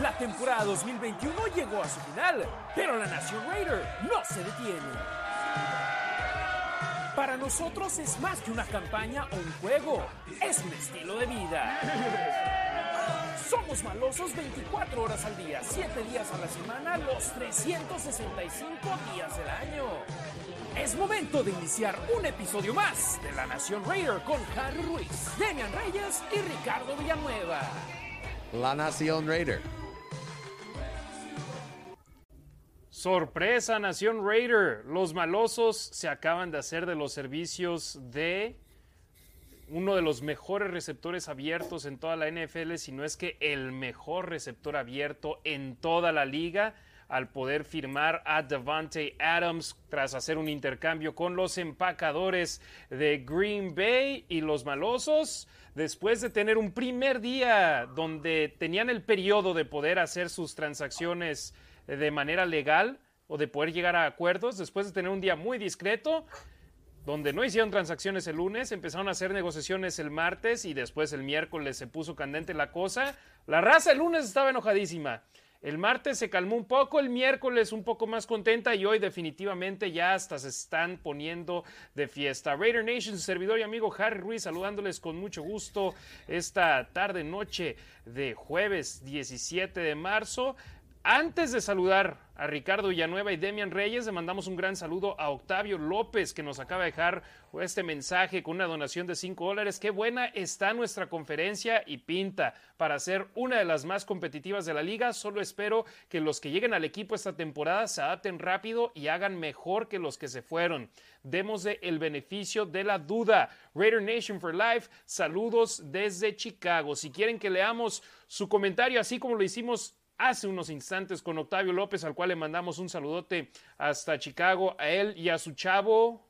La temporada 2021 llegó a su final, pero la Nación Raider no se detiene. Para nosotros es más que una campaña o un juego, es un estilo de vida. Somos malosos 24 horas al día, 7 días a la semana, los 365 días del año. Es momento de iniciar un episodio más de La Nación Raider con Harry Ruiz, Demian Reyes y Ricardo Villanueva. La Nación Raider. Sorpresa, Nación Raider. Los malosos se acaban de hacer de los servicios de uno de los mejores receptores abiertos en toda la NFL, si no es que el mejor receptor abierto en toda la liga, al poder firmar a Devante Adams tras hacer un intercambio con los empacadores de Green Bay y los malosos. Después de tener un primer día donde tenían el periodo de poder hacer sus transacciones de manera legal o de poder llegar a acuerdos, después de tener un día muy discreto, donde no hicieron transacciones el lunes, empezaron a hacer negociaciones el martes y después el miércoles se puso candente la cosa. La raza el lunes estaba enojadísima. El martes se calmó un poco, el miércoles un poco más contenta y hoy definitivamente ya hasta se están poniendo de fiesta. Raider Nation, su servidor y amigo Harry Ruiz, saludándoles con mucho gusto esta tarde noche de jueves 17 de marzo. Antes de saludar a Ricardo Villanueva y Demian Reyes, le mandamos un gran saludo a Octavio López, que nos acaba de dejar este mensaje con una donación de 5 dólares. Qué buena está nuestra conferencia y pinta para ser una de las más competitivas de la liga. Solo espero que los que lleguen al equipo esta temporada se adapten rápido y hagan mejor que los que se fueron. Démosle el beneficio de la duda. Raider Nation for Life, saludos desde Chicago. Si quieren que leamos su comentario, así como lo hicimos hace unos instantes con Octavio López, al cual le mandamos un saludote hasta Chicago, a él y a su chavo.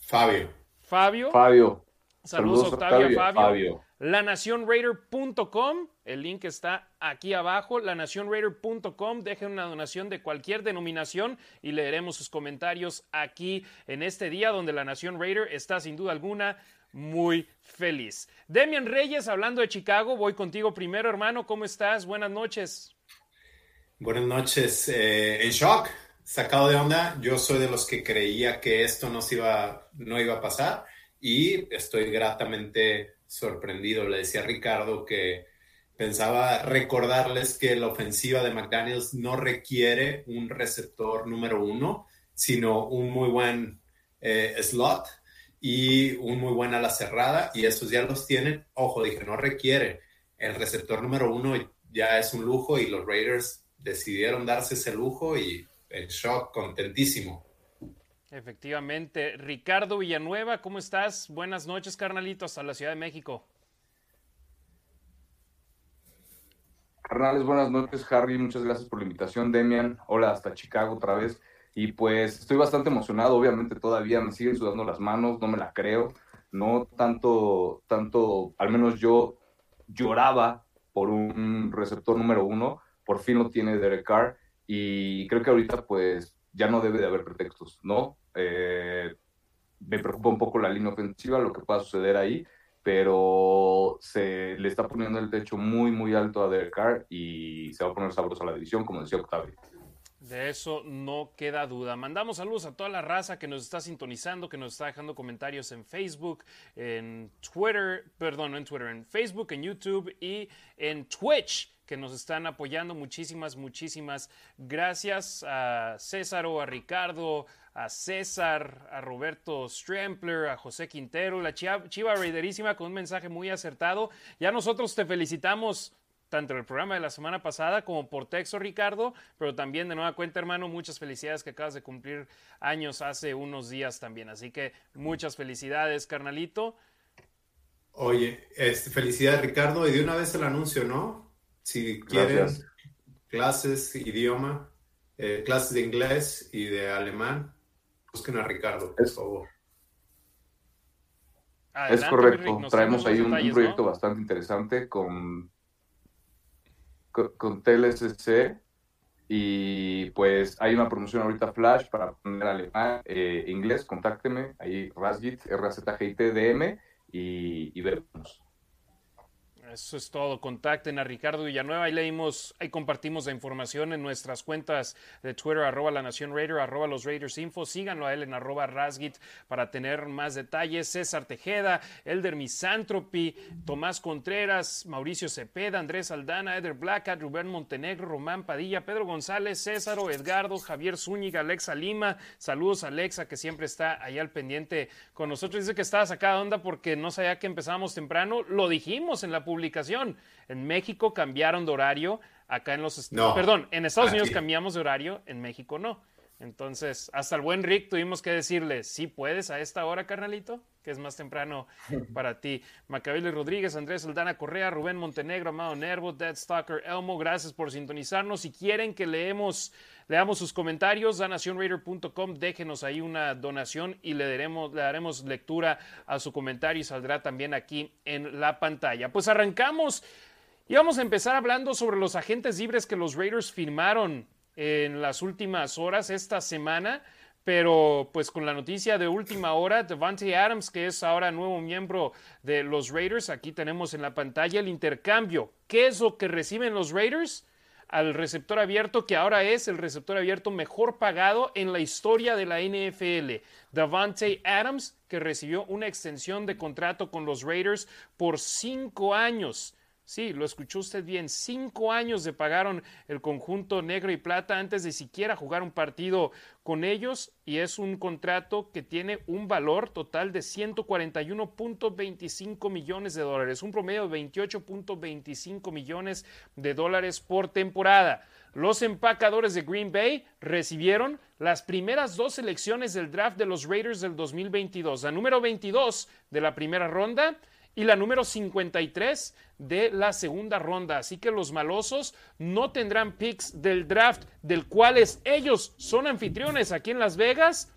Fabio. Fabio. Fabio. Saludos, Octavio, Fabio. Fabio. LaNacionRaider.com, el link está aquí abajo, lanacionraider.com, dejen una donación de cualquier denominación y leeremos sus comentarios aquí en este día donde la Nación Raider está sin duda alguna muy feliz. Demian Reyes, hablando de Chicago, voy contigo primero, hermano, ¿cómo estás? Buenas noches. Buenas noches. Eh, en shock, sacado de onda. Yo soy de los que creía que esto no, se iba, no iba a pasar y estoy gratamente sorprendido. Le decía a Ricardo que pensaba recordarles que la ofensiva de McDaniels no requiere un receptor número uno, sino un muy buen eh, slot y un muy buen ala cerrada y esos ya los tienen. Ojo, dije, no requiere. El receptor número uno ya es un lujo y los Raiders decidieron darse ese lujo y el shock, contentísimo. Efectivamente. Ricardo Villanueva, ¿cómo estás? Buenas noches, carnalito, hasta la Ciudad de México. Carnales, buenas noches, Harry. Muchas gracias por la invitación, Demian. Hola, hasta Chicago otra vez. Y pues estoy bastante emocionado, obviamente todavía me siguen sudando las manos, no me la creo. No tanto, tanto, al menos yo lloraba por un receptor número uno, por fin lo tiene Derek Carr y creo que ahorita pues ya no debe de haber pretextos, ¿no? Eh, me preocupa un poco la línea ofensiva, lo que pueda suceder ahí, pero se le está poniendo el techo muy, muy alto a Derek Carr y se va a poner sabroso a la división, como decía Octavio. De eso no queda duda. Mandamos saludos a toda la raza que nos está sintonizando, que nos está dejando comentarios en Facebook, en Twitter, perdón, no en Twitter, en Facebook, en YouTube y en Twitch que nos están apoyando. Muchísimas, muchísimas gracias a César, a Ricardo, a César, a Roberto Strampler, a José Quintero, la Chiva, Raiderísima con un mensaje muy acertado. Ya nosotros te felicitamos tanto el programa de la semana pasada como por texto, Ricardo, pero también de nueva cuenta, hermano, muchas felicidades que acabas de cumplir años hace unos días también. Así que muchas felicidades, carnalito. Oye, este, felicidades, Ricardo, y de una vez el anuncio, ¿no? Si quieren clases, idioma, eh, clases de inglés y de alemán, busquen a Ricardo, por favor. es correcto. Traemos ahí un, proyecto bastante interesante con, con, TLSC y pues hay una promoción ahorita flash para aprender alemán, eh, inglés, contácteme, ahí Rasgit, RZGITDM y, y vemos. Eso es todo. Contacten a Ricardo Villanueva. Ahí leímos, ahí compartimos la información en nuestras cuentas de Twitter, arroba la Nación Raider, arroba los Raiders Info. Síganlo a él en arroba Rasgit para tener más detalles. César Tejeda, Elder Misanthropy, Tomás Contreras, Mauricio Cepeda, Andrés Aldana, Eder Blackat, Rubén Montenegro, Román Padilla, Pedro González, Césaro, Edgardo, Javier Zúñiga, Alexa Lima. Saludos a Alexa, que siempre está ahí al pendiente con nosotros. Dice que estaba sacada onda porque no sabía que empezábamos temprano. Lo dijimos en la publicación en México cambiaron de horario, acá en los Estados perdón, en Estados Unidos cambiamos de horario, en México no. Entonces, hasta el buen Rick tuvimos que decirle, sí puedes a esta hora, carnalito, que es más temprano para ti. Macabele Rodríguez, Andrés Aldana Correa, Rubén Montenegro, Amado Nervo, Dead Stalker, Elmo, gracias por sintonizarnos. Si quieren que leemos, leamos sus comentarios, danacionraider.com, déjenos ahí una donación y le daremos, le daremos lectura a su comentario y saldrá también aquí en la pantalla. Pues arrancamos y vamos a empezar hablando sobre los agentes libres que los Raiders firmaron en las últimas horas esta semana, pero pues con la noticia de última hora, Devante Adams, que es ahora nuevo miembro de los Raiders, aquí tenemos en la pantalla el intercambio. ¿Qué es lo que reciben los Raiders? Al receptor abierto, que ahora es el receptor abierto mejor pagado en la historia de la NFL. Devante Adams, que recibió una extensión de contrato con los Raiders por cinco años. Sí, lo escuchó usted bien. Cinco años le pagaron el conjunto negro y plata antes de siquiera jugar un partido con ellos y es un contrato que tiene un valor total de 141.25 millones de dólares, un promedio de 28.25 millones de dólares por temporada. Los empacadores de Green Bay recibieron las primeras dos selecciones del draft de los Raiders del 2022, la número 22 de la primera ronda y la número 53 de la segunda ronda. Así que los malosos no tendrán picks del draft, del cuales ellos son anfitriones aquí en Las Vegas,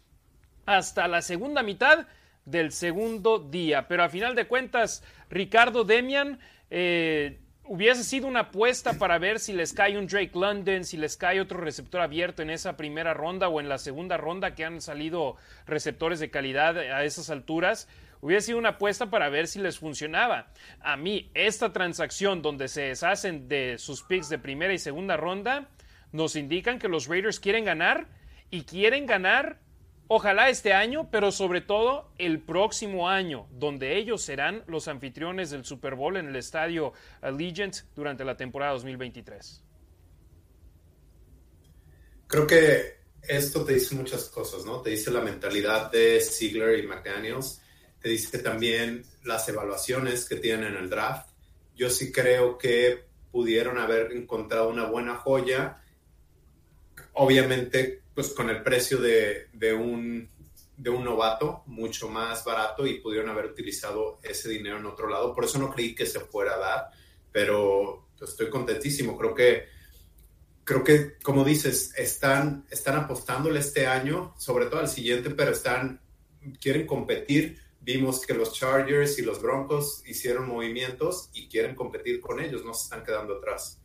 hasta la segunda mitad del segundo día. Pero a final de cuentas, Ricardo Demian eh, hubiese sido una apuesta para ver si les cae un Drake London, si les cae otro receptor abierto en esa primera ronda o en la segunda ronda que han salido receptores de calidad a esas alturas hubiera sido una apuesta para ver si les funcionaba. A mí, esta transacción donde se deshacen de sus picks de primera y segunda ronda, nos indican que los Raiders quieren ganar y quieren ganar, ojalá este año, pero sobre todo el próximo año, donde ellos serán los anfitriones del Super Bowl en el estadio Allegiant durante la temporada 2023. Creo que esto te dice muchas cosas, ¿no? Te dice la mentalidad de Ziegler y McDaniels te dice también las evaluaciones que tienen en el draft. Yo sí creo que pudieron haber encontrado una buena joya, obviamente pues con el precio de, un, de un novato mucho más barato y pudieron haber utilizado ese dinero en otro lado. Por eso no creí que se fuera a dar, pero estoy contentísimo. Creo que, creo que, como dices, están, están apostándole este año, sobre todo al siguiente, pero están, quieren competir vimos que los Chargers y los Broncos hicieron movimientos y quieren competir con ellos, no se están quedando atrás.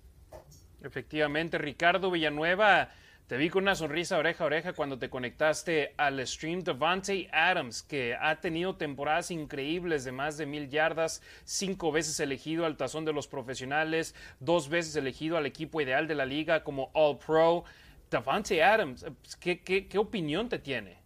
Efectivamente, Ricardo Villanueva, te vi con una sonrisa oreja a oreja cuando te conectaste al stream Devante Adams, que ha tenido temporadas increíbles de más de mil yardas, cinco veces elegido al tazón de los profesionales, dos veces elegido al equipo ideal de la liga como All Pro. Devante Adams, ¿qué, qué, qué opinión te tiene?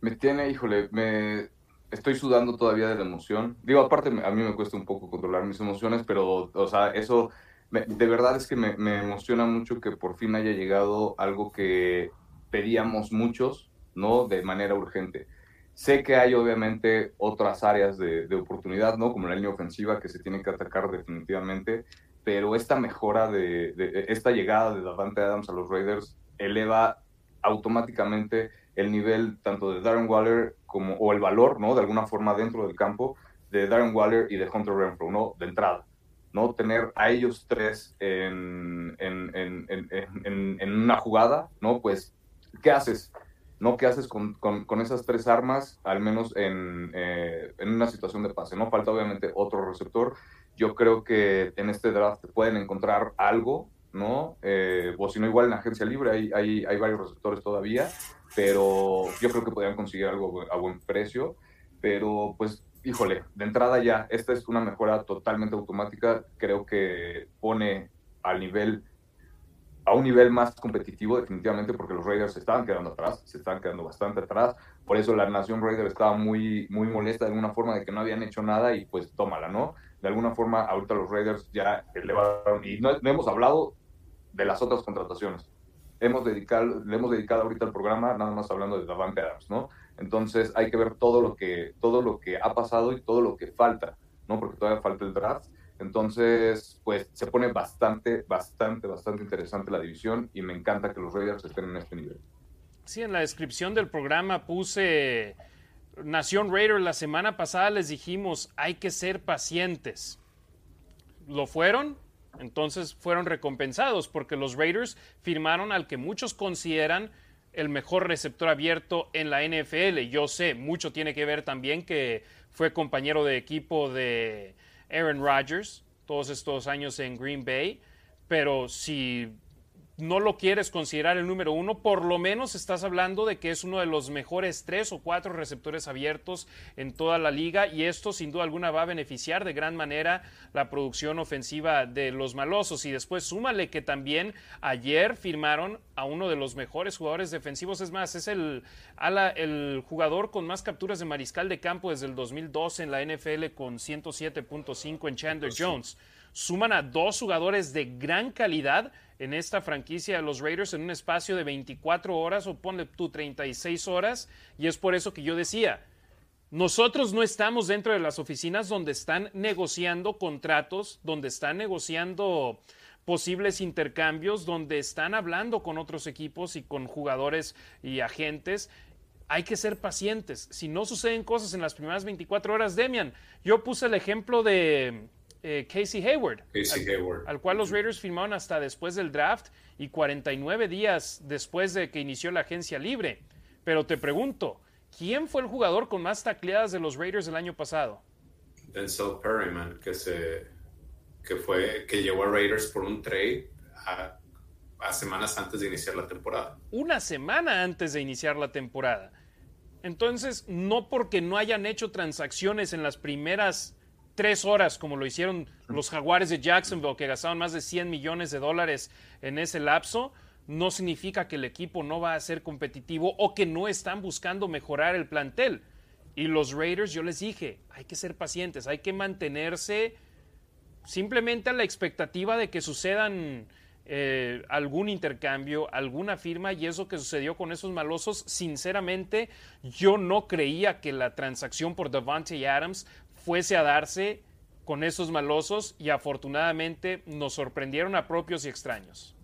me tiene, híjole, me estoy sudando todavía de la emoción. Digo, aparte, a mí me cuesta un poco controlar mis emociones, pero, o sea, eso, de verdad es que me, emociona mucho que por fin haya llegado algo que pedíamos muchos, ¿no? De manera urgente. Sé que hay obviamente otras áreas de, oportunidad, ¿no? Como la línea ofensiva que se tiene que atacar definitivamente, pero esta mejora de, de esta llegada de Davante Adams a los Raiders eleva automáticamente el nivel tanto de Darren Waller como, o el valor, ¿no? De alguna forma dentro del campo de Darren Waller y de Hunter Renfro, ¿no? De entrada, ¿no? Tener a ellos tres en, en, en, en una jugada, ¿no? Pues, ¿qué haces? ¿no? ¿Qué haces con, con, con, esas tres armas, al menos en, eh, en, una situación de pase? ¿no? Falta obviamente otro receptor. Yo creo que en este draft pueden encontrar algo, ¿no? Eh, o si no, igual en agencia libre hay, hay, hay varios receptores todavía pero yo creo que podrían conseguir algo a buen precio. Pero pues, híjole, de entrada ya, esta es una mejora totalmente automática. Creo que pone al nivel, a un nivel más competitivo, definitivamente, porque los Raiders se estaban quedando atrás, se estaban quedando bastante atrás. Por eso la Nación Raider estaba muy, muy molesta de alguna forma de que no habían hecho nada y pues tómala, ¿no? De alguna forma, ahorita los Raiders ya elevaron, y no, no hemos hablado de las otras contrataciones. Hemos dedicado, le hemos dedicado ahorita el programa nada más hablando de Davante Adams, ¿no? Entonces hay que ver todo lo que, todo lo que ha pasado y todo lo que falta, ¿no? Porque todavía falta el draft. Entonces, pues se pone bastante, bastante, bastante interesante la división y me encanta que los Raiders estén en este nivel. Sí, en la descripción del programa puse Nación Raider. La semana pasada les dijimos, hay que ser pacientes. ¿Lo fueron? Entonces fueron recompensados porque los Raiders firmaron al que muchos consideran el mejor receptor abierto en la NFL. Yo sé, mucho tiene que ver también que fue compañero de equipo de Aaron Rodgers todos estos años en Green Bay, pero si no lo quieres considerar el número uno, por lo menos estás hablando de que es uno de los mejores tres o cuatro receptores abiertos en toda la liga y esto sin duda alguna va a beneficiar de gran manera la producción ofensiva de los malosos. Y después súmale que también ayer firmaron a uno de los mejores jugadores defensivos, es más, es el, el jugador con más capturas de mariscal de campo desde el 2012 en la NFL con 107.5 en Chandler Jones. Suman a dos jugadores de gran calidad en esta franquicia de los Raiders en un espacio de 24 horas o ponle tú 36 horas. Y es por eso que yo decía, nosotros no estamos dentro de las oficinas donde están negociando contratos, donde están negociando posibles intercambios, donde están hablando con otros equipos y con jugadores y agentes. Hay que ser pacientes. Si no suceden cosas en las primeras 24 horas, Demian, yo puse el ejemplo de eh, Casey Hayward, al, cual los Raiders firmaron hasta después del draft y 49 días después de que inició la agencia libre. Pero te pregunto, ¿quién fue el jugador con más tacleadas de los Raiders el año pasado? Denzel Perryman, que se que fue que llegó a Raiders por un trade a, a semanas antes de iniciar la temporada. Una semana antes de iniciar la temporada. Entonces, no porque no hayan hecho transacciones en las primeras tres horas, como lo hicieron los jaguares de Jacksonville, que gastaron más de 100 millones de dólares en ese lapso, no significa que el equipo no va a ser competitivo o que no están buscando mejorar el plantel. Y los Raiders, yo les dije, hay que ser pacientes, hay que mantenerse simplemente a la expectativa de que sucedan eh, algún intercambio, alguna firma, y eso que sucedió con esos malosos, sinceramente, yo no creía que la transacción por Devante Adams fuese a darse con esos malosos y afortunadamente nos sorprendieron a propios y extraños.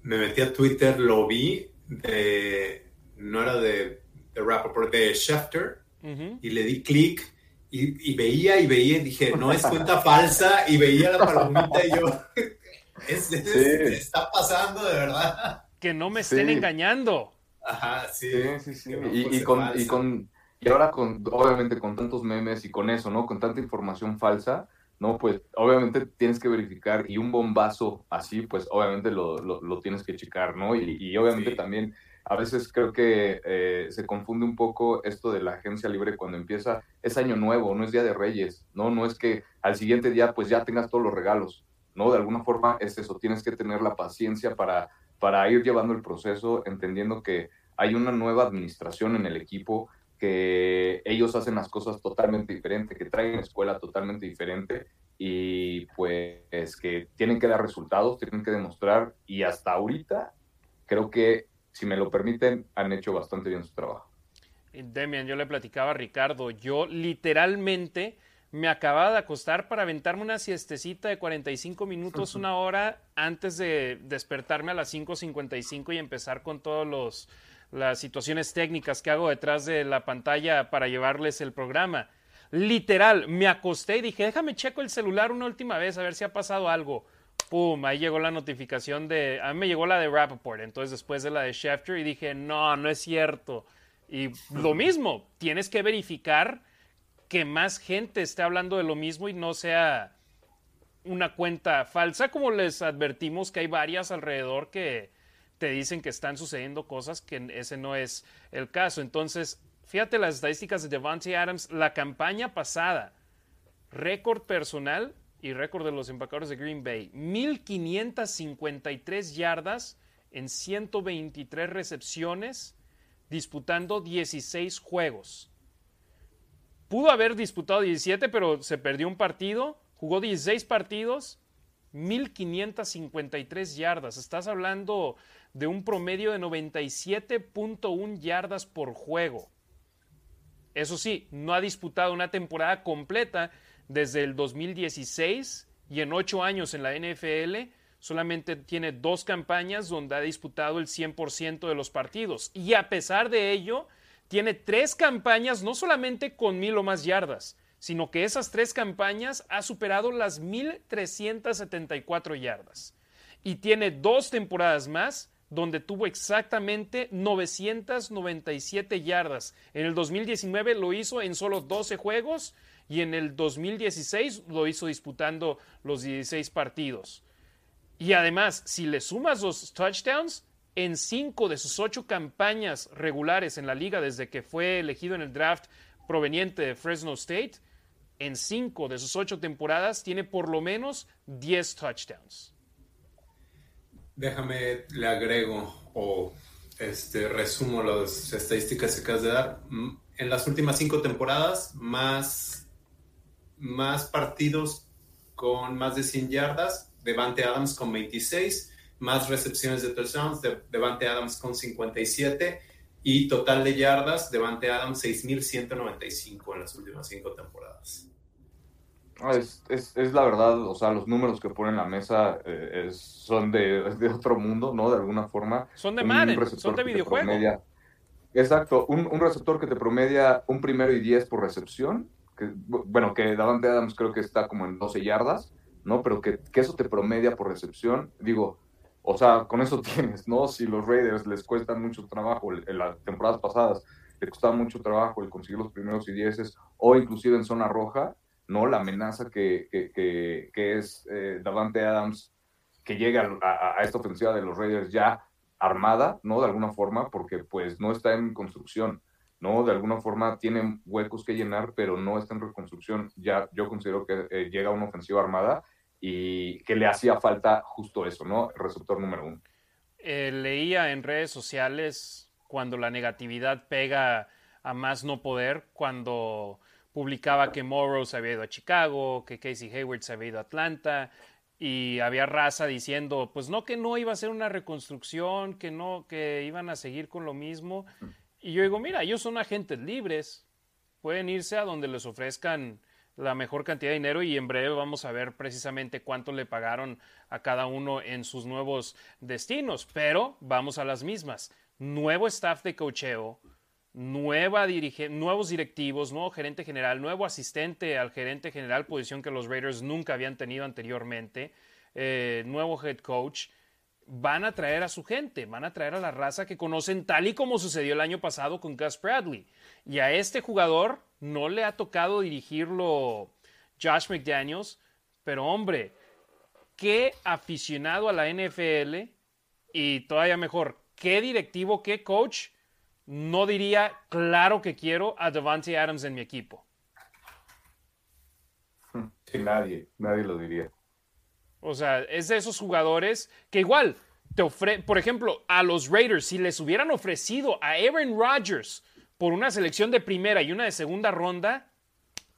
Me metí a Twitter, lo vi, de, no era de, de Rappaport, de Schefter, y le di clic y, veía y veía y dije, no es cuenta falsa, y veía la palomita y yo, es, está pasando de verdad. Que no me estén engañando. Ajá, sí. Sí, sí, y, con, y, con, y ahora, con, obviamente, con tantos memes y con eso, ¿no? Con tanta información falsa, ¿no? Pues obviamente tienes que verificar y un bombazo así, pues obviamente lo, lo, tienes que checar, ¿no? Y, y obviamente también a veces creo que eh, se confunde un poco esto de la agencia libre cuando empieza, es año nuevo, no es Día de Reyes, ¿no? No es que al siguiente día pues ya tengas todos los regalos, ¿no? De alguna forma es eso, tienes que tener la paciencia para, para ir llevando el proceso, entendiendo que hay una nueva administración en el equipo, que ellos hacen las cosas totalmente diferente, que traen escuela totalmente diferente y pues que tienen que dar resultados, tienen que demostrar y hasta ahorita creo que, si me lo permiten, han hecho bastante bien su trabajo. Demian, yo le platicaba a Ricardo, yo literalmente me acababa de acostar para aventarme una siestecita de 45 minutos, una hora antes de despertarme a las 5.55 y empezar con todos los las situaciones técnicas que hago detrás de la pantalla para llevarles el programa. Literal, me acosté y dije, déjame checo el celular una última vez a ver si ha pasado algo. Pum, ahí llegó la notificación de, a mí me llegó la de Rappaport, entonces después de la de Schefter y dije, no, no es cierto. Y lo mismo, tienes que verificar que más gente esté hablando de lo mismo y no sea una cuenta falsa, como les advertimos que hay varias alrededor que, te dicen que están sucediendo cosas que ese no es el caso. Entonces, fíjate las estadísticas de Devante Adams, la campaña pasada, récord personal y récord de los empacadores de Green Bay, 1553 yardas en 123 recepciones, disputando 16 juegos. Pudo haber disputado 17, pero se perdió un partido, jugó 16 partidos, 1553 yardas. Estás hablando de un promedio de 97.1 yardas por juego. Eso sí, no ha disputado una temporada completa desde el 2016 y en ocho años en la NFL solamente tiene dos campañas donde ha disputado el 100% de los partidos. Y a pesar de ello, tiene tres campañas no solamente con mil o más yardas, sino que esas tres campañas ha superado las 1.374 yardas. Y tiene dos temporadas más donde tuvo exactamente 997 yardas. En el 2019 lo hizo en solo 12 juegos y en el 2016 lo hizo disputando los 16 partidos. Y además, si le sumas los touchdowns, en cinco de sus ocho campañas regulares en la liga desde que fue elegido en el draft proveniente de Fresno State, en cinco de sus ocho temporadas tiene por lo menos 10 touchdowns. Déjame, le agrego o este, resumo las estadísticas que acabas de dar. En las últimas cinco temporadas, más, más partidos con más de 100 yardas, Devante Adams con 26, más recepciones de touchdowns, de, Devante Adams con 57 y total de yardas, Devante Adams 6.195 en las últimas cinco temporadas. Ah, es, es, es, la verdad, o sea, los números que ponen en la mesa eh, son de, de, otro mundo, ¿no? De alguna forma. Son de Madden, son de videojuego. exacto, un, un, receptor que te promedia un primero y diez por recepción, que, bueno, que Davante Adams creo que está como en 12 yardas, ¿no? Pero que, que eso te promedia por recepción, digo, o sea, con eso tienes, ¿no? Si los Raiders les cuesta mucho trabajo, en las temporadas pasadas les costaba mucho trabajo el conseguir los primeros y dieces, o inclusive en zona roja, ¿no? La amenaza que, que, es eh, Davante Adams, que llega a, esta ofensiva de los Raiders ya armada, ¿no? De alguna forma, porque pues no está en construcción, ¿no? De alguna forma tiene huecos que llenar, pero no está en reconstrucción. Ya yo considero que eh, llega una ofensiva armada y que le hacía falta justo eso, ¿no? El receptor número uno. Eh, leía en redes sociales cuando la negatividad pega a más no poder, cuando publicaba que Morrow se había ido a Chicago, que Casey Hayward se había ido a Atlanta y había raza diciendo, pues no que no iba a ser una reconstrucción, que no que iban a seguir con lo mismo. Y yo digo, mira, ellos son agentes libres, pueden irse a donde les ofrezcan la mejor cantidad de dinero y en breve vamos a ver precisamente cuánto le pagaron a cada uno en sus nuevos destinos, pero vamos a las mismas. Nuevo staff de cocheo, nueva nuevos directivos, nuevo gerente general, nuevo asistente al gerente general, posición que los Raiders nunca habían tenido anteriormente, eh, nuevo head coach, van a traer a su gente, van a traer a la raza que conocen tal y como sucedió el año pasado con Gus Bradley. Y a este jugador no le ha tocado dirigirlo Josh McDaniels, pero hombre, qué aficionado a la NFL y todavía mejor, qué directivo, qué coach no diría, claro que quiero a Devante Adams en mi equipo. Sí, nadie, nadie lo diría. O sea, es de esos jugadores que igual te ofre, por ejemplo, a los Raiders, si les hubieran ofrecido a Aaron Rodgers por una selección de primera y una de segunda ronda,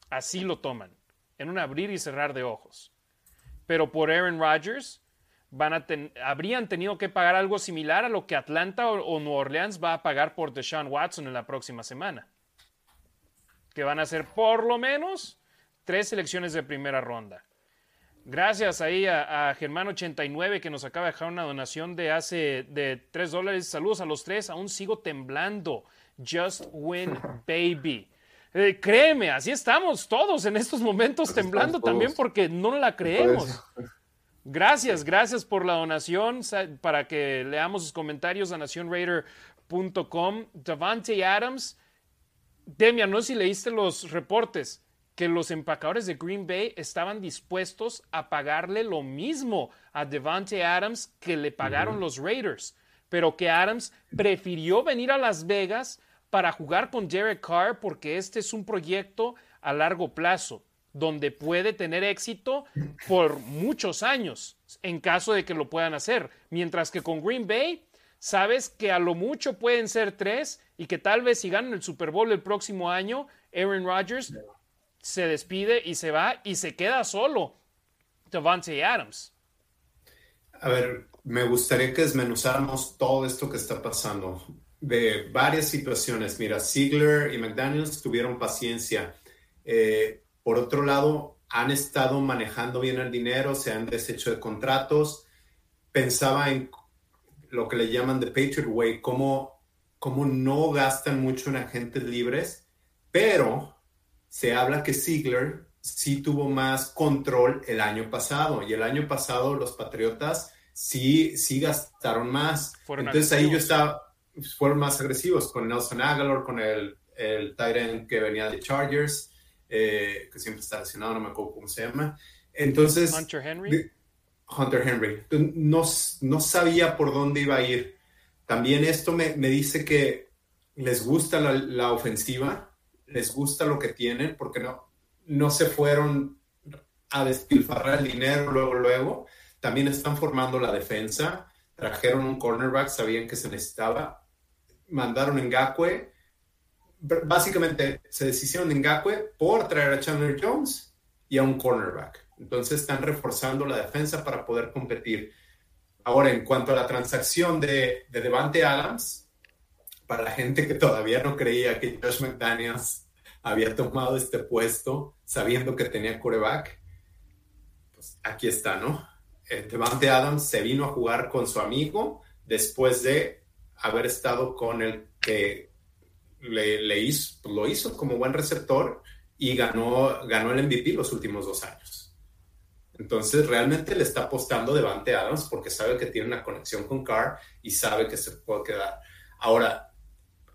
así lo toman, en un abrir y cerrar de ojos. Pero por Aaron Rodgers, habrían tenido que pagar algo similar a lo que Atlanta o, New Orleans va a pagar por Deshaun Watson en la próxima semana. Que van a ser por lo menos tres selecciones de primera ronda. Gracias ahí a, Germán89 que nos acaba de dejar una donación de hace de 3 dólares. Saludos a los tres. Aún sigo temblando. Just win, baby. Eh, créeme, así estamos todos en estos momentos temblando también porque no la creemos. Gracias, gracias por la donación. Para que leamos sus comentarios a nacionraider.com. Davante Adams. Demian, no sé si leíste los reportes que los empacadores de Green Bay estaban dispuestos a pagarle lo mismo a Devante Adams que le pagaron los Raiders, pero que Adams prefirió venir a Las Vegas para jugar con Derek Carr porque este es un proyecto a largo plazo donde puede tener éxito por muchos años en caso de que lo puedan hacer. Mientras que con Green Bay, sabes que a lo mucho pueden ser tres y que tal vez si ganan el Super Bowl el próximo año, Aaron Rodgers se despide y se va y se queda solo. Devante Adams. A ver, me gustaría que desmenuzáramos todo esto que está pasando de varias situaciones. Mira, Ziegler y McDaniels tuvieron paciencia. Eh, por otro lado, han estado manejando bien el dinero, se han deshecho de contratos. Pensaba en lo que le llaman The Patriot Way, cómo, cómo no gastan mucho en agentes libres, pero se habla que Ziegler sí tuvo más control el año pasado y el año pasado los Patriotas sí, sí gastaron más. Entonces ahí yo estaba, fueron más agresivos con Nelson Aguilar, con el, el Tyrant que venía de Chargers eh, que siempre está lesionado, no me acuerdo cómo se llama. Entonces... Hunter Henry. Hunter Henry. No, no sabía por dónde iba a ir. También esto me, me dice que les gusta la, la, ofensiva, les gusta lo que tienen, porque no, no se fueron a despilfarrar el dinero luego, luego. También están formando la defensa. Trajeron un cornerback, sabían que se necesitaba. Mandaron en Gakwe básicamente se decidieron en Ngakwe por traer a Chandler Jones y a un cornerback. Entonces están reforzando la defensa para poder competir. Ahora, en cuanto a la transacción de, de Devante Adams, para la gente que todavía no creía que Josh McDaniels había tomado este puesto sabiendo que tenía quarterback, pues aquí está, ¿no? Eh, Devante Adams se vino a jugar con su amigo después de haber estado con el que le, hizo, pues, lo hizo como buen receptor y ganó, ganó el MVP los últimos dos años. Entonces, realmente le está apostando Devante Adams porque sabe que tiene una conexión con Carr y sabe que se puede quedar. Ahora,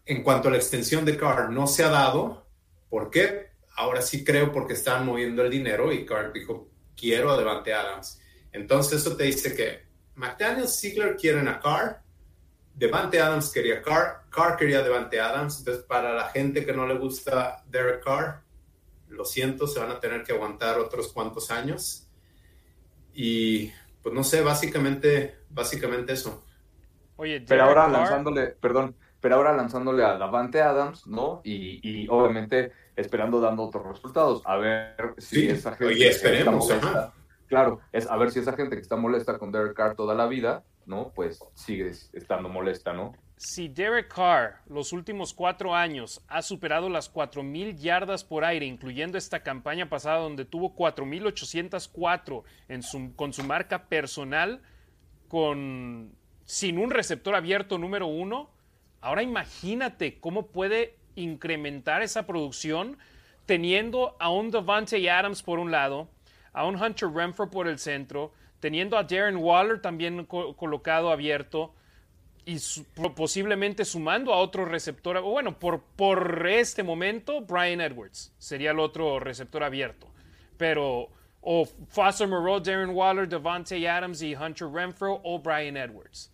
en cuanto a la extensión de Carr, no se ha dado. ¿Por qué? Ahora sí creo porque están moviendo el dinero y Carr dijo, quiero a Devante Adams. Entonces, eso te dice que McDaniel Ziegler quieren a Carr Devante Adams quería Carr, Carr quería Devante Adams. Entonces, para la gente que no le gusta Derek Carr, lo siento, se van a tener que aguantar otros cuantos años. Y pues no sé, básicamente, básicamente eso. Oye, pero ahora lanzándole, perdón, pero ahora lanzándole a Davante Adams, ¿no? Y, y, obviamente esperando dando otros resultados. A ver si esa gente. Oye, esperemos, Claro, es a ver si esa gente que está molesta con Derek Carr toda la vida, ¿no? Pues sigue estando molesta, ¿no? Si Derek Carr los últimos cuatro años ha superado las 4.000 yardas por aire, incluyendo esta campaña pasada donde tuvo 4.804 en su, con su marca personal, con, sin un receptor abierto número uno, ahora imagínate cómo puede incrementar esa producción teniendo a un Devante Adams por un lado, a un Hunter Renfro por el centro, teniendo a Darren Waller también colocado abierto y posiblemente sumando a otro receptor, bueno, por, por este momento, Brian Edwards sería el otro receptor abierto. Pero o Foster Moreau, Darren Waller, Devante Adams y Hunter Renfro o Brian Edwards.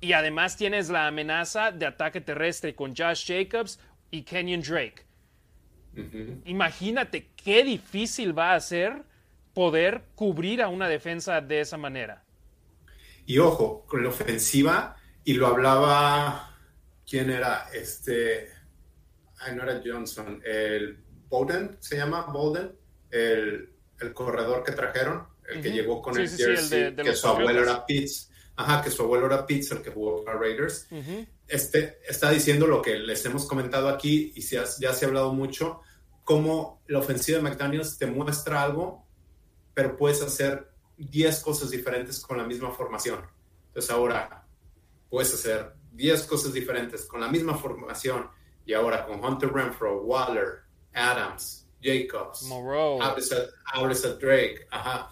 Y además tienes la amenaza de ataque terrestre con Josh Jacobs y Kenyon Drake. Imagínate qué difícil va a ser poder cubrir a una defensa de esa manera. Y ojo, con la ofensiva, y lo hablaba, ¿quién era? Este, ay, no era Johnson, el Bowden, se llama Bowden, el, el corredor que trajeron, el que llegó con el jersey, que su abuelo era Pitts. Ajá, que su abuelo era Pitts, el que jugó para Raiders. este, está diciendo lo que les hemos comentado aquí y ya se ha hablado mucho, cómo la ofensiva de McDaniels te muestra algo pero puedes hacer 10 cosas diferentes con la misma formación. Entonces ahora puedes hacer 10 cosas diferentes con la misma formación y ahora con Hunter Renfro, Waller, Adams, Jacobs, Moreau, abres a, Drake. Ajá.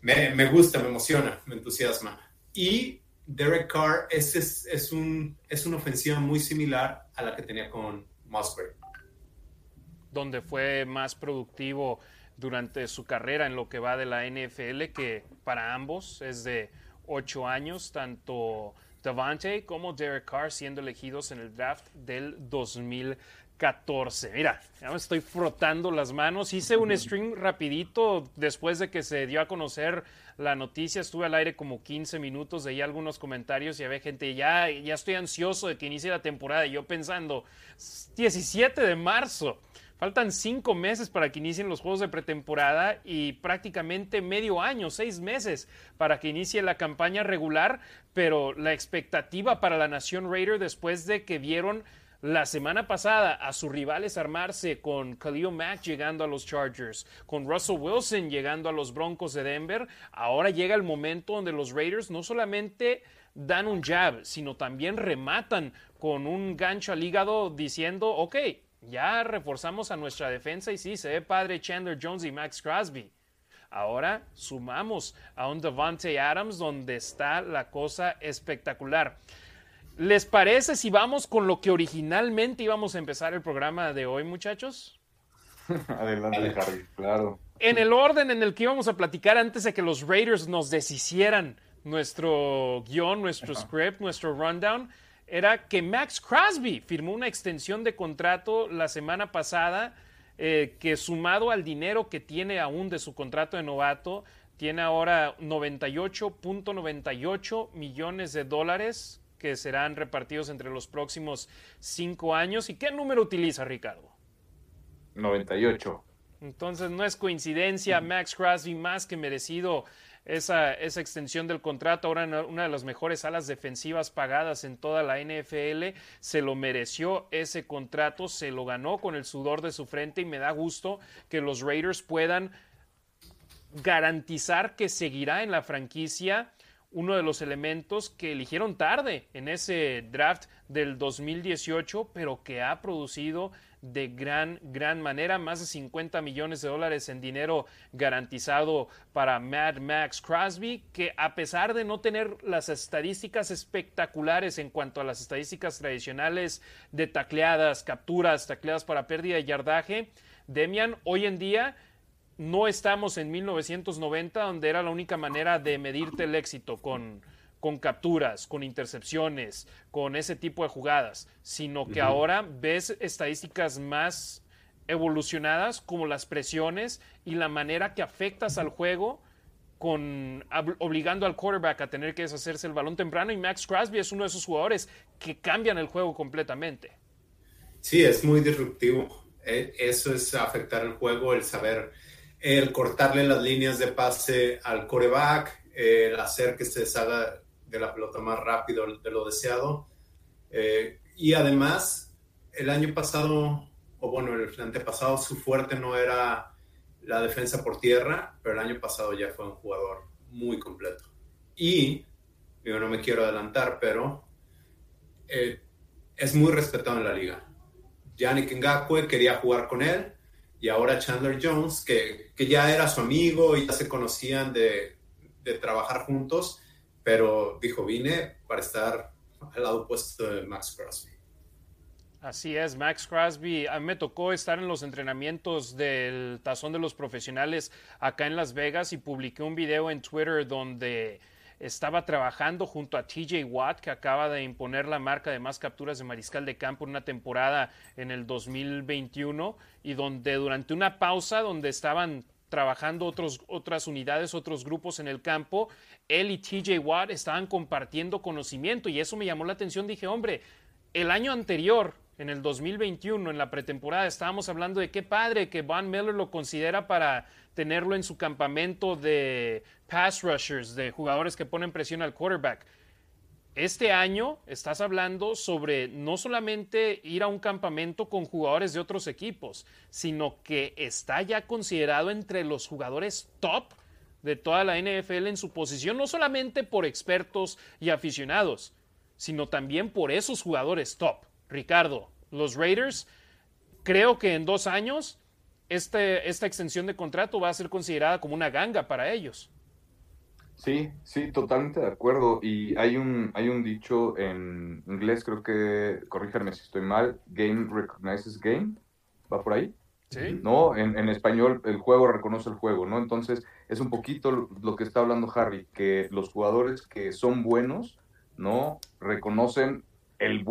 Me, me, gusta, me emociona, me entusiasma. Y Derek Carr es, es, es, un, es una ofensiva muy similar a la que tenía con Musgrave. Donde fue más productivo durante su carrera en lo que va de la NFL, que para ambos es de ocho años, tanto Davante como Derek Carr siendo elegidos en el draft del 2014. Mira, ya me estoy frotando las manos. Hice un stream rapidito después de que se dio a conocer la noticia. Estuve al aire como 15 minutos, ahí algunos comentarios y había gente, ya, ya estoy ansioso de que inicie la temporada. Y yo pensando, 17 de marzo. Faltan cinco meses para que inicien los juegos de pretemporada y prácticamente medio año, seis meses para que inicie la campaña regular, pero la expectativa para la Nación Raider después de que vieron la semana pasada a sus rivales armarse con Khalil Mack llegando a los Chargers, con Russell Wilson llegando a los Broncos de Denver, ahora llega el momento donde los Raiders no solamente dan un jab, sino también rematan con un gancho al hígado diciendo, ok, ya reforzamos a nuestra defensa y sí, se ve padre Chandler Jones y Max Crosby. Ahora sumamos a un Devante Adams donde está la cosa espectacular. ¿Les parece si vamos con lo que originalmente íbamos a empezar el programa de hoy, muchachos? Adelante, Harry, claro. En el orden en el que íbamos a platicar antes de que los Raiders nos deshicieran nuestro guion, nuestro script, nuestro rundown, era que Max Crosby firmó una extensión de contrato la semana pasada eh, que sumado al dinero que tiene aún de su contrato de novato, tiene ahora 98.98 millones de dólares que serán repartidos entre los próximos cinco años. ¿Y qué número utiliza, Ricardo? 98. Entonces no es coincidencia, Max Crosby más que merecido esa, extensión del contrato, ahora una de las mejores alas defensivas pagadas en toda la NFL, se lo mereció ese contrato, se lo ganó con el sudor de su frente y me da gusto que los Raiders puedan garantizar que seguirá en la franquicia uno de los elementos que eligieron tarde en ese draft del 2018, pero que ha producido de gran, gran manera. Más de 50 millones de dólares en dinero garantizado para Mad Max Crosby, que a pesar de no tener las estadísticas espectaculares en cuanto a las estadísticas tradicionales de tacleadas, capturas, tacleadas para pérdida de yardaje, Demian hoy en día no estamos en 1990, donde era la única manera de medirte el éxito con con capturas, con intercepciones, con ese tipo de jugadas, sino que ahora ves estadísticas más evolucionadas como las presiones y la manera que afectas al juego con obligando al quarterback a tener que deshacerse el balón temprano y Max Crosby es uno de esos jugadores que cambian el juego completamente. Sí, es muy disruptivo. E, eso es afectar el juego, el saber, el cortarle las líneas de pase al quarterback, el hacer que se salga de la pelota más rápido de lo deseado. Eh, y además, el año pasado, o bueno, el antepasado, su fuerte no era la defensa por tierra, pero el año pasado ya fue un jugador muy completo. Y, yo no me quiero adelantar, pero eh, es muy respetado en la liga. Yannick Ngakwe quería jugar con él y ahora Chandler Jones, que, que ya era su amigo y ya se conocían de, de trabajar juntos, pero dijo, vine para estar al lado opuesto de Max Crosby. Así es, Max Crosby. A mí me tocó estar en los entrenamientos del Tazón de los Profesionales acá en Las Vegas y publiqué un video en Twitter donde estaba trabajando junto a TJ Watt, que acaba de imponer la marca de más capturas de mariscal de campo en una temporada en el 2021 y donde durante una pausa donde estaban trabajando otros, otras unidades, otros grupos en el campo, él y TJ Watt estaban compartiendo conocimiento y eso me llamó la atención. Dije, hombre, el año anterior, en el 2021, en la pretemporada, estábamos hablando de qué padre que Van Miller lo considera para tenerlo en su campamento de pass rushers, de jugadores que ponen presión al quarterback. Este año estás hablando sobre no solamente ir a un campamento con jugadores de otros equipos, sino que está ya considerado entre los jugadores top de toda la NFL en su posición, no solamente por expertos y aficionados, sino también por esos jugadores top. Ricardo, los Raiders, creo que en dos años este, esta extensión de contrato va a ser considerada como una ganga para ellos. Sí, sí, totalmente de acuerdo. Y hay un, hay un dicho en inglés, creo que, corríjanme si estoy mal, game recognizes game, ¿va por ahí? Sí. No, en, en, español el juego reconoce el juego, ¿no? Entonces es un poquito lo que está hablando Harry, que los jugadores que son buenos ¿no? Reconocen el,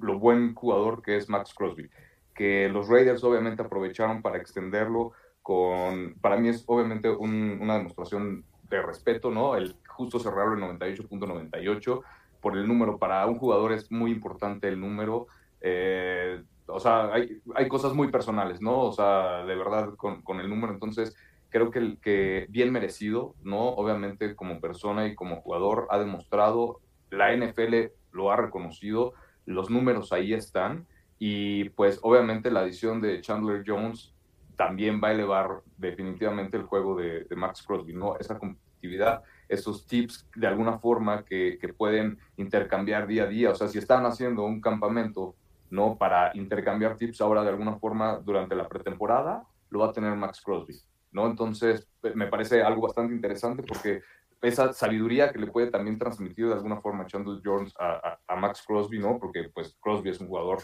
lo buen jugador que es Max Crosby, que los Raiders obviamente aprovecharon para extenderlo con, para mí es obviamente una demostración de respeto, ¿no? El justo cerrarlo en 98.98 por el número, para un jugador es muy importante el número. Eh, o sea, hay, hay, cosas muy personales, ¿no? O sea, de verdad con, con el número, entonces creo que, que bien merecido, ¿no? Obviamente como persona y como jugador ha demostrado, la NFL lo ha reconocido, los números ahí están y pues obviamente la adición de Chandler Jones también va a elevar definitivamente el juego de, Max Crosby, ¿no? Esa competitividad, esos tips de alguna forma que, pueden intercambiar día a día, o sea, si están haciendo un campamento, ¿no? Para intercambiar tips ahora de alguna forma durante la pretemporada, lo va a tener Max Crosby, ¿no? Entonces, me parece algo bastante interesante porque esa sabiduría que le puede también transmitir de alguna forma Chandler Jones a, a, Max Crosby, ¿no? Porque pues Crosby es un jugador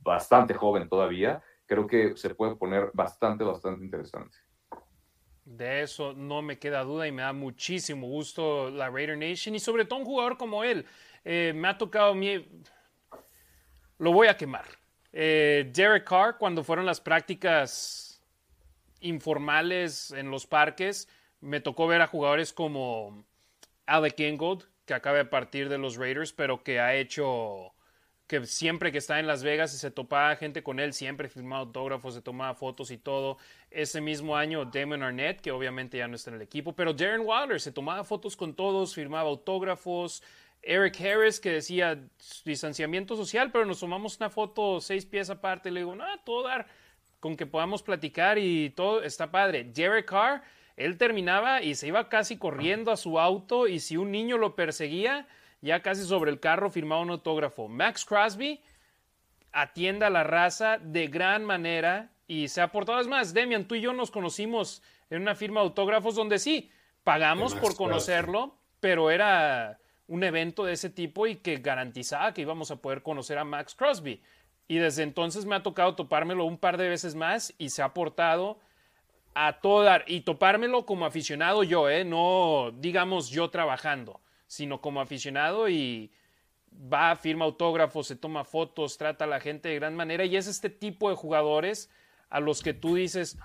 bastante joven todavía, creo que se puede poner bastante, bastante interesante. De eso no me queda duda y me da muchísimo gusto la Raider Nation y sobre todo un jugador como él. Eh, me ha tocado mí, lo voy a quemar. Eh, Derek Carr, cuando fueron las prácticas informales en los parques, me tocó ver a jugadores como Alec Ingold, que acaba de partir de los Raiders, pero que ha hecho que siempre que está en Las Vegas y se topaba gente con él, siempre firmaba autógrafos, se tomaba fotos y todo. Ese mismo año Damon Arnett, que obviamente ya no está en el equipo, pero Darren Wilder se tomaba fotos con todos, firmaba autógrafos. Eric Harris que decía distanciamiento social, pero nos tomamos una foto seis pies aparte. Le digo, no, todo dar con que podamos platicar y todo está padre. Derek Carr él terminaba y se iba casi corriendo a su auto y si un niño lo perseguía, ya casi sobre el carro firmaba un autógrafo. Max Crosby atiende a la raza de gran manera y se ha portado. Es más, Demian, tú y yo nos conocimos en una firma de autógrafos donde sí, pagamos por conocerlo, pero era un evento de ese tipo y que garantizaba que íbamos a poder conocer a Max Crosby. Y desde entonces me ha tocado topármelo un par de veces más y se ha portado a todo dar y topármelo como aficionado yo, ¿eh? no digamos yo trabajando, sino como aficionado y va, firma autógrafos, se toma fotos, trata a la gente de gran manera y es este tipo de jugadores a los que tú dices,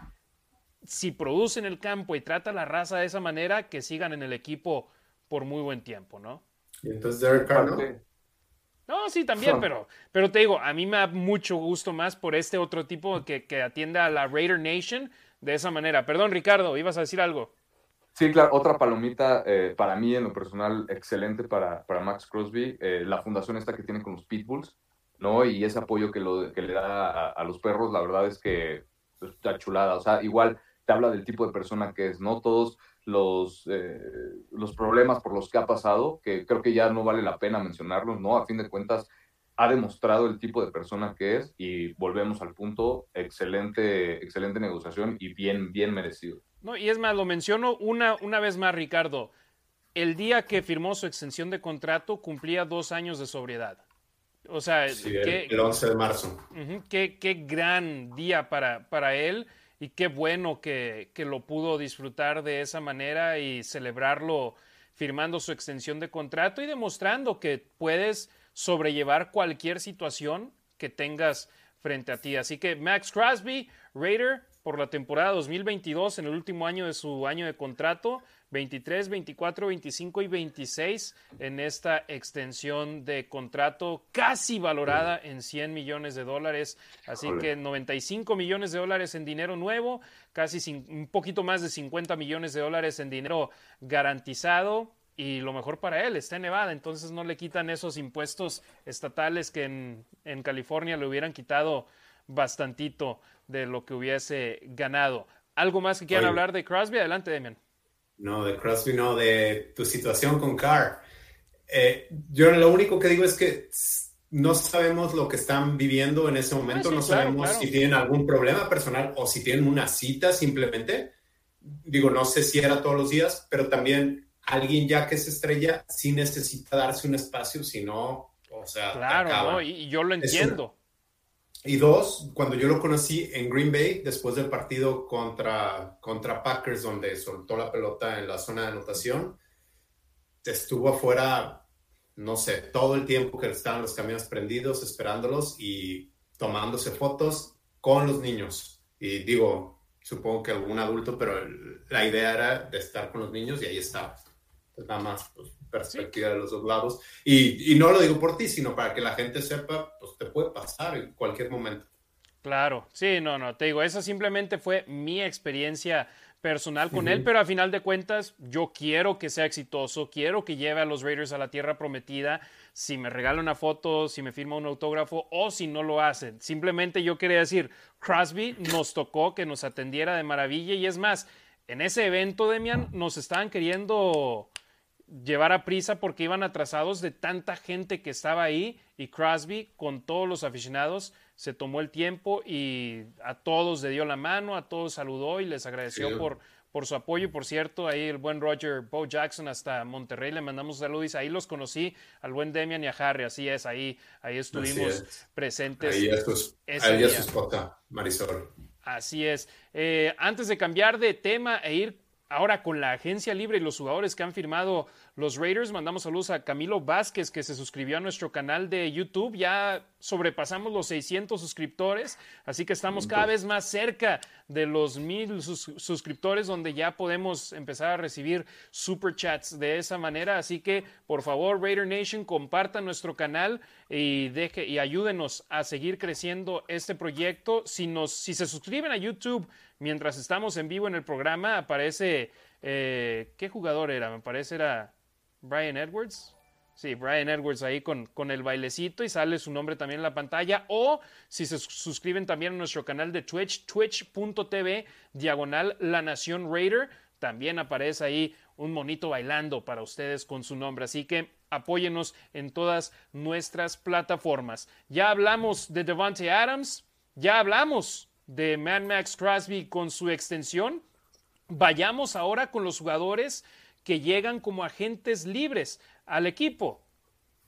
si producen el campo y trata a la raza de esa manera, que sigan en el equipo por muy buen tiempo, ¿no? Y entonces Derek Carr, ¿no? No, sí, también, pero, pero te digo, a mí me da mucho gusto más por este otro tipo que, que atiende a la Raider Nation, de esa manera. Perdón, Ricardo, ibas a decir algo. Sí, claro, otra palomita eh, para mí en lo personal excelente para, para Max Crosby, eh, la fundación esta que tiene con los Pitbulls, ¿no? Y ese apoyo que, lo, que le da a, los perros, la verdad es que está chulada, o sea, igual te habla del tipo de persona que es, ¿no? Todos los, eh, los problemas por los que ha pasado, que creo que ya no vale la pena mencionarlos, ¿no? A fin de cuentas, ha demostrado el tipo de persona que es y volvemos al punto, excelente, excelente negociación y bien, bien merecido. No, y es más, lo menciono una, una vez más, Ricardo. El día que firmó su extensión de contrato cumplía dos años de sobriedad. O sea, el 11 de marzo. qué, qué, gran día para, para él y qué bueno que, que lo pudo disfrutar de esa manera y celebrarlo firmando su extensión de contrato y demostrando que puedes sobrellevar cualquier situación que tengas frente a ti. Así que Max Crosby, Raider, por la temporada 2022, en el último año de su año de contrato, 23, 24, 25 y 26 en esta extensión de contrato casi valorada en 100 millones de dólares. Así que 95 millones de dólares en dinero nuevo, casi un poquito más de 50 millones de dólares en dinero garantizado y lo mejor para él está en Nevada, entonces no le quitan esos impuestos estatales que en, California le hubieran quitado bastantito de lo que hubiese ganado. ¿Algo más que quieran hablar de Crosby? Adelante, Demian. No, de Crosby no, de tu situación con Carr. Eh, yo lo único que digo es que no sabemos lo que están viviendo en ese momento, ah, no sabemos si tienen algún problema personal o si tienen una cita simplemente. Digo, no sé si era todos los días, pero también alguien ya que es estrella sí necesita darse un espacio, si no, o sea, claro, y, yo lo entiendo. Y dos, cuando yo lo conocí en Green Bay, después del partido contra, contra Packers, donde soltó la pelota en la zona de anotación, estuvo afuera no sé, todo el tiempo que estaban los camiones prendidos, esperándolos y tomándose fotos con los niños. Y digo, supongo que algún adulto, pero la idea era de estar con los niños y ahí estaba. Nada más, pues, perspectiva de los dos lados. Y, y, no lo digo por ti, sino para que la gente sepa, pues te puede pasar en cualquier momento. Claro, sí, no, no, te digo, esa simplemente fue mi experiencia personal con él, pero a final de cuentas yo quiero que sea exitoso, quiero que lleve a los Raiders a la tierra prometida, si me regala una foto, si me firma un autógrafo o si no lo hacen. Simplemente yo quería decir, Crosby nos tocó que nos atendiera de maravilla y es más, en ese evento, Demian, nos estaban queriendo llevar a prisa porque iban atrasados de tanta gente que estaba ahí y Crosby con todos los aficionados se tomó el tiempo y a todos le dio la mano, a todos saludó y les agradeció por, por su apoyo. Por cierto, ahí el buen Roger Bo Jackson hasta Monterrey le mandamos saludos. Ahí los conocí, al buen Demian y a Harry. Así es, ahí, ahí estuvimos presentes. Ahí es su, ahí es Marisol. Así es. Eh, antes de cambiar de tema e ir ahora con la agencia libre y los jugadores que han firmado los Raiders, mandamos saludos a Camilo Vázquez que se suscribió a nuestro canal de YouTube. Ya sobrepasamos los 600 suscriptores, así que estamos cada vez más cerca de los mil suscriptores donde ya podemos empezar a recibir super chats de esa manera. Así que por favor, Raider Nation, compartan nuestro canal y, deje, y ayúdenos a seguir creciendo este proyecto. Si, nos, si se suscriben a YouTube mientras estamos en vivo en el programa, aparece... Eh, ¿Qué jugador era? Me parece era Brian Edwards. Sí, Brian Edwards ahí con, con, el bailecito y sale su nombre también en la pantalla. O si se suscriben también a nuestro canal de Twitch, twitch.tv, diagonal La Nación Raider, también aparece ahí un monito bailando para ustedes con su nombre. Así que apóyenos en todas nuestras plataformas. Ya hablamos de Devante Adams, ya hablamos de Mad Max Crosby con su extensión. Vayamos ahora con los jugadores que llegan como agentes libres al equipo.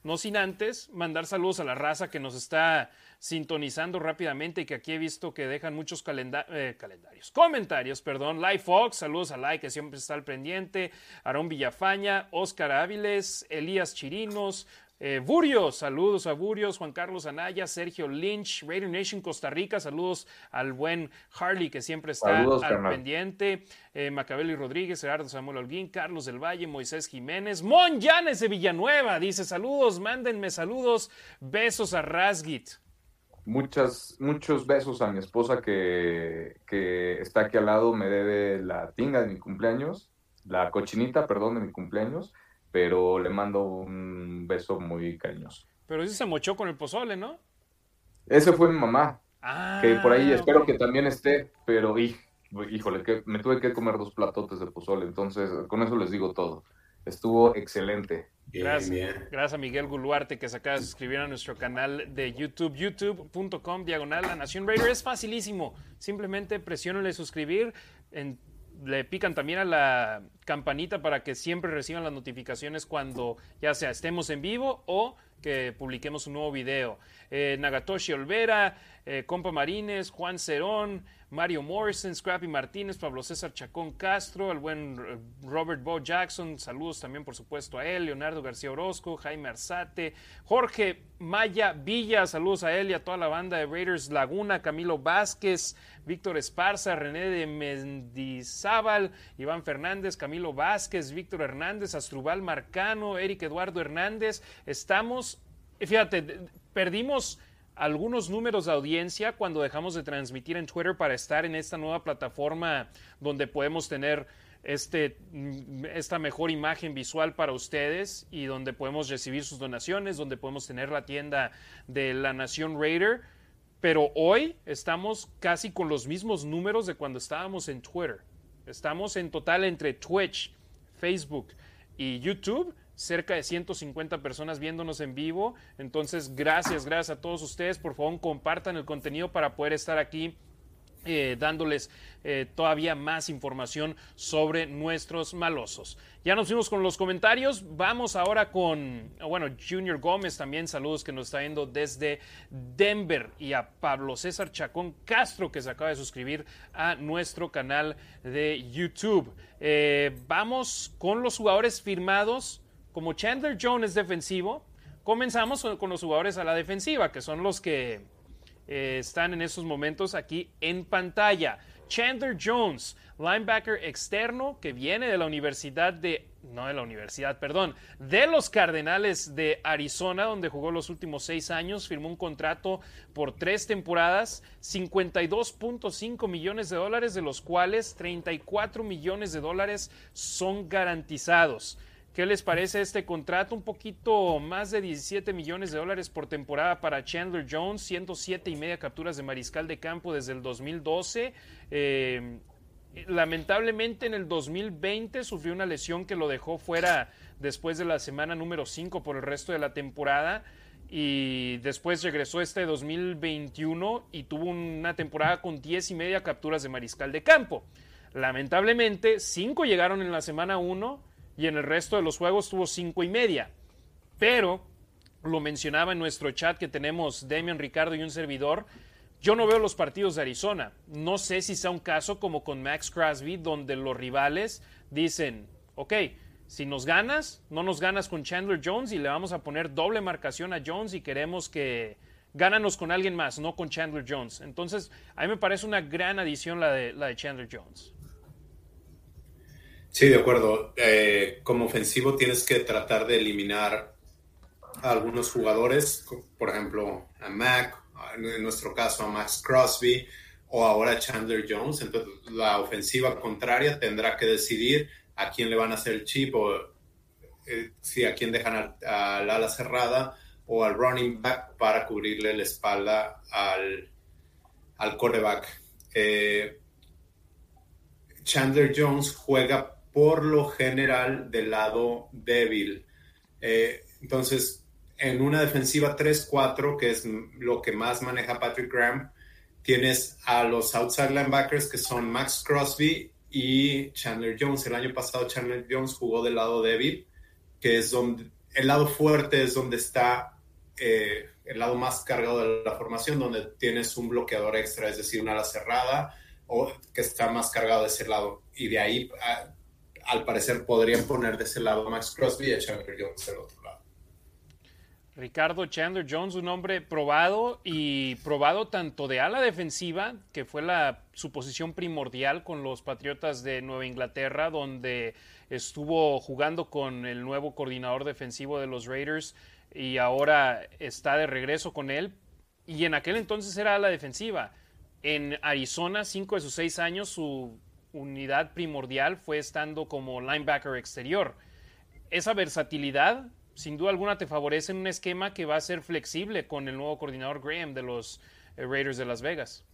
No sin antes mandar saludos a la raza que nos está sintonizando rápidamente y que aquí he visto que dejan muchos eh, calendarios, comentarios, perdón. Live Fox, saludos a Like que siempre está al pendiente. Aarón Villafaña, Oscar Áviles, Elías Chirinos, eh, Burios, saludos a Burios, Juan Carlos Anaya, Sergio Lynch, Radio Nation Costa Rica, saludos al buen Harley que siempre está al pendiente, eh, Macabeli Rodríguez, Gerardo Samuel Holguín, Carlos del Valle, Moisés Jiménez, Mon Llanes de Villanueva, dice saludos, mándenme saludos, besos a Rasgit. Muchas, muchos besos a mi esposa que, que está aquí al lado, me debe la tinga de mi cumpleaños, la cochinita, perdón, de mi cumpleaños pero le mando un beso muy cariñoso. Pero ese se mochó con el pozole, ¿no? Ese fue mi mamá, ah, que por ahí espero que también esté, pero híjole, que me tuve que comer dos platotes de pozole, entonces con eso les digo todo. Estuvo excelente. gracias, gracias a Miguel Guluarte que se acaba de suscribir a nuestro canal de YouTube, youtube.com diagonal La Nación Raider. Es facilísimo, simplemente presionenle suscribir en le pican también a la campanita para que siempre reciban las notificaciones cuando ya sea estemos en vivo o que publiquemos un nuevo video. Eh, Nagatoshi Olvera, eh, Compa Marines, Juan Cerón, Mario Morrison, Scrappy Martínez, Pablo César Chacón Castro, el buen eh, Robert Bo Jackson, saludos también por supuesto a él, Leonardo García Orozco, Jaime Arzate, Jorge Maya Villa, saludos a él y a toda la banda de Raiders Laguna, Camilo Vázquez, Víctor Esparza, René de Mendizábal, Iván Fernández, Camilo Vázquez, Víctor Hernández, Astrubal Marcano, Eric Eduardo Hernández. Estamos, fíjate, perdimos algunos números de audiencia cuando dejamos de transmitir en Twitter para estar en esta nueva plataforma donde podemos tener este, esta mejor imagen visual para ustedes y donde podemos recibir sus donaciones, donde podemos tener la tienda de la Nación Raider. Pero hoy estamos casi con los mismos números de cuando estábamos en Twitter. Estamos en total entre Twitch, Facebook y YouTube cerca de 150 personas viéndonos en vivo. Entonces, gracias, gracias a todos ustedes. Por favor, compartan el contenido para poder estar aquí eh, dándoles eh, todavía más información sobre nuestros malosos. Ya nos fuimos con los comentarios. Vamos ahora con, bueno, Junior Gómez también, saludos que nos está viendo desde Denver y a Pablo César Chacón Castro que se acaba de suscribir a nuestro canal de YouTube. Eh, vamos con los jugadores firmados como Chandler Jones es defensivo, comenzamos con los jugadores a la defensiva, que son los que eh, están en estos momentos aquí en pantalla. Chandler Jones, linebacker externo que viene de la Universidad de, no de la Universidad, perdón, de los Cardenales de Arizona, donde jugó los últimos seis años, firmó un contrato por tres temporadas, 52.5 millones de dólares, de los cuales 34 millones de dólares son garantizados. ¿Qué les parece este contrato? Un poquito más de 17 millones de dólares por temporada para Chandler Jones, 107 y media capturas de mariscal de campo desde el 2012. Eh, lamentablemente en el 2020 sufrió una lesión que lo dejó fuera después de la semana número 5 por el resto de la temporada y después regresó este 2021 y tuvo una temporada con 10 y media capturas de mariscal de campo. Lamentablemente, 5 llegaron en la semana 1 y en el resto de los juegos tuvo cinco y media. Pero, lo mencionaba en nuestro chat que tenemos Demian, Ricardo y un servidor, yo no veo los partidos de Arizona. No sé si sea un caso como con Max Crosby, donde los rivales dicen, ok, si nos ganas, no nos ganas con Chandler Jones y le vamos a poner doble marcación a Jones y queremos que gánanos con alguien más, no con Chandler Jones. Entonces, a mí me parece una gran adición la de, la de Chandler Jones. Sí, de acuerdo. Eh, como ofensivo tienes que tratar de eliminar a algunos jugadores, por ejemplo, a Mac, en nuestro caso a Max Crosby o ahora Chandler Jones. Entonces, la ofensiva contraria tendrá que decidir a quién le van a hacer el chip o eh, si a quién dejan al, ala cerrada o al running back para cubrirle la espalda al, al quarterback. Eh, Chandler Jones juega por lo general del lado débil. Eh, entonces, en una defensiva 3-4, que es lo que más maneja Patrick Graham, tienes a los outside linebackers que son Max Crosby y Chandler Jones. El año pasado Chandler Jones jugó del lado débil, que es donde el lado fuerte es donde está eh, el lado más cargado de la formación, donde tienes un bloqueador extra, es decir, una ala cerrada, o que está más cargado de ese lado. Y de ahí ah, al parecer podrían poner de ese lado a Max Crosby y a Chandler Jones del otro lado. Ricardo Chandler Jones, un hombre probado y probado tanto de ala defensiva, que fue la, su posición primordial con los Patriotas de Nueva Inglaterra, donde estuvo jugando con el nuevo coordinador defensivo de los Raiders y ahora está de regreso con él. Y en aquel entonces era ala defensiva. En Arizona, cinco de sus seis años, su unidad primordial fue estando como linebacker exterior. Esa versatilidad, sin duda alguna, te favorece en un esquema que va a ser flexible con el nuevo coordinador Graham de los eh, Raiders de Las Vegas.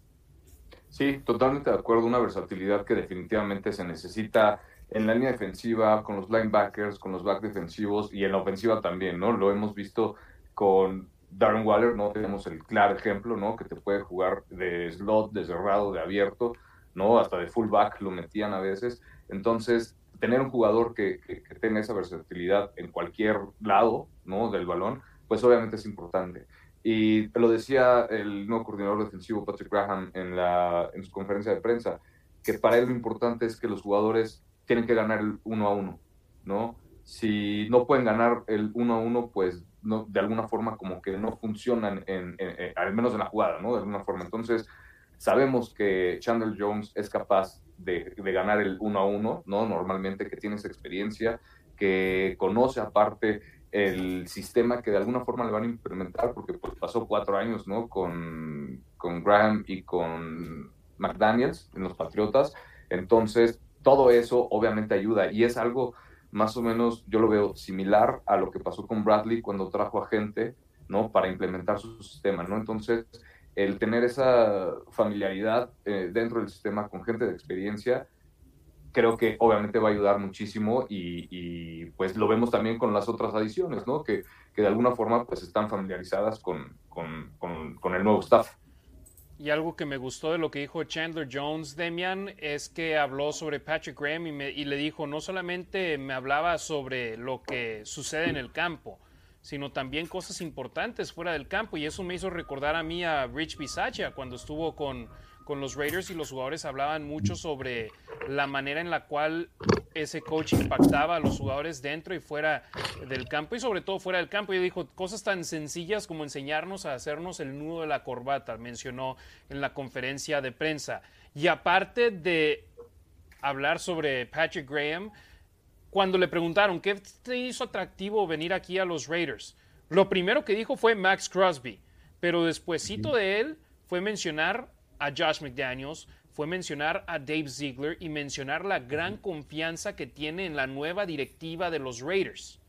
Sí, totalmente de acuerdo. Una versatilidad que definitivamente se necesita en la línea defensiva, con los linebackers, con los back defensivos y en la ofensiva también, ¿no? Lo hemos visto con Darren Waller, ¿no? Tenemos el claro ejemplo, ¿no? Que te puede jugar de slot, de cerrado, de abierto. ¿No? Hasta de fullback lo metían a veces. Entonces, tener un jugador que, tenga esa versatilidad en cualquier lado, ¿no? Del balón, pues obviamente es importante. Y lo decía el nuevo coordinador defensivo Patrick Graham en, la, en su conferencia de prensa, que para él lo importante es que los jugadores tienen que ganar el uno a uno, ¿no? Si no pueden ganar el uno a uno, pues no, de alguna forma como que no funcionan, en, al menos en la jugada, ¿no? De alguna forma. Entonces, Sabemos que Chandler Jones es capaz de, ganar el uno a uno, ¿no? Normalmente que tiene esa experiencia, que conoce aparte el sistema que de alguna forma le van a implementar, porque pues, pasó cuatro años, ¿no? Con, con Graham y con McDaniels en los Patriotas. Entonces, todo eso obviamente ayuda y es algo más o menos, yo lo veo similar a lo que pasó con Bradley cuando trajo a gente, ¿no? Para implementar su sistema, ¿no? Entonces, el tener esa familiaridad eh, dentro del sistema con gente de experiencia, creo que obviamente va a ayudar muchísimo y, pues lo vemos también con las otras adiciones, ¿no? Que, que de alguna forma pues están familiarizadas con, con, con, el nuevo staff. Y algo que me gustó de lo que dijo Chandler Jones, Demian, es que habló sobre Patrick Graham y, y le dijo, no solamente me hablaba sobre lo que sucede en el campo, sino también cosas importantes fuera del campo. Y eso me hizo recordar a mí a Rich Bisaccia cuando estuvo con, con los Raiders y los jugadores hablaban mucho sobre la manera en la cual ese coach impactaba a los jugadores dentro y fuera del campo y sobre todo fuera del campo. Y dijo cosas tan sencillas como enseñarnos a hacernos el nudo de la corbata, mencionó en la conferencia de prensa. Y aparte de hablar sobre Patrick Graham, cuando le preguntaron qué te hizo atractivo venir aquí a los Raiders, lo primero que dijo fue Max Crosby, pero despuesito de él fue mencionar a Josh McDaniels, fue mencionar a Dave Ziegler y mencionar la gran confianza que tiene en la nueva directiva de los Raiders.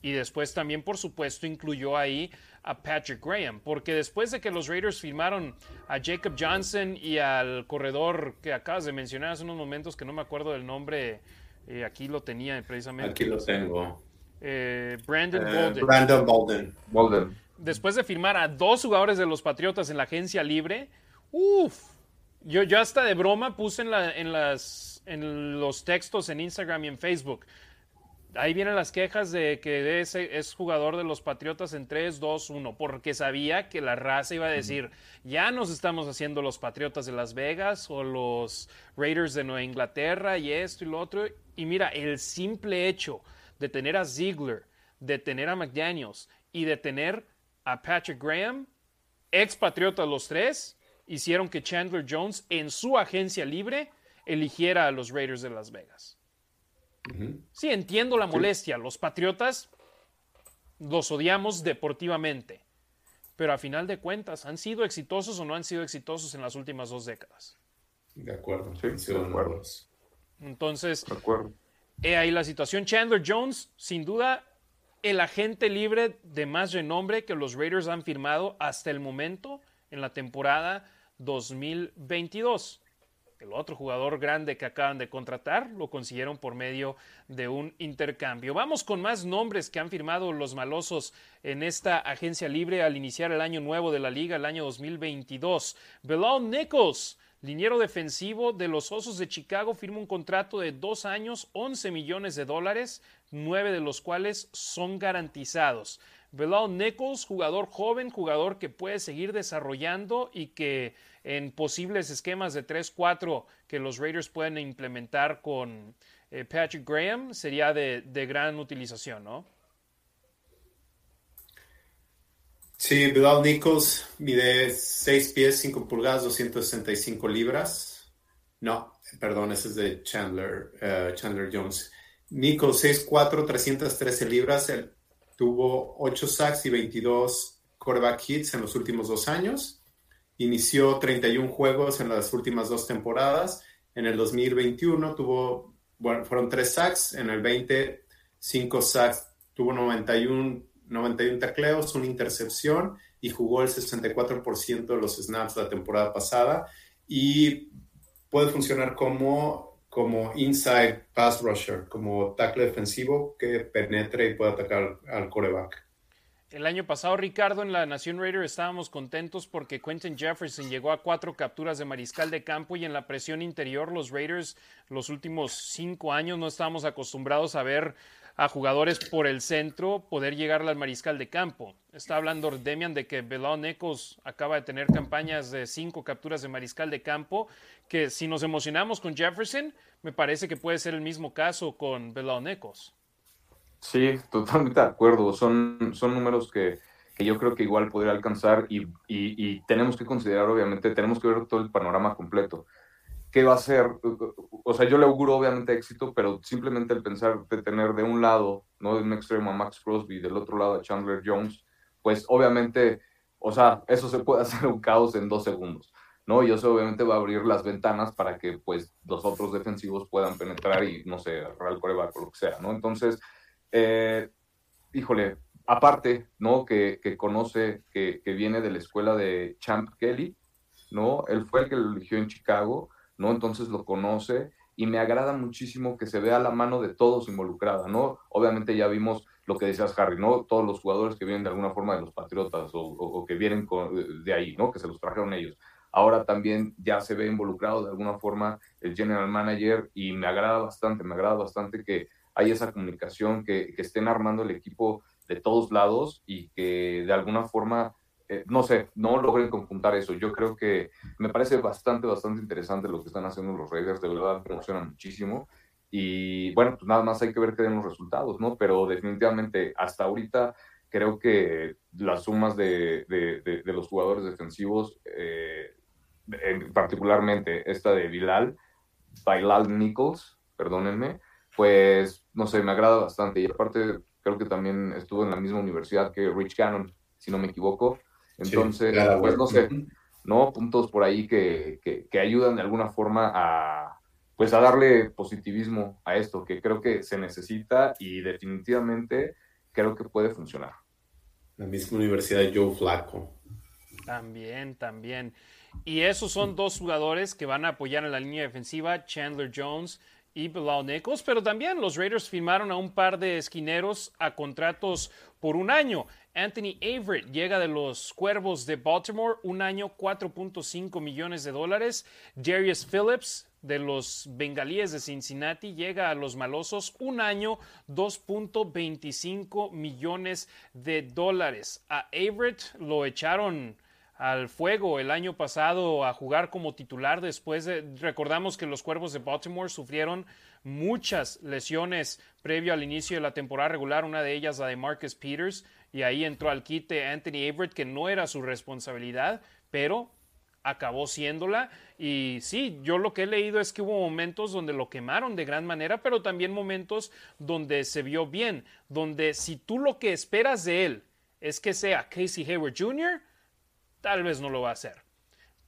Y después también, por supuesto, incluyó ahí a Patrick Graham, porque después de que los Raiders firmaron a Jacob Johnson y al corredor que acabas de mencionar hace unos momentos, que no me acuerdo del nombre, eh, aquí lo tenía precisamente. Aquí lo tengo. Eh, Brandon Eh, Bolden. Brandon Bolden. Bolden. Después de firmar a dos jugadores de los Patriotas en la agencia libre, uff, yo, yo hasta de broma puse en, la- en las, en los textos en Instagram y en Facebook. Ahí vienen las quejas de que ese es jugador de los Patriotas en 3, 2, 1, porque sabía que la raza iba a decir, ya nos estamos haciendo los Patriotas de Las Vegas o los Raiders de Nueva Inglaterra y esto y lo otro. Y mira, el simple hecho de tener a Ziegler, de tener a McDaniels y de tener a Patrick Graham, ex Patriotas los tres, hicieron que Chandler Jones en su agencia libre eligiera a los Raiders de Las Vegas. Sí, entiendo la molestia. Los Patriotas los odiamos deportivamente. Pero a final de cuentas, ¿han sido exitosos o no han sido exitosos en las últimas dos décadas? De acuerdo. Sí, Sí, de acuerdo. Entonces, De acuerdo. he ahí la situación. Chandler Jones, sin duda, el agente libre de más renombre que los Raiders han firmado hasta el momento en la temporada 2022. El otro jugador grande que acaban de contratar lo consiguieron por medio de un intercambio. Vamos con más nombres que han firmado los malosos en esta agencia libre al iniciar el año nuevo de la liga, el año 2022. Bilal Nichols, liniero defensivo de los Osos de Chicago, firma un contrato de dos años, 11 millones de dólares, nueve de los cuales son garantizados. Bilal Nichols, jugador joven, jugador que puede seguir desarrollando y que en posibles esquemas de 3-4 que los Raiders pueden implementar con eh, Patrick Graham sería de, de gran utilización, ¿no? Sí, Bilal Nichols mide 6 pies, 5 pulgadas, 265 libras. No, perdón, ese es de Chandler, eh, Chandler Jones. Nichols, 6'4, 313 libras. Él tuvo 8 sacks y 22 quarterback hits en los últimos dos años. Inició 31 juegos en las últimas dos temporadas. En el 2021 tuvo, bueno, fueron 3 sacks. En el 20, 5 sacks. Tuvo 91 91 tacleos, una intercepción y jugó el 64% de los snaps la temporada pasada y puede funcionar como, como inside pass rusher, como tackle defensivo que penetre y pueda atacar al coreback. El año pasado, Ricardo, en la Nación Raider estábamos contentos porque Quentin Jefferson llegó a cuatro capturas de mariscal de campo y en la presión interior los Raiders los últimos cinco años no estábamos acostumbrados a ver a jugadores por el centro poder llegar al mariscal de campo. Está hablando Demian de que Belon Ecos acaba de tener campañas de cinco capturas de mariscal de campo, que si nos emocionamos con Jefferson, me parece que puede ser el mismo caso con Belon Ecos. Sí, totalmente de acuerdo. Son, son números que, que yo creo que igual podría alcanzar y, y, y, tenemos que considerar, obviamente, tenemos que ver todo el panorama completo. ¿Qué va a ser? O sea, yo le auguro obviamente éxito, pero simplemente el pensar de tener de un lado, ¿no? De un extremo a Max Crosby del otro lado a Chandler Jones, pues obviamente, o sea, eso se puede hacer un caos en dos segundos. ¿no? Y eso obviamente va a abrir las ventanas para que pues los otros defensivos puedan penetrar y, no sé, el coreback o lo que sea, ¿no? Entonces, eh, híjole, aparte, ¿no? Que, que conoce, que, que, viene de la escuela de Champ Kelly, ¿no? Él fue el que lo eligió en Chicago, ¿no? Entonces lo conoce y me agrada muchísimo que se vea la mano de todos involucrada, ¿no? Obviamente ya vimos lo que decías, Harry, ¿no? Todos los jugadores que vienen de alguna forma de los Patriotas o, o, que vienen con, de ahí, ¿no? Que se los trajeron ellos. Ahora también ya se ve involucrado de alguna forma el general manager y me agrada bastante, me agrada bastante que hay esa comunicación, que, estén armando el equipo de todos lados y que de alguna forma eh, no sé, no logren conjuntar eso. Yo creo que me parece bastante, bastante interesante lo que están haciendo los Raiders, de verdad me emociona muchísimo. Y bueno, pues nada más hay que ver qué den los resultados, ¿no? Pero definitivamente hasta ahorita creo que las sumas de, los jugadores defensivos, eh, particularmente esta de Bilal, Bilal Nichols, perdónenme, pues no sé, me agrada bastante. Y aparte, creo que también estuvo en la misma universidad que Rich Cannon, si no me equivoco. Entonces, pues no sé, ¿no? Puntos por ahí que, que, que ayudan de alguna forma a, pues a darle positivismo a esto, que creo que se necesita y definitivamente creo que puede funcionar. La misma universidad de Joe Flacco. También, también. Y esos son dos jugadores que van a apoyar en la línea defensiva, Chandler Jones y Bilal Nichols, pero también los Raiders firmaron a un par de esquineros a contratos por un año. Anthony Averett llega de los Cuervos de Baltimore, un año 4.5 millones de dólares. Darius Phillips de los Bengalíes de Cincinnati llega a los Malosos un año 2.25 millones de dólares. A Averett lo echaron al fuego el año pasado a jugar como titular después de recordamos que los Cuervos de Baltimore sufrieron muchas lesiones previo al inicio de la temporada regular, una de ellas la de Marcus Peters y ahí entró al quite Anthony Averett que no era su responsabilidad, pero acabó siéndola. Y sí, yo lo que he leído es que hubo momentos donde lo quemaron de gran manera, pero también momentos donde se vio bien, donde si tú lo que esperas de él es que sea Casey Hayward Jr., tal vez no lo va a hacer.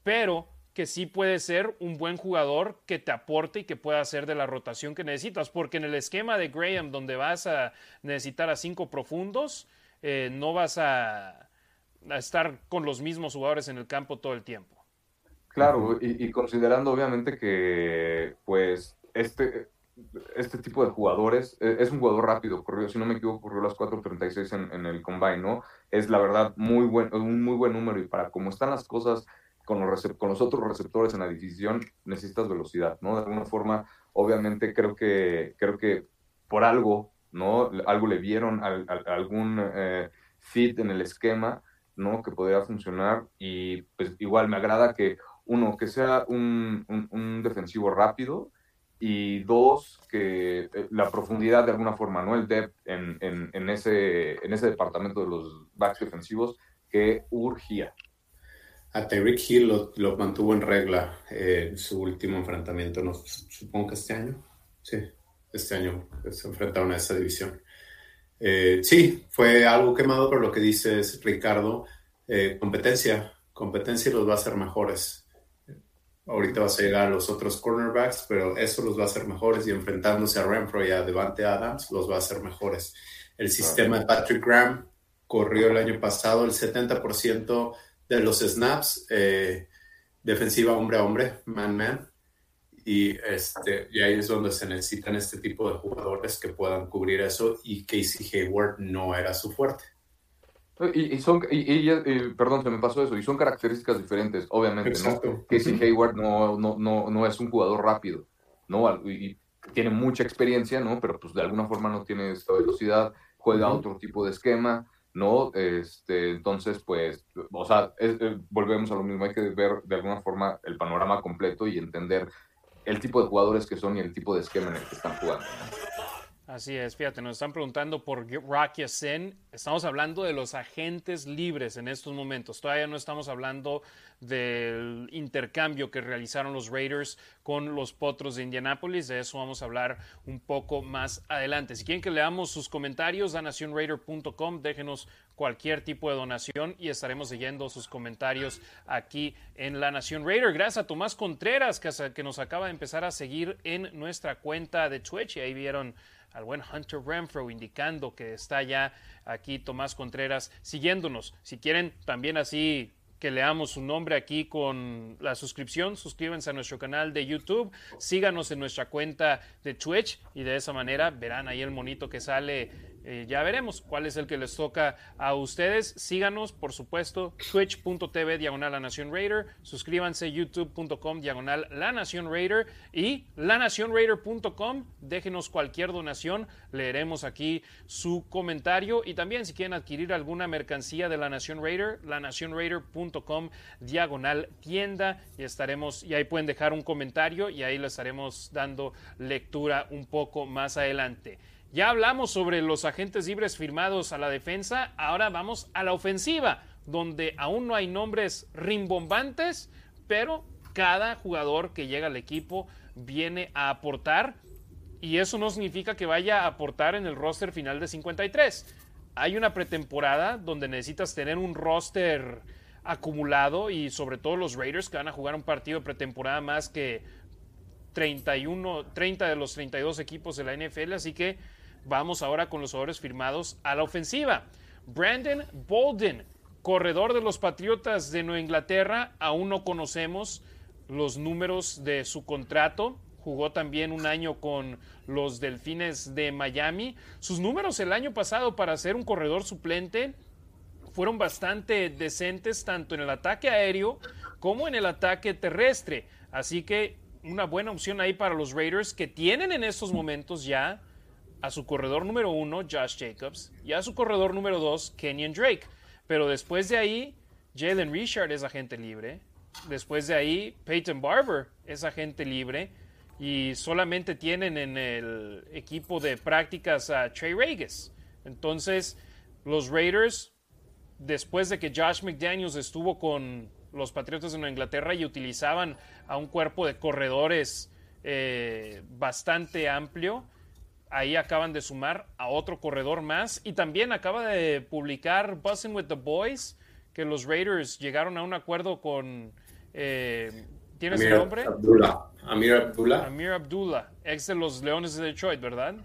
Pero que sí puede ser un buen jugador que te aporte y que pueda hacer de la rotación que necesitas, porque en el esquema de Graham, donde vas a necesitar a cinco profundos, eh, no vas a estar con los mismos jugadores en el campo todo el tiempo. Claro, y, considerando obviamente que pues este, este tipo de jugadores e, es un jugador rápido, corrió, si no me equivoco, corrió las 4.36 en, en el combine, ¿no? Es la verdad muy buen, un muy buen número y para cómo están las cosas con los, con los otros receptores en la división necesitas velocidad, ¿no? De alguna forma, obviamente creo que, creo que por algo, ¿no? Algo le vieron, al, algún eh, fit en el esquema, ¿no? Que podría funcionar y pues igual me agrada que uno, que sea un, un, defensivo rápido y dos, que eh, la profundidad de alguna forma, ¿no? El depth en, en, en, ese, en ese departamento de los backs defensivos que urgía. A Tyreek Hill lo, lo, mantuvo en regla eh, su último enfrentamiento, ¿no? supongo que este año. Sí, este año se enfrentaron a esa división. Eh, sí, fue algo quemado, pero lo que dices, Ricardo, competencia, competencia los va a hacer mejores. Ahorita vas a llegar a los otros cornerbacks, pero eso los va a hacer mejores y enfrentándose a Renfro y a Devante Adams los va a hacer mejores. El sistema de Patrick Graham corrió el año pasado el 70% de los snaps, eh, defensiva hombre a hombre, man-man. Y, este, y ahí es donde se necesitan este tipo de jugadores que puedan cubrir eso y Casey Hayward no era su fuerte. Y, son, y, perdón, se me pasó eso, y son características diferentes, obviamente, ¿no? Casey Hayward no, no, no, no, es un jugador rápido, ¿no? Y, tiene mucha experiencia, ¿no? Pero pues de alguna forma no tiene esta velocidad, juega otro tipo de esquema, ¿no? Este, entonces, pues, o sea, volvemos a lo mismo, hay que ver de alguna forma el panorama completo y entender el tipo de jugadores que son y el tipo de esquema en el que están jugando, Así es, fíjate, nos están preguntando por Rocky Sen. Estamos hablando de los agentes libres en estos momentos. Todavía no estamos hablando del intercambio que realizaron los Raiders con los Potros de Indianápolis. De eso vamos a hablar un poco más adelante. Si quieren que leamos sus comentarios, danacionraider.com, déjenos cualquier tipo de donación y estaremos leyendo sus comentarios aquí en La Nación Raider. Gracias a Tomás Contreras, que nos acaba de empezar a seguir en nuestra cuenta de Twitch. Y ahí vieron al buen Hunter Renfro, indicando que está ya aquí Tomás Contreras siguiéndonos. Si quieren también así que leamos su nombre aquí con la suscripción, suscríbanse a nuestro canal de YouTube, síganos en nuestra cuenta de Twitch y de esa manera verán ahí el monito que sale eh, ya veremos cuál es el que les toca a ustedes. Síganos, por supuesto, twitch.tv diagonal La Nación Raider. Suscríbanse youtube.com diagonal La Nación Raider y lanacionraider.com. Déjenos cualquier donación. Leeremos aquí su comentario. Y también si quieren adquirir alguna mercancía de La Nación Raider, lanacionraider.com diagonal tienda. Y estaremos, y ahí pueden dejar un comentario y ahí le estaremos dando lectura un poco más adelante. Ya hablamos sobre los agentes libres firmados a la defensa, ahora vamos a la ofensiva, donde aún no hay nombres rimbombantes, pero cada jugador que llega al equipo viene a aportar y eso no significa que vaya a aportar en el roster final de 53. Hay una pretemporada donde necesitas tener un roster acumulado y sobre todo los Raiders que van a jugar un partido de pretemporada más que 31, 30 de los 32 equipos de la NFL, así que Vamos ahora con los jugadores firmados a la ofensiva. Brandon Bolden, corredor de los Patriotas de Nueva Inglaterra, aún no conocemos los números de su contrato. Jugó también un año con los Delfines de Miami. Sus números el año pasado para ser un corredor suplente fueron bastante decentes tanto en el ataque aéreo como en el ataque terrestre. Así que una buena opción ahí para los Raiders que tienen en estos momentos ya a su corredor número uno, Josh Jacobs, y a su corredor número dos, Kenyon Drake. Pero después de ahí, Jalen Richard es agente libre. Después de ahí, Peyton Barber es agente libre. Y solamente tienen en el equipo de prácticas a Trey Regis. Entonces, los Raiders, después de que Josh McDaniels estuvo con los Patriotas de Nueva Inglaterra y utilizaban a un cuerpo de corredores eh, bastante amplio, ahí acaban de sumar a otro corredor más y también acaba de publicar Buzzing with the Boys que los Raiders llegaron a un acuerdo con eh, ¿tienes el nombre? Abdullah. Amir Abdullah. Amir Abdullah, ex de los Leones de Detroit, ¿verdad?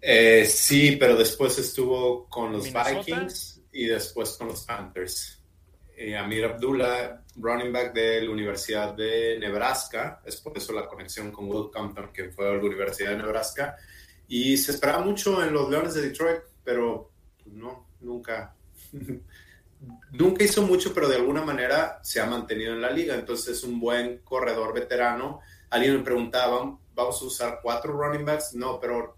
Eh, sí, pero después estuvo con los Vikings y después con los Panthers. Eh, Amir Abdullah, running back de la Universidad de Nebraska, es por eso la conexión con Will Compton, que fue a la Universidad de Nebraska, y se esperaba mucho en los Leones de Detroit, pero no, nunca, nunca hizo mucho, pero de alguna manera se ha mantenido en la liga, entonces es un buen corredor veterano. Alguien me preguntaba, ¿vamos a usar cuatro running backs? No, pero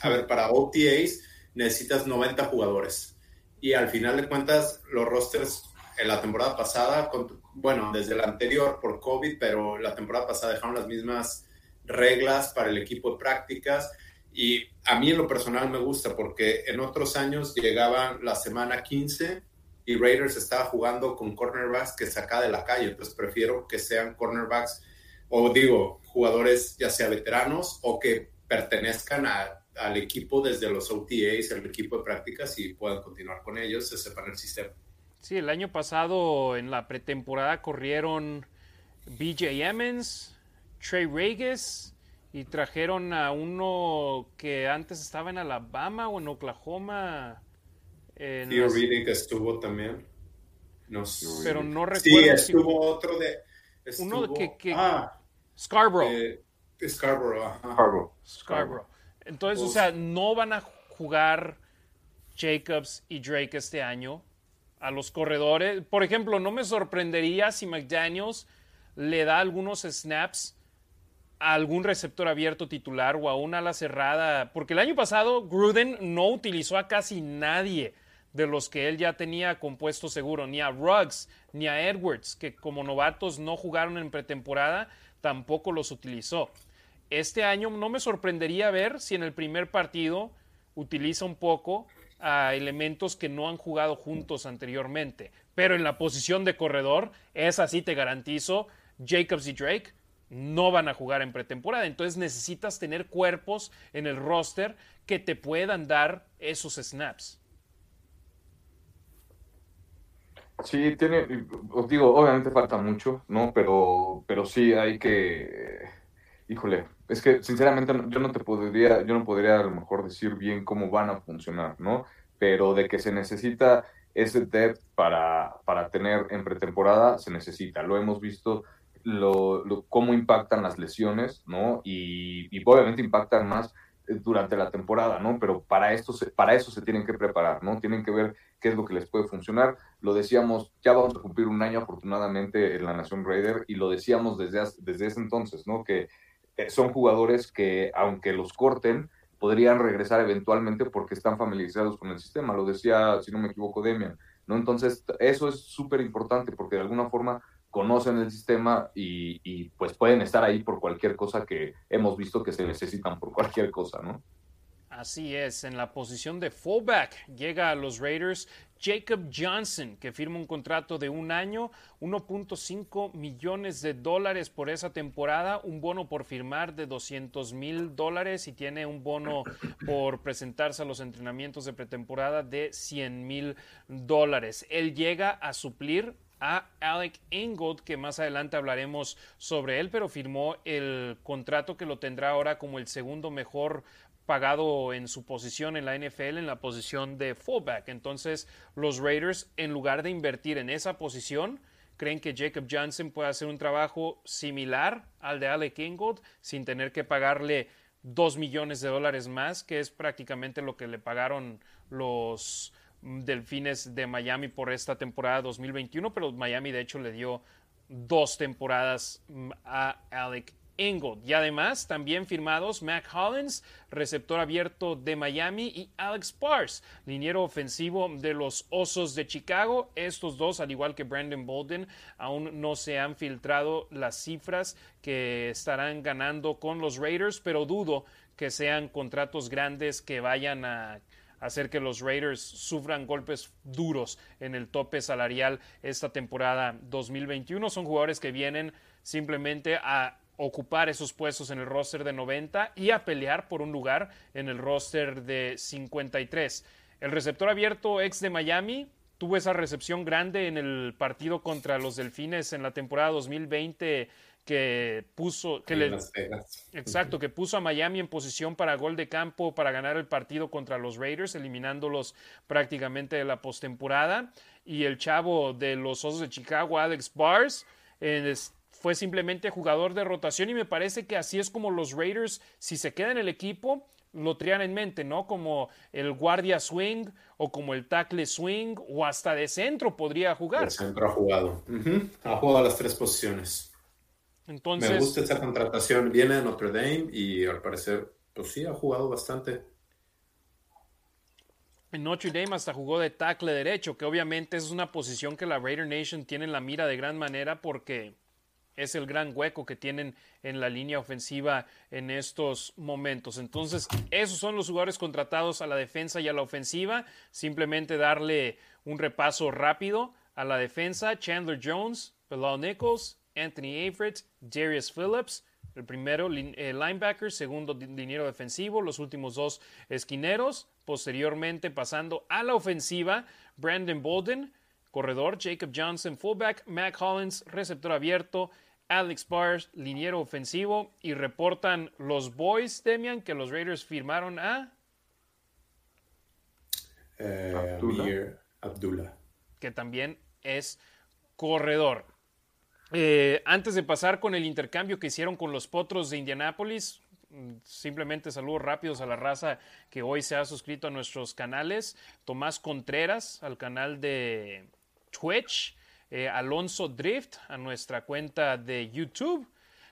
a ver, para OTAs necesitas 90 jugadores. Y al final de cuentas, los rosters en la temporada pasada, bueno, desde la anterior por COVID, pero la temporada pasada dejaron las mismas reglas para el equipo de prácticas. Y a mí en lo personal me gusta porque en otros años llegaban la semana 15 y Raiders estaba jugando con cornerbacks que saca de la calle. Entonces prefiero que sean cornerbacks o digo, jugadores ya sea veteranos o que pertenezcan al equipo desde los OTAs, el equipo de prácticas y puedan continuar con ellos, se sepan el sistema. Sí, el año pasado en la pretemporada corrieron BJ Emmons, Trey Regis y trajeron a uno que antes estaba en Alabama o en Oklahoma. En Tío las... Reading estuvo también. No, pero no recuerdo. Sí, estuvo si... otro de. Estuvo... Uno que. que... Ah, Scarborough. Eh, Scarborough, ajá. Scarborough. Scarborough. Entonces, o sea, no van a jugar Jacobs y Drake este año a los corredores. Por ejemplo, no me sorprendería si McDaniels le da algunos snaps a algún receptor abierto titular o a una ala cerrada, porque el año pasado Gruden no utilizó a casi nadie de los que él ya tenía compuesto seguro, ni a Ruggs, ni a Edwards, que como novatos no jugaron en pretemporada, tampoco los utilizó. Este año no me sorprendería ver si en el primer partido utiliza un poco a elementos que no han jugado juntos anteriormente. Pero en la posición de corredor, es así, te garantizo, Jacobs y Drake no van a jugar en pretemporada. Entonces necesitas tener cuerpos en el roster que te puedan dar esos snaps. Sí, tiene, os digo, obviamente falta mucho, ¿no? Pero, pero sí hay que, híjole, es que sinceramente yo no te podría, yo no podría a lo mejor decir bien cómo van a funcionar, ¿no? Pero de que se necesita ese depth para, para tener en pretemporada, se necesita. Lo hemos visto, lo, cómo impactan las lesiones, ¿no? Y, y, obviamente impactan más eh, durante la temporada, ¿no? Pero para, esto para eso se tienen que preparar, ¿no? Tienen que ver qué es lo que les puede funcionar. Lo decíamos, ya vamos a cumplir un año afortunadamente en la Nación Raider y lo decíamos desde, desde ese entonces, ¿no? Que son jugadores que aunque los corten, podrían regresar eventualmente porque están familiarizados con el sistema. Lo decía, si no me equivoco, Demian, ¿no? Entonces, eso es súper importante porque de alguna forma conocen el sistema y, pues pueden estar ahí por cualquier cosa que hemos visto que se necesitan por cualquier cosa, ¿no? Así es, en la posición de fullback llega a los Raiders Jacob Johnson, que firma un contrato de un año, 1.5 millones de dólares por esa temporada, un bono por firmar de 200 mil dólares y tiene un bono por presentarse a los entrenamientos de pretemporada de 100 mil dólares. Él llega a suplir a Alec Ingold, que más adelante hablaremos sobre él, pero firmó el contrato que lo tendrá ahora como el segundo mejor pagado en su posición en la NFL, en la posición de fullback. Entonces, los Raiders, en lugar de invertir en esa posición, creen que Jacob Johnson puede hacer un trabajo similar al de Alec Ingold sin tener que pagarle dos millones de dólares más, que es prácticamente lo que le pagaron los Delfines de Miami por esta temporada 2021, pero Miami de hecho le dio dos temporadas mm, a Alec Ingold. Y además también firmados Mac Hollins, receptor abierto de Miami, y Alex Pars, liniero ofensivo de los Osos de Chicago. Estos dos, al igual que Brandon Bolden, aún no se han filtrado las cifras que estarán ganando con los Raiders, pero dudo que sean contratos grandes que vayan a hacer que los Raiders sufran golpes duros en el tope salarial esta temporada 2021. Son jugadores que vienen simplemente a ocupar esos puestos en el roster de 90 y a pelear por un lugar en el roster de 53. El receptor abierto ex de Miami tuvo esa recepción grande en el partido contra los Delfines en la temporada 2020 que puso que le, exacto que puso a Miami en posición para gol de campo para ganar el partido contra los Raiders eliminándolos prácticamente de la postemporada y el chavo de los Osos de Chicago Alex Bars fue simplemente jugador de rotación y me parece que así es como los Raiders si se queda en el equipo lo traían en mente, ¿no? Como el guardia swing o como el tackle swing o hasta de centro podría jugar. De centro ha jugado. Ha jugado a las tres posiciones. Entonces, Me gusta esa contratación. Viene de Notre Dame y al parecer, pues sí, ha jugado bastante. En Notre Dame hasta jugó de tackle derecho, que obviamente es una posición que la Raider Nation tiene en la mira de gran manera porque es el gran hueco que tienen en la línea ofensiva en estos momentos. Entonces, esos son los jugadores contratados a la defensa y a la ofensiva. Simplemente darle un repaso rápido a la defensa. Chandler Jones, Bilal Nichols, Anthony Averett, Darius Phillips, el primero eh, linebacker, segundo liniero defensivo, los últimos dos esquineros. Posteriormente pasando a la ofensiva, Brandon Bolden, corredor, Jacob Johnson, fullback, Mac Hollins, receptor abierto, Alex Bars, liniero ofensivo, y reportan los Boys, Demian, que los Raiders firmaron a... Eh, Abdullah. Que también es corredor. Eh, antes de pasar con el intercambio que hicieron con los Potros de Indianápolis, mm, simplemente saludos rápidos a la raza que hoy se ha suscrito a nuestros canales. Tomás Contreras al canal de Twitch. Eh, Alonso Drift a nuestra cuenta de YouTube.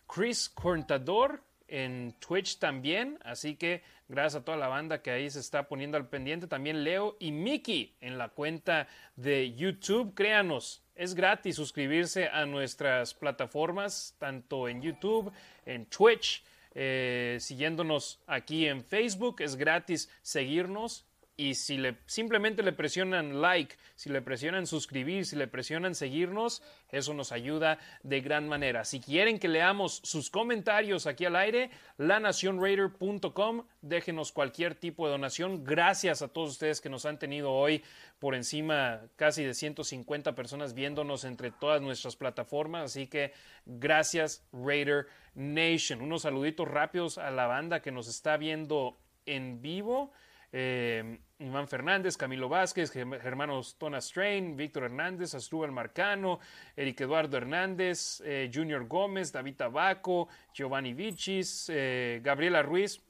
Chris Cortador en Twitch también. Así que gracias a toda la banda que ahí se está poniendo al pendiente. También Leo y Miki en la cuenta de YouTube. Créanos, es gratis suscribirse a nuestras plataformas, tanto en YouTube, en Twitch, eh, siguiéndonos aquí en Facebook. Es gratis seguirnos y si le, simplemente le presionan like, si le presionan suscribir, si le presionan seguirnos, eso nos ayuda de gran manera. Si quieren que leamos sus comentarios aquí al aire, lanacionraider.com, déjenos cualquier tipo de donación. Gracias a todos ustedes que nos han tenido hoy por encima casi de 150 personas viéndonos entre todas nuestras plataformas. Así que gracias Raider Nation. Unos saluditos rápidos a la banda que nos está viendo en vivo. Eh, Iván Fernández, Camilo Vázquez, hermanos Tona Strain, Víctor Hernández, Astrubal Marcano, Eric Eduardo Hernández, eh, Junior Gómez, David Tabaco, Giovanni Vichis, eh, Gabriela Ruiz.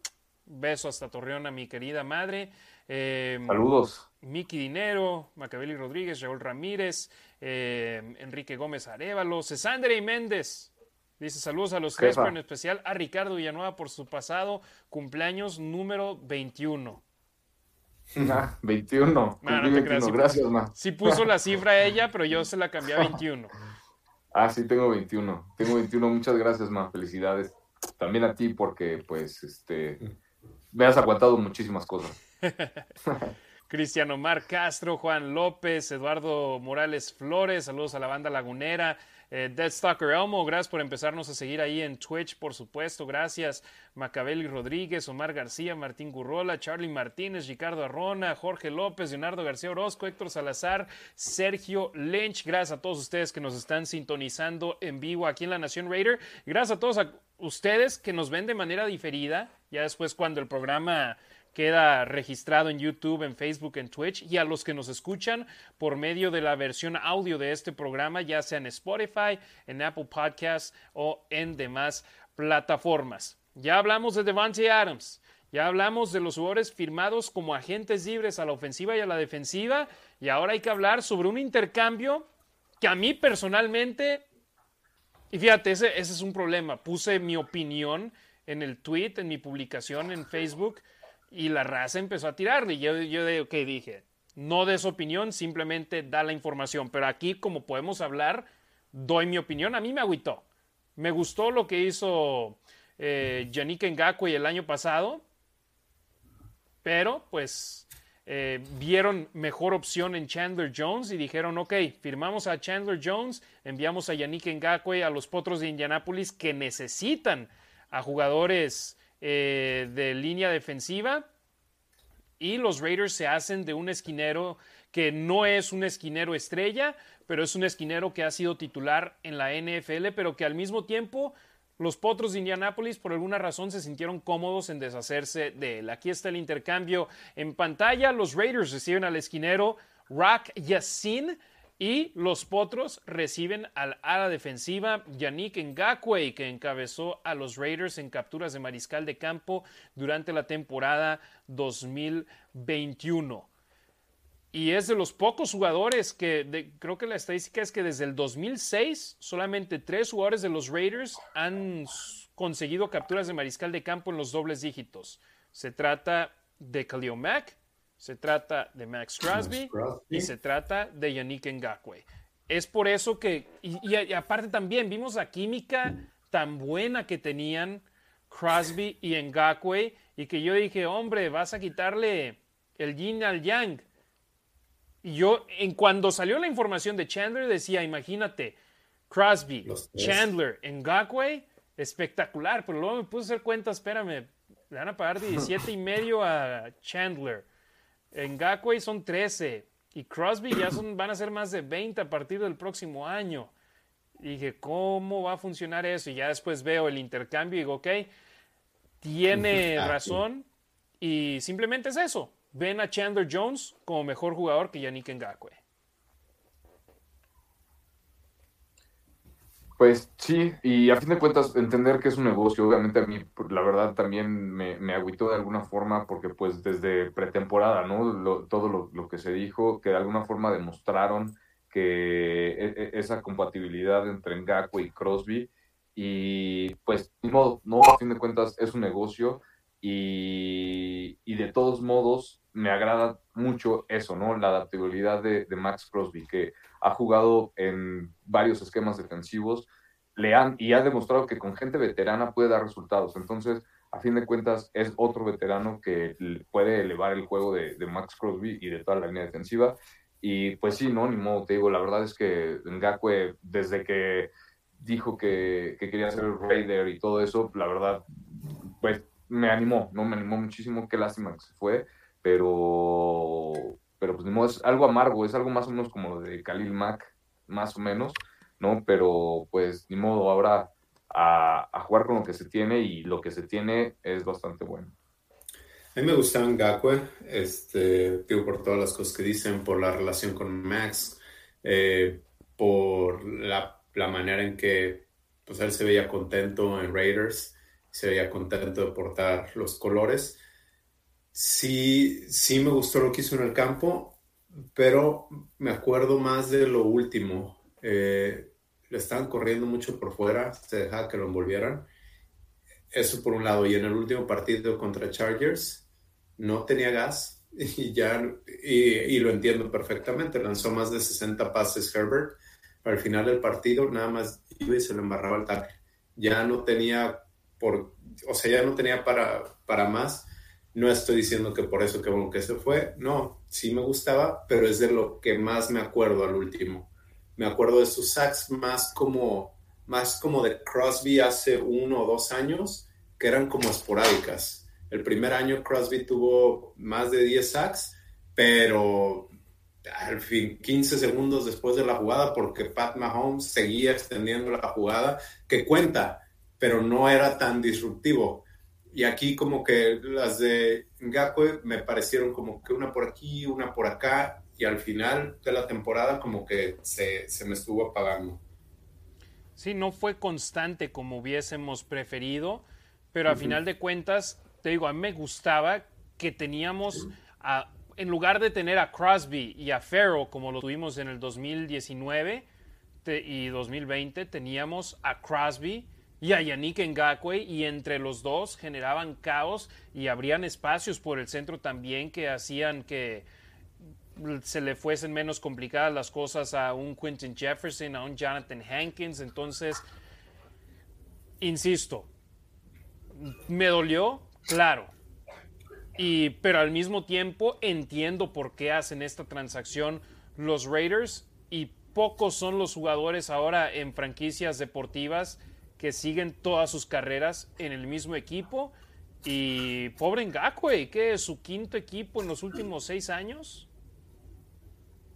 Beso hasta Torreón a mi querida madre. Eh, Saludos. Miki Dinero, Macabeli Rodríguez, Raúl Ramírez, eh, Enrique Gómez Arevalo, Cesandre y Méndez. Dice saludos a los tres, pero en especial a Ricardo Villanueva por su pasado cumpleaños número 21. Ah, 21. No, no Cumplí te creas, 21. sí, Gracias, ma. Sí puso la cifra ella, pero yo se la cambié a 21. Ah, sí, tengo 21. Tengo 21. Muchas gracias, ma. Felicidades. También a ti porque, pues, este, me has aguantado muchísimas cosas. Cristiano Mar Castro, Juan López, Eduardo Morales Flores, saludos a la banda lagunera. Eh, Elmo, gracias por empezarnos a seguir ahí en Twitch, por supuesto, gracias. Macabeli Rodríguez, Omar García, Martín Gurrola, Charlie Martínez, Ricardo Arrona, Jorge López, Leonardo García Orozco, Héctor Salazar, Sergio Lynch, gracias a todos ustedes que nos están sintonizando en vivo aquí en La Nación Raider. Gracias a todos ustedes que nos ven de manera diferida, ya después cuando el programa queda registrado en YouTube, en Facebook, en Twitch y a los que nos escuchan por medio de la versión audio de este programa, ya sea en Spotify, en Apple Podcasts o en demás plataformas. Ya hablamos de Devante Adams, ya hablamos de los jugadores firmados como agentes libres a la ofensiva y a la defensiva y ahora hay que hablar sobre un intercambio que a mí personalmente y fíjate, ese, ese es un problema. Puse mi opinión en el tweet, en mi publicación en Facebook, y la raza empezó a tirarle. Y yo, yo de, dije, no des opinión, simplemente da la información. Pero aquí, como podemos hablar, doy mi opinión. A mí me agüitó. Me gustó lo que hizo eh, Yannick Ngakwe el año pasado, pero pues eh, vieron mejor opción en Chandler Jones y dijeron, ok, firmamos a Chandler Jones, enviamos a Yannick Ngakwe a los Potros de Indianápolis que necesitan a jugadores eh, de línea defensiva y los Raiders se hacen de un esquinero que no es un esquinero estrella, pero es un esquinero que ha sido titular en la NFL, pero que al mismo tiempo los Potros de Indianápolis por alguna razón se sintieron cómodos en deshacerse de él. Aquí está el intercambio en pantalla. Los Raiders reciben al esquinero Rock Yassin y los Potros reciben al ala defensiva Yannick Ngakwe, que encabezó a los Raiders en capturas de mariscal de campo durante la temporada 2021. Y es de los pocos jugadores que creo que la estadística es que desde el 2006 solamente tres jugadores de los Raiders han conseguido capturas de mariscal de campo en los dobles dígitos. Se trata de Khalil Mack, se trata de Max Crosby y se trata de Yannick Ngakwe. Es por eso que, y, aparte también vimos la química tan buena que tenían Crosby y Ngakwe y que yo dije, hombre, vas a quitarle el yin al yang. Y yo, en cuando salió la información de Chandler, decía, imagínate, Crosby. Chandler, Ngakwe, espectacular, pero luego me puse a hacer cuenta, espérame, le van a pagar 17 y medio a Chandler. Ngakwe son 13 y Crosby ya son, van a ser más de 20 a partir del próximo año. Y dije, ¿cómo va a funcionar eso? Y ya después veo el intercambio y digo, ok, tiene Ah, razón y simplemente es eso. Ven a Chandler Jones como mejor jugador que Yannick Ngakwe. Pues sí, y a fin de cuentas entender que es un negocio, obviamente a mí la verdad también me, me agüitó de alguna forma porque pues desde pretemporada, ¿no? Lo- todo lo, lo que se dijo, que de alguna forma demostraron que e- e- esa compatibilidad entre Ngakwe y Crosby y pues modo, ¿no? A fin de cuentas es un negocio y, y de todos modos me agrada mucho eso, ¿no? La adaptabilidad de Max Crosby, que ha jugado en varios esquemas defensivos le han, y ha demostrado que con gente veterana puede dar resultados. Entonces, a fin de cuentas, es otro veterano que puede elevar el juego de, Max Crosby y de toda la línea defensiva. Y pues sí, no, ni modo, te digo, la verdad es que Ngakwe, desde que dijo que, que quería ser Raider y todo eso, la verdad, pues me animó, ¿no? Me animó muchísimo, qué lástima que se fue, pero, pero pues ni modo, es algo amargo, es algo más o menos como de Khalil Mack, más o menos, ¿no? Pero pues ni modo, ahora a, a jugar con lo que se tiene y lo que se tiene es bastante bueno. A mí me gustaba Ngakwe, este, digo, por todas las cosas que dicen, por la relación con Max, eh, por la, la manera en que pues, él se veía contento en Raiders se veía contento de portar los colores. Sí, sí me gustó lo que hizo en el campo, pero me acuerdo más de lo último. Eh, le estaban corriendo mucho por fuera, se dejaba que lo envolvieran. Eso por un lado. Y en el último partido contra Chargers, no tenía gas y ya, y, lo entiendo perfectamente. Lanzó más de 60 pases Herbert. Al final del partido, nada más iba y se le embarraba el tackle. Ya no tenía por, o sea, ya no tenía para, para más no estoy diciendo que por eso que bueno que se fue, no, sí me gustaba, pero es de lo que más me acuerdo al último. Me acuerdo de sus sacks más como, más como de Crosby hace uno o dos años, que eran como esporádicas. El primer año Crosby tuvo más de 10 sacks, pero al fin 15 segundos después de la jugada, porque Pat Mahomes seguía extendiendo la jugada, que cuenta, pero no era tan disruptivo y aquí como que las de Ngakwe me parecieron como que una por aquí, una por acá, y al final de la temporada como que se, me estuvo apagando. Sí, no fue constante como hubiésemos preferido, pero a final de cuentas, te digo, a mí me gustaba que teníamos, en lugar de tener a Crosby y a Farrow como lo tuvimos en el 2019 y 2020, teníamos a Crosby y a Yannick Ngakwe y entre los dos generaban caos y abrían espacios por el centro también que hacían que se le fuesen menos complicadas las cosas a un Quentin Jefferson, a un Jonathan Hankins. Entonces, insisto, me dolió, claro. Y, pero al mismo tiempo entiendo por qué hacen esta transacción los Raiders y pocos son los jugadores ahora en franquicias deportivas que siguen todas sus carreras en el mismo equipo. Y pobre Ngakwe, que es su quinto equipo en los últimos seis años.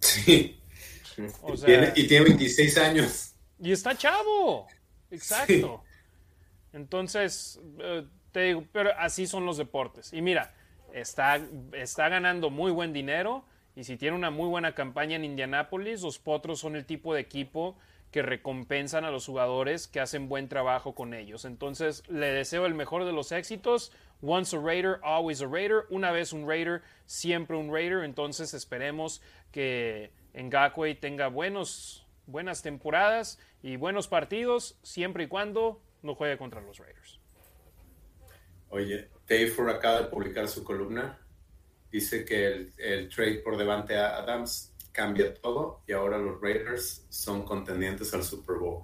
Sí. y, tiene, 26 años. Y está chavo. Exacto. Entonces, eh, te digo, pero así son los deportes. Y mira, está, está ganando muy buen dinero. Y si tiene una muy buena campaña en Indianápolis, los Potros son el tipo de equipo que recompensan a los jugadores que hacen buen trabajo con ellos. Entonces, le deseo el mejor de los éxitos. Once a Raider, always a Raider. Una vez un Raider, siempre un Raider. Entonces, esperemos que Ngakwe tenga buenos, buenas temporadas y buenos partidos, siempre y cuando no juegue contra los Raiders. Oye, Tayford acaba de publicar su columna. Dice que el, trade por Devante Adams cambia todo y ahora los Raiders son contendientes al Super Bowl.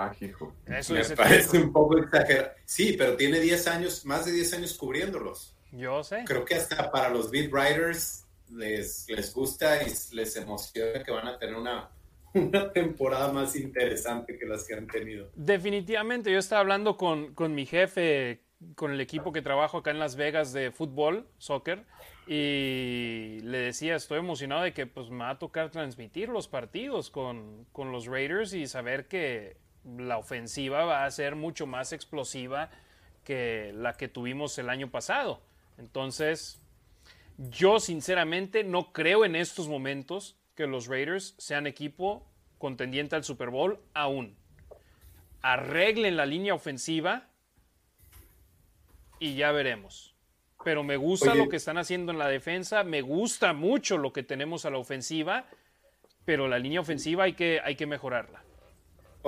Ah, hijo. Eso Me parece un poco exagerado. Sí, pero tiene 10 años, más de 10 años cubriéndolos. Yo sé. Creo que hasta para los beat writers les, les gusta y les emociona que van a tener una, una temporada más interesante que las que han tenido. Definitivamente, yo estaba hablando con, con mi jefe, con el equipo que trabajo acá en Las Vegas de fútbol, soccer, y le decía, estoy emocionado de que pues, me va a tocar transmitir los partidos con, los Raiders y saber que la ofensiva va a ser mucho más explosiva que la que tuvimos el año pasado. Entonces, yo sinceramente no creo en estos momentos que los Raiders sean equipo contendiente al Super Bowl aún. Arreglen la línea ofensiva y ya veremos pero me gusta lo que están haciendo en la defensa, me gusta mucho lo que tenemos a la ofensiva, pero la línea ofensiva hay que, hay que mejorarla.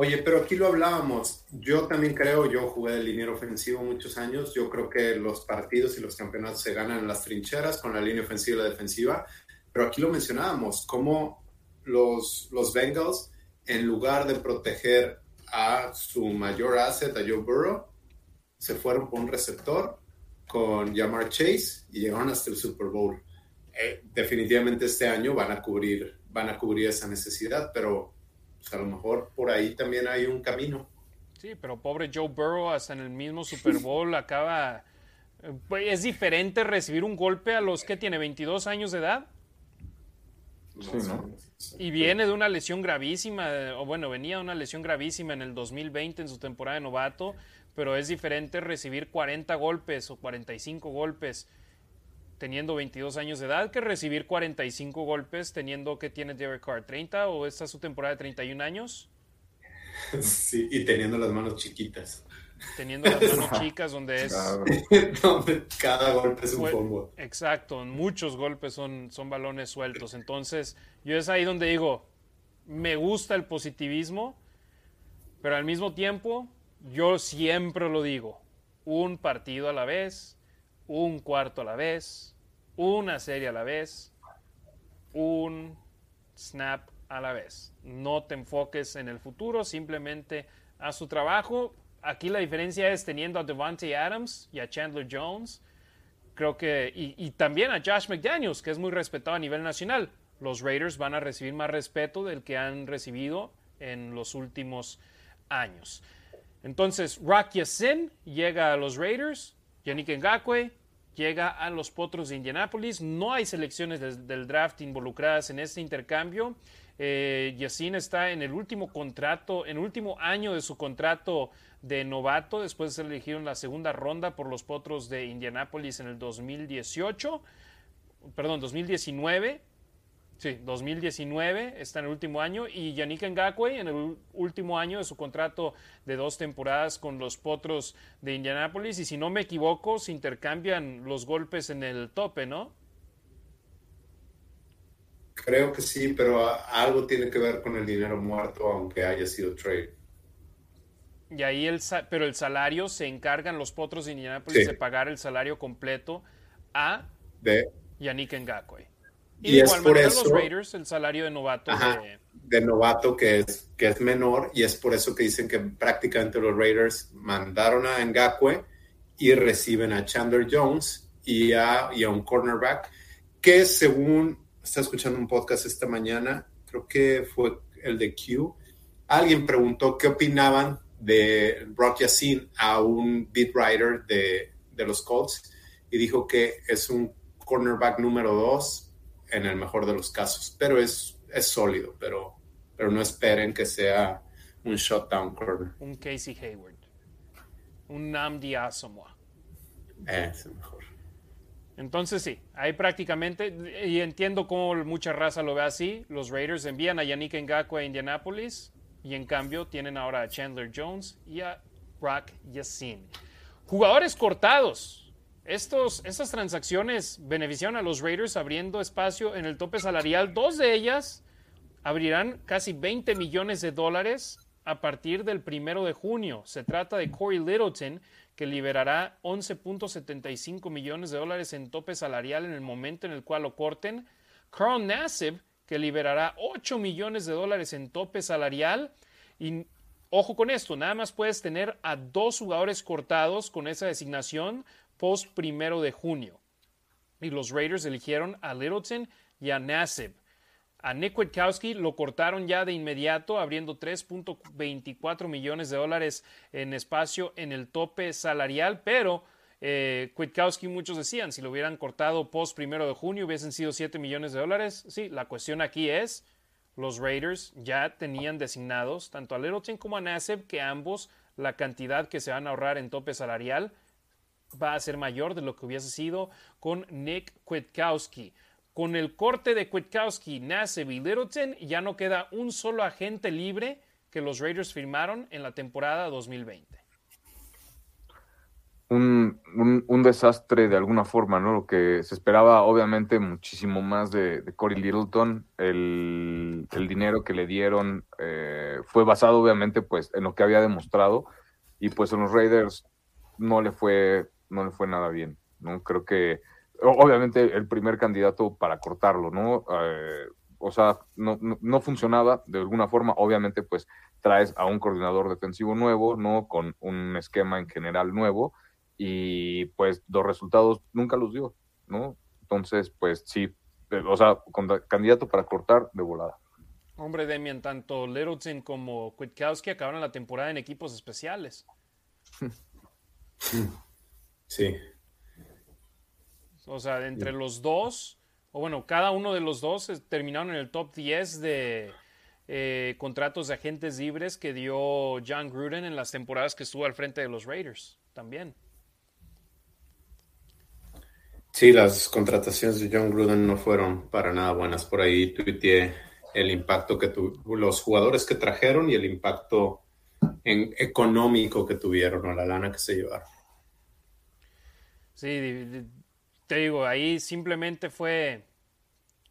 Oye, pero aquí lo hablábamos. Yo también creo, yo jugué de línea ofensiva muchos años. Yo creo que los partidos y los campeonatos se ganan en las trincheras con la línea ofensiva y la defensiva. Pero aquí lo mencionábamos, como los, los Bengals, en lugar de proteger a su mayor asset, a Joe Burrow, se fueron por un receptor con Jamar Chase y llegaron hasta el Super Bowl. Eh, definitivamente este año van a cubrir, van a cubrir esa necesidad, pero pues, a lo mejor por ahí también hay un camino. Sí, pero pobre Joe Burrow hasta en el mismo Super Bowl acaba... Pues, ¿Es diferente recibir un golpe a los que tiene 22 años de edad? Sí, ¿no? Y viene de una lesión gravísima, o bueno, venía de una lesión gravísima en el 2020 en su temporada de novato pero es diferente recibir 40 golpes o 45 golpes teniendo 22 años de edad que recibir 45 golpes teniendo que tiene Derek Carr 30 o esta es su temporada de 31 años. Sí, y teniendo las manos chiquitas. teniendo las manos chicas, donde es. donde cada golpe es un combo. Exacto, muchos golpes son, son balones sueltos. Entonces, yo es ahí donde digo, me gusta el positivismo, pero al mismo tiempo, yo siempre lo digo, un partido a la vez, un cuarto a la vez, una serie a la vez, un snap a la vez. No te enfoques en el futuro, simplemente haz su trabajo. Aquí la diferencia es teniendo a Devante Adams y a Chandler Jones. Creo que, y, también a Josh McDaniels, que es muy respetado a nivel nacional. Los Raiders van a recibir más respeto del que han recibido en los últimos años. Entonces, Rock Yassin llega a los Raiders, Yannick Ngakwe llega a los Potros de Indianapolis. No hay selecciones del draft involucradas en este intercambio. Eh, Yassin está en el último contrato, en el último año de su contrato de novato, después de ser elegido en la segunda ronda por los Potros de Indianapolis en el 2018, perdón, 2019. Sí, 2019 está en el último año y Yannick Ngakwe en el último año de su contrato de dos temporadas con los Potros de Indianapolis y si no me equivoco se intercambian los golpes en el tope, ¿no? Creo que sí, pero algo tiene que ver con el dinero muerto aunque haya sido trade. Y ahí el pero el salario se encargan los Potros de Indianapolis de pagar el salario completo a de Yannick Ngakwe. Y, es por eso, los Raiders el salario de novato de, novato que es, que es menor y es por eso que dicen que prácticamente los Raiders mandaron a Ngakwe y reciben a Chandler Jones y a, y a un cornerback que según, está escuchando un podcast esta mañana, creo que fue el de Q, alguien preguntó qué opinaban de Brock Yassin a un beat writer de, de los Colts y dijo que es un cornerback número dos en el mejor de los casos, pero es, es sólido, pero, pero no esperen que sea un shutdown corner. Un Casey Hayward, un Namdi Asamoah. Es mejor. Entonces sí, ahí prácticamente, y entiendo cómo mucha raza lo ve así, los Raiders envían a Yannick Ngakwe a Indianapolis y en cambio tienen ahora a Chandler Jones y a Brock Yassin. Jugadores cortados, estos, estas transacciones beneficiaron a los Raiders abriendo espacio en el tope salarial. Dos de ellas abrirán casi 20 millones de dólares a partir del primero de junio. Se trata de Corey Littleton, que liberará 11.75 millones de dólares en tope salarial en el momento en el cual lo corten. Carl Nassib, que liberará 8 millones de dólares en tope salarial. Y ojo con esto, nada más puedes tener a dos jugadores cortados con esa designación post primero de junio. Y los Raiders eligieron a Littleton y a Nassib. A Nick Witkowski lo cortaron ya de inmediato, abriendo 3.24 millones de dólares en espacio en el tope salarial, pero eh, muchos decían, si lo hubieran cortado post primero de junio hubiesen sido 7 millones de dólares. Sí, la cuestión aquí es, los Raiders ya tenían designados tanto a Littleton como a Nassib que ambos la cantidad que se van a ahorrar en tope salarial va a ser mayor de lo que hubiese sido con Nick Kwiatkowski. Con el corte de Kwiatkowski, Nassib y Littleton, ya no queda un solo agente libre que los Raiders firmaron en la temporada 2020. Un, un, desastre de alguna forma, ¿no? Lo que se esperaba, obviamente, muchísimo más de, de Corey Littleton. El, el, dinero que le dieron eh, fue basado, obviamente, pues, en lo que había demostrado. Y pues en los Raiders no le fue no le fue nada bien, ¿no? Creo que, obviamente, el primer candidato para cortarlo, ¿no? Eh, o sea, no, no, funcionaba de alguna forma. Obviamente, pues traes a un coordinador defensivo nuevo, ¿no? Con un esquema en general nuevo y pues los resultados nunca los dio, ¿no? Entonces, pues sí, o sea, candidato para cortar de volada. Hombre, Demian, tanto Littleton como Kwiatkowski acabaron la temporada en equipos especiales. Sí. O sea, entre los dos, o bueno, cada uno de los dos terminaron en el top 10 de eh, contratos de agentes libres que dio John Gruden en las temporadas que estuvo al frente de los Raiders también. Sí, las contrataciones de John Gruden no fueron para nada buenas. Por ahí tuiteé el impacto que tuvo los jugadores que trajeron y el impacto en económico que tuvieron o la lana que se llevaron. Sí, te digo, ahí simplemente fue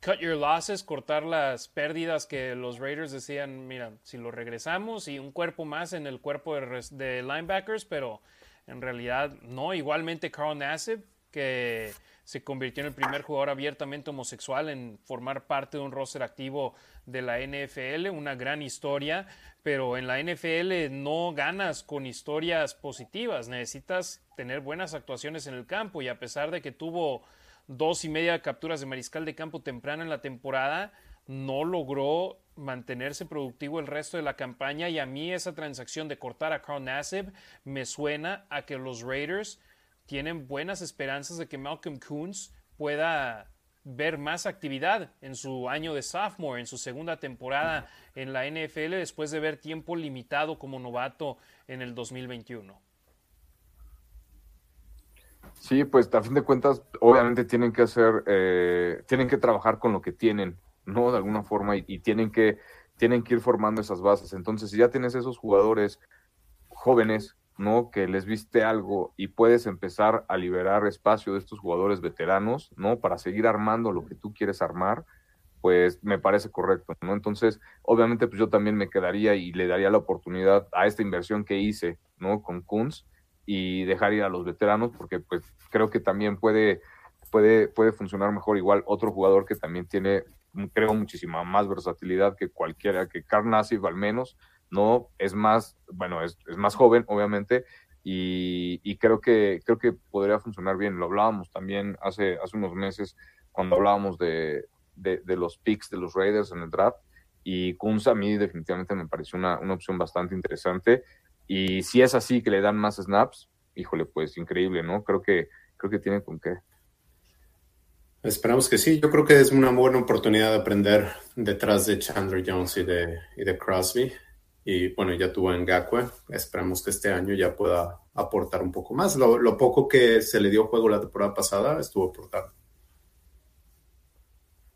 cut your losses, cortar las pérdidas que los Raiders decían, mira, si lo regresamos y un cuerpo más en el cuerpo de, linebackers, pero en realidad no. Igualmente Carl Nassib, que se convirtió en el primer jugador abiertamente homosexual en formar parte de un roster activo de la NFL, una gran historia, pero en la NFL no ganas con historias positivas, necesitas tener buenas actuaciones en el campo y a pesar de que tuvo dos y media capturas de mariscal de campo temprano en la temporada, no logró mantenerse productivo el resto de la campaña y a mí esa transacción de cortar a Carl Nassib me suena a que los Raiders tienen buenas esperanzas de que Malcolm Coons pueda ver más actividad en su año de sophomore, en su segunda temporada en la NFL después de ver tiempo limitado como novato en el 2021. Sí, pues a fin de cuentas, obviamente tienen que hacer, eh, tienen que trabajar con lo que tienen, ¿no? De alguna forma, y, tienen, que, tienen que ir formando esas bases. Entonces, si ya tienes esos jugadores jóvenes, ¿no? Que les viste algo y puedes empezar a liberar espacio de estos jugadores veteranos, ¿no? Para seguir armando lo que tú quieres armar, pues me parece correcto, ¿no? Entonces, obviamente, pues yo también me quedaría y le daría la oportunidad a esta inversión que hice, ¿no? Con Kunz y dejar ir a los veteranos, porque pues creo que también puede, puede, puede funcionar mejor igual otro jugador que también tiene, creo, muchísima más versatilidad que cualquiera, que Karnasif al menos, ¿no? Es más, bueno, es, más joven, obviamente, y, creo, que, creo que podría funcionar bien. Lo hablábamos también hace, hace unos meses cuando hablábamos de, los picks de los Raiders en el draft, y Kunz a mí definitivamente me pareció una, una opción bastante interesante y si es así que le dan más snaps, híjole, pues increíble, ¿no? Creo que, creo que tiene con qué. Esperamos que sí. Yo creo que es una buena oportunidad de aprender detrás de Chandler Jones y de, y de Crosby. Y bueno, ya tuvo en Gakwe. Esperamos que este año ya pueda aportar un poco más. Lo, lo, poco que se le dio juego la temporada pasada estuvo aportando.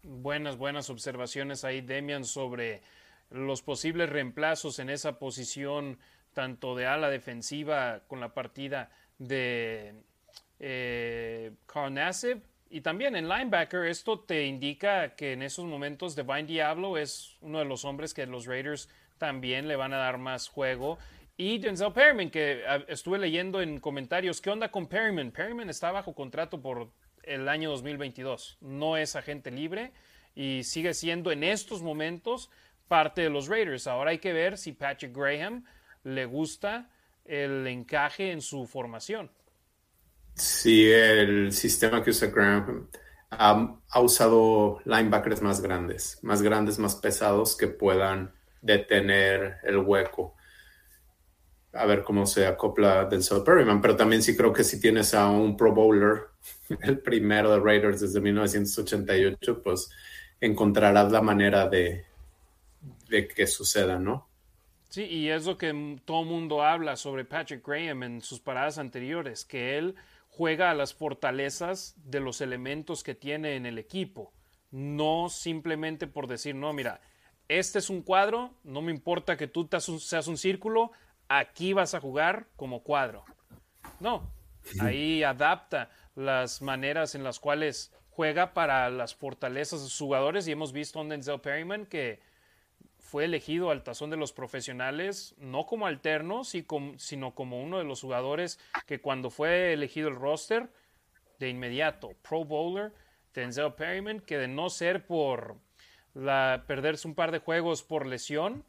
Buenas, buenas observaciones ahí, Demian, sobre los posibles reemplazos en esa posición tanto de ala defensiva con la partida de eh, y también en linebacker. Esto te indica que en esos momentos Divine Diablo es uno de los hombres que los Raiders también le van a dar más juego. Y Denzel Perryman, que ah, estuve leyendo en comentarios, ¿qué onda con Perryman? Perryman está bajo contrato por el año 2022, no es agente libre y sigue siendo en estos momentos parte de los Raiders. Ahora hay que ver si Patrick Graham le gusta el encaje en su formación. Sí, el sistema que usa Graham ha, usado linebackers más grandes, más grandes, más pesados que puedan detener el hueco. A ver cómo se acopla Denzel Perryman, pero también sí creo que si tienes a un Pro Bowler, el primero de Raiders desde 1988, pues encontrarás la manera de, de que suceda, ¿no? Sí, y es lo que todo mundo habla sobre Patrick Graham en sus paradas anteriores, que él juega a las fortalezas de los elementos que tiene en el equipo, no simplemente por decir, no, mira, este es un cuadro, no me importa que tú seas un círculo, aquí vas a jugar como cuadro. No, ahí adapta las maneras en las cuales juega para las fortalezas de sus jugadores y hemos visto a Denzel Perryman que fue elegido al tazón de los profesionales, no como alterno, sino como uno de los jugadores que cuando fue elegido el roster, de inmediato, Pro Bowler, Denzel Perryman, que de no ser por la, perderse un par de juegos por lesión,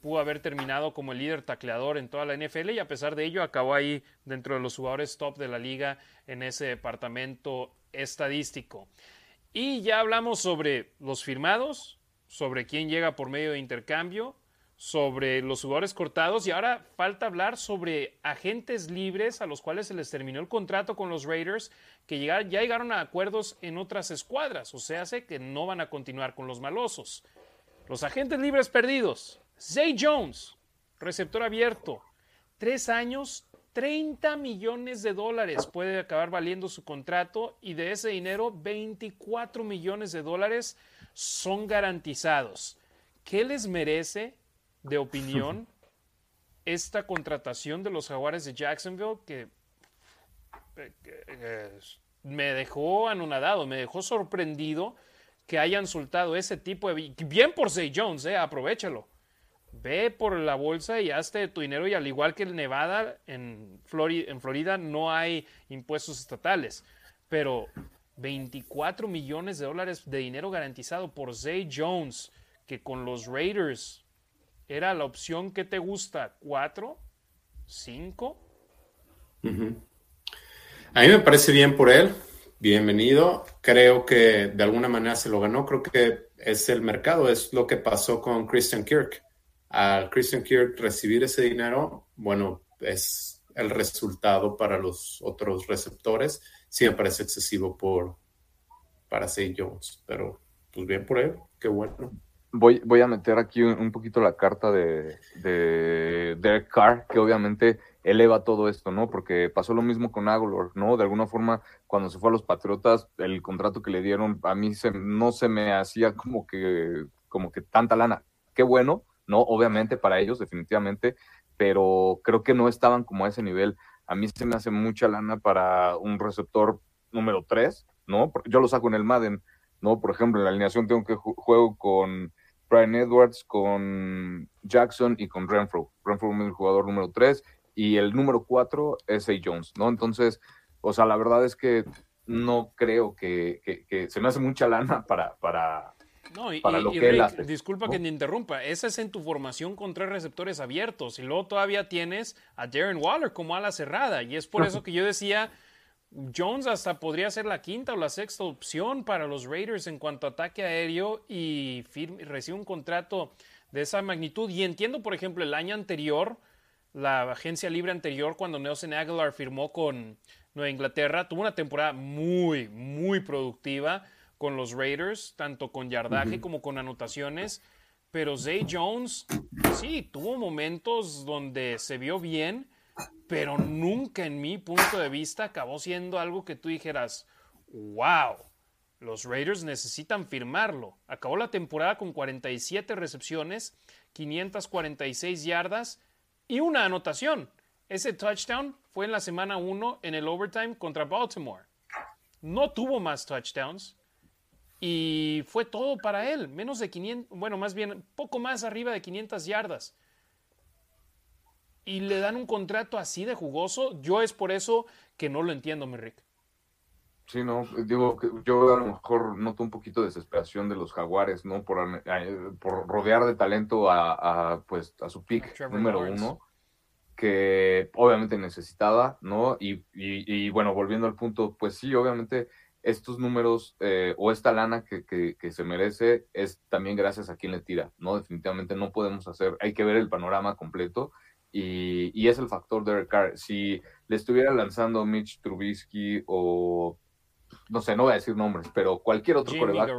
pudo haber terminado como el líder tacleador en toda la NFL y a pesar de ello acabó ahí dentro de los jugadores top de la liga en ese departamento estadístico. Y ya hablamos sobre los firmados, sobre quién llega por medio de intercambio, sobre los jugadores cortados y ahora falta hablar sobre agentes libres a los cuales se les terminó el contrato con los Raiders que ya llegaron a acuerdos en otras escuadras, o sea, sé que no van a continuar con los malosos. Los agentes libres perdidos. Zay Jones, receptor abierto, tres años, 30 millones de dólares puede acabar valiendo su contrato y de ese dinero 24 millones de dólares son garantizados. ¿Qué les merece de opinión esta contratación de los Jaguares de Jacksonville que, eh, eh, me dejó anonadado, me dejó sorprendido que hayan soltado ese tipo de... Bien por Zay Jones, eh, aprovechalo. Ve por la bolsa y hazte tu dinero y al igual que en Nevada, en Florida, en Florida no hay impuestos estatales. Pero 24 millones de dólares de dinero garantizado por Zay Jones, que con los Raiders era la opción que te gusta, ¿cuatro? ¿Cinco? A mí me parece bien por él. Bienvenido. Creo que de alguna manera se lo ganó. Creo que es el mercado. Es lo que pasó con Christian Kirk. Al Christian Kirk recibir ese dinero, bueno, es el resultado para los otros receptores. Sí me parece excesivo por para Say Jones, pero pues bien por él. Qué bueno voy, voy a meter aquí un, poquito la carta de, de Derek Carr, que obviamente eleva todo esto, ¿no? Porque pasó lo mismo con Aguilar, ¿no? De alguna forma, cuando se fue a los Patriotas, el contrato que le dieron a mí se, no se me hacía como que, como que tanta lana. Qué bueno, ¿no? Obviamente para ellos, definitivamente, pero creo que no estaban como a ese nivel. A mí se me hace mucha lana para un receptor número 3, ¿no? Yo lo saco en el Madden, ¿no? Por ejemplo, en la alineación tengo que juego con Brian Edwards, con Jackson y con Renfro. Renfro es el jugador número 3 y el número 4 es A. Jones, ¿no? Entonces, o sea, la verdad es que no creo que, se me hace mucha lana para, para, no, y, lo que él hace. Disculpa que te interrumpa, esa es en tu formación con tres receptores abiertos y luego todavía tienes a Darren Waller como ala cerrada y es por eso que yo decía Jones hasta podría ser la quinta o la sexta opción para los Raiders en cuanto a ataque aéreo y recibe un contrato de esa magnitud. Y entiendo, por ejemplo, el año anterior, la agencia libre anterior, cuando Nelson Aguilar firmó con Nueva Inglaterra, tuvo una temporada muy, muy productiva con los Raiders, tanto con yardaje como con anotaciones. Pero Zay Jones, sí, tuvo momentos donde se vio bien pero nunca en mi punto de vista acabó siendo algo que tú dijeras, wow, los Raiders necesitan firmarlo. Acabó la temporada con 47 recepciones, 546 yardas y una anotación. Ese touchdown fue en la semana 1 en el overtime contra Baltimore. No tuvo más touchdowns y fue todo para él, menos de 500, bueno, más bien poco más arriba de 500 yardas y le dan un contrato así de jugoso, yo es por eso que no lo entiendo, mi Rick. Sí, no, digo, yo a lo mejor noto un poquito de desesperación de los jaguares, ¿no? Por, eh, por rodear de talento a, pues, a su pick número uno, que obviamente necesitaba, ¿no? Y, y, bueno, volviendo al punto, pues sí, obviamente estos números eh, o esta lana que, que, que, se merece es también gracias a quien le tira, ¿no? Definitivamente no podemos hacer, hay que ver el panorama completo y, es el factor Derek Carr. Si le estuviera lanzando Mitch Trubisky o, no sé, no voy a decir nombres, pero cualquier otro coreback,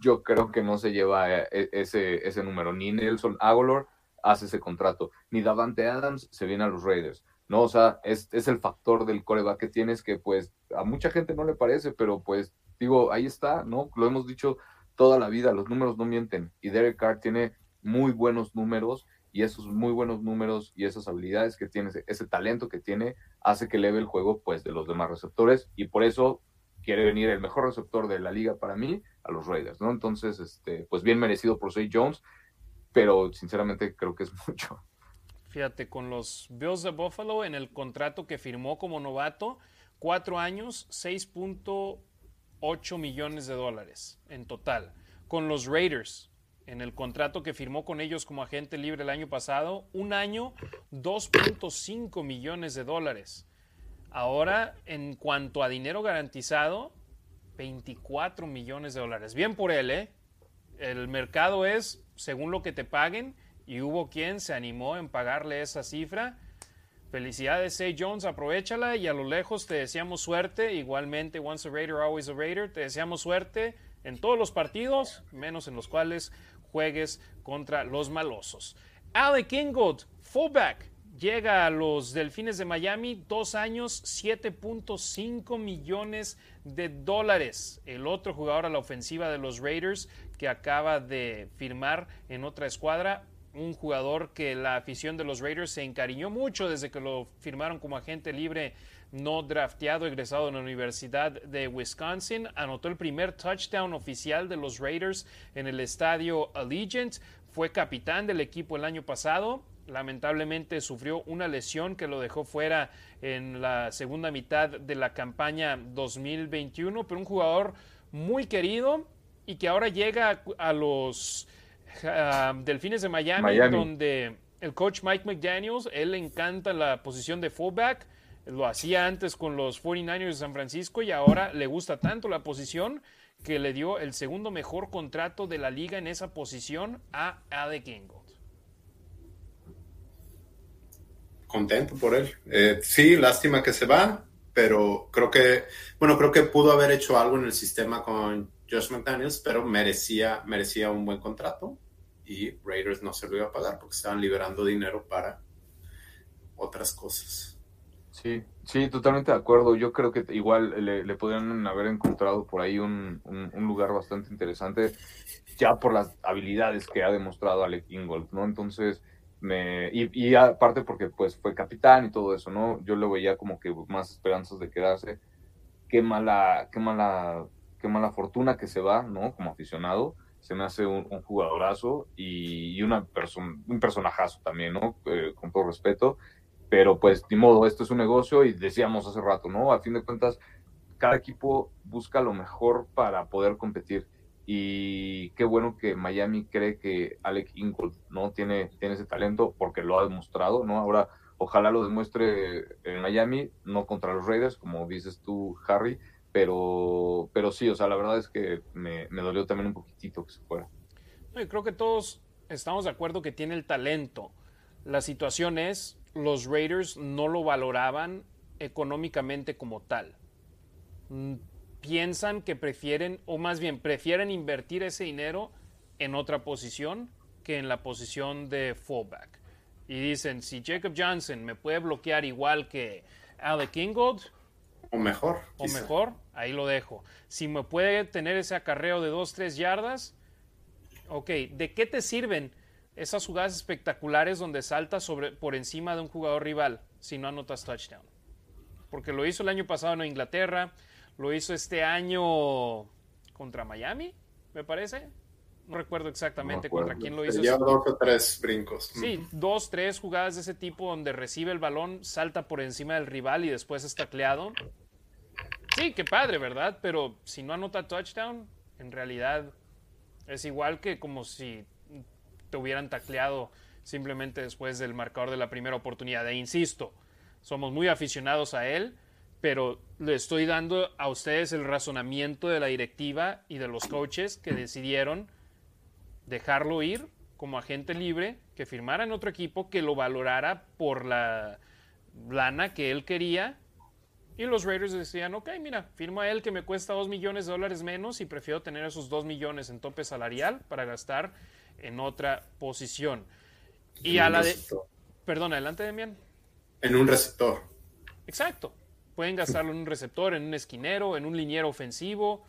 yo creo que no se lleva eh, e, ese, ese número. Ni Nelson Aguilar hace ese contrato, ni Davante Adams se viene a los Raiders. No, o sea, es, es el factor del coreback que tienes que pues a mucha gente no le parece, pero pues digo, ahí está, ¿no? Lo hemos dicho toda la vida, los números no mienten y Derek Carr tiene muy buenos números y esos muy buenos números y esas habilidades que tiene, ese talento que tiene, hace que eleve el juego pues de los demás receptores y por eso quiere venir el mejor receptor de la liga para mí a los Raiders, ¿no? Entonces, este, pues bien merecido por Zay Jones, pero sinceramente creo que es mucho. Fíjate, con los Bills de Buffalo en el contrato que firmó como novato, cuatro años, 6.8 millones de dólares en total. Con los Raiders, en el contrato que firmó con ellos como agente libre el año pasado, un año 2.5 millones de dólares. Ahora, en cuanto a dinero garantizado, 24 millones de dólares. Bien por él, ¿eh? El mercado es según lo que te paguen y hubo quien se animó en pagarle esa cifra. Felicidades, Say Jones, aprovechala y a lo lejos te deseamos suerte. Igualmente, once a Raider, always a Raider, te deseamos suerte en todos los partidos, menos en los cuales juegues contra los malosos. Alec Ingold, fullback, llega a los Delfines de Miami, dos años, 7.5 millones de dólares. El otro jugador a la ofensiva de los Raiders que acaba de firmar en otra escuadra, un jugador que la afición de los Raiders se encariñó mucho desde que lo firmaron como agente libre no drafteado, egresado en la Universidad de Wisconsin. Anotó el primer touchdown oficial de los Raiders en el estadio Allegiant. Fue capitán del equipo el año pasado. Lamentablemente sufrió una lesión que lo dejó fuera en la segunda mitad de la campaña 2021, pero un jugador muy querido y que ahora llega a los uh, Delfines de Miami, Miami, donde el coach Mike McDaniels, él le encanta la posición de fullback, lo hacía antes con los 49ers de San Francisco y ahora le gusta tanto la posición que le dio el segundo mejor contrato de la liga en esa posición a Alec. Contento por él. Eh, sí, lástima que se va, pero creo que, bueno, creo que pudo haber hecho algo en el sistema con Josh McDaniels, pero merecía, merecía un buen contrato y Raiders no se lo iba a pagar porque estaban liberando dinero para otras cosas. Sí, sí, totalmente de acuerdo. Yo creo que igual le, le podrían haber encontrado por ahí un, un, lugar bastante interesante, ya por las habilidades que ha demostrado Alec Ingold, ¿no? Entonces, me, y, y, aparte porque pues fue capitán y todo eso, ¿no? Yo le veía como que más esperanzas de quedarse. Qué mala, qué mala, qué mala fortuna que se va, ¿no? Como aficionado. Se me hace un, jugadorazo y, una person, un personajazo también, ¿no? Eh, con todo respeto pero pues ni modo, esto es un negocio y decíamos hace rato, ¿no? A fin de cuentas, cada equipo busca lo mejor para poder competir y qué bueno que Miami cree que Alec Ingold, ¿no? Tiene, tiene ese talento porque lo ha demostrado, ¿no? Ahora, ojalá lo demuestre en Miami, no contra los Raiders, como dices tú, Harry, pero, pero sí, o sea, la verdad es que me, me dolió también un poquitito que se fuera. No, creo que todos estamos de acuerdo que tiene el talento. La situación es, los Raiders no lo valoraban económicamente como tal. Mm, piensan que prefieren, o más bien prefieren invertir ese dinero en otra posición que en la posición de fullback. Y dicen, si Jacob Johnson me puede bloquear igual que Alec Ingold, o mejor, o quizá. mejor, ahí lo dejo. Si me puede tener ese acarreo de 2-3 yardas, ok, ¿de qué te sirven? Esas jugadas espectaculares donde saltas sobre, por encima de un jugador rival si no anotas touchdown. Porque lo hizo el año pasado en Inglaterra, lo hizo este año contra Miami, me parece. No recuerdo exactamente no contra quién lo hizo. Ya dos o tres brincos. Sí, dos, tres jugadas de ese tipo donde recibe el balón, salta por encima del rival y después es tacleado. Sí, qué padre, ¿verdad? Pero si no anota touchdown, en realidad es igual que como si hubieran tacleado simplemente después del marcador de la primera oportunidad. E insisto, somos muy aficionados a él, pero le estoy dando a ustedes el razonamiento de la directiva y de los coaches que decidieron dejarlo ir como agente libre, que firmara en otro equipo, que lo valorara por la lana que él quería. Y los Raiders decían, ok, mira, firmo a él que me cuesta dos millones de dólares menos y prefiero tener esos dos millones en tope salarial para gastar en otra posición. Y en a la de... Perdón, adelante, Demian. En un receptor. Exacto. Pueden gastarlo en un receptor, en un esquinero, en un liniero ofensivo,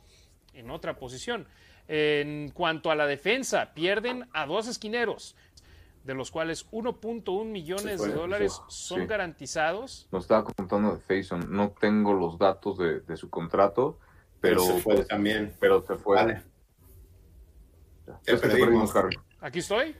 en otra posición. En cuanto a la defensa, pierden a dos esquineros, de los cuales 1.1 millones de dólares son sí. garantizados. Nos estaba contando de Faison, no tengo los datos de, de su contrato, pero, pero, se fue también. Pero se fue. Vale. Te perdimos, Harry. ¿Aquí estoy?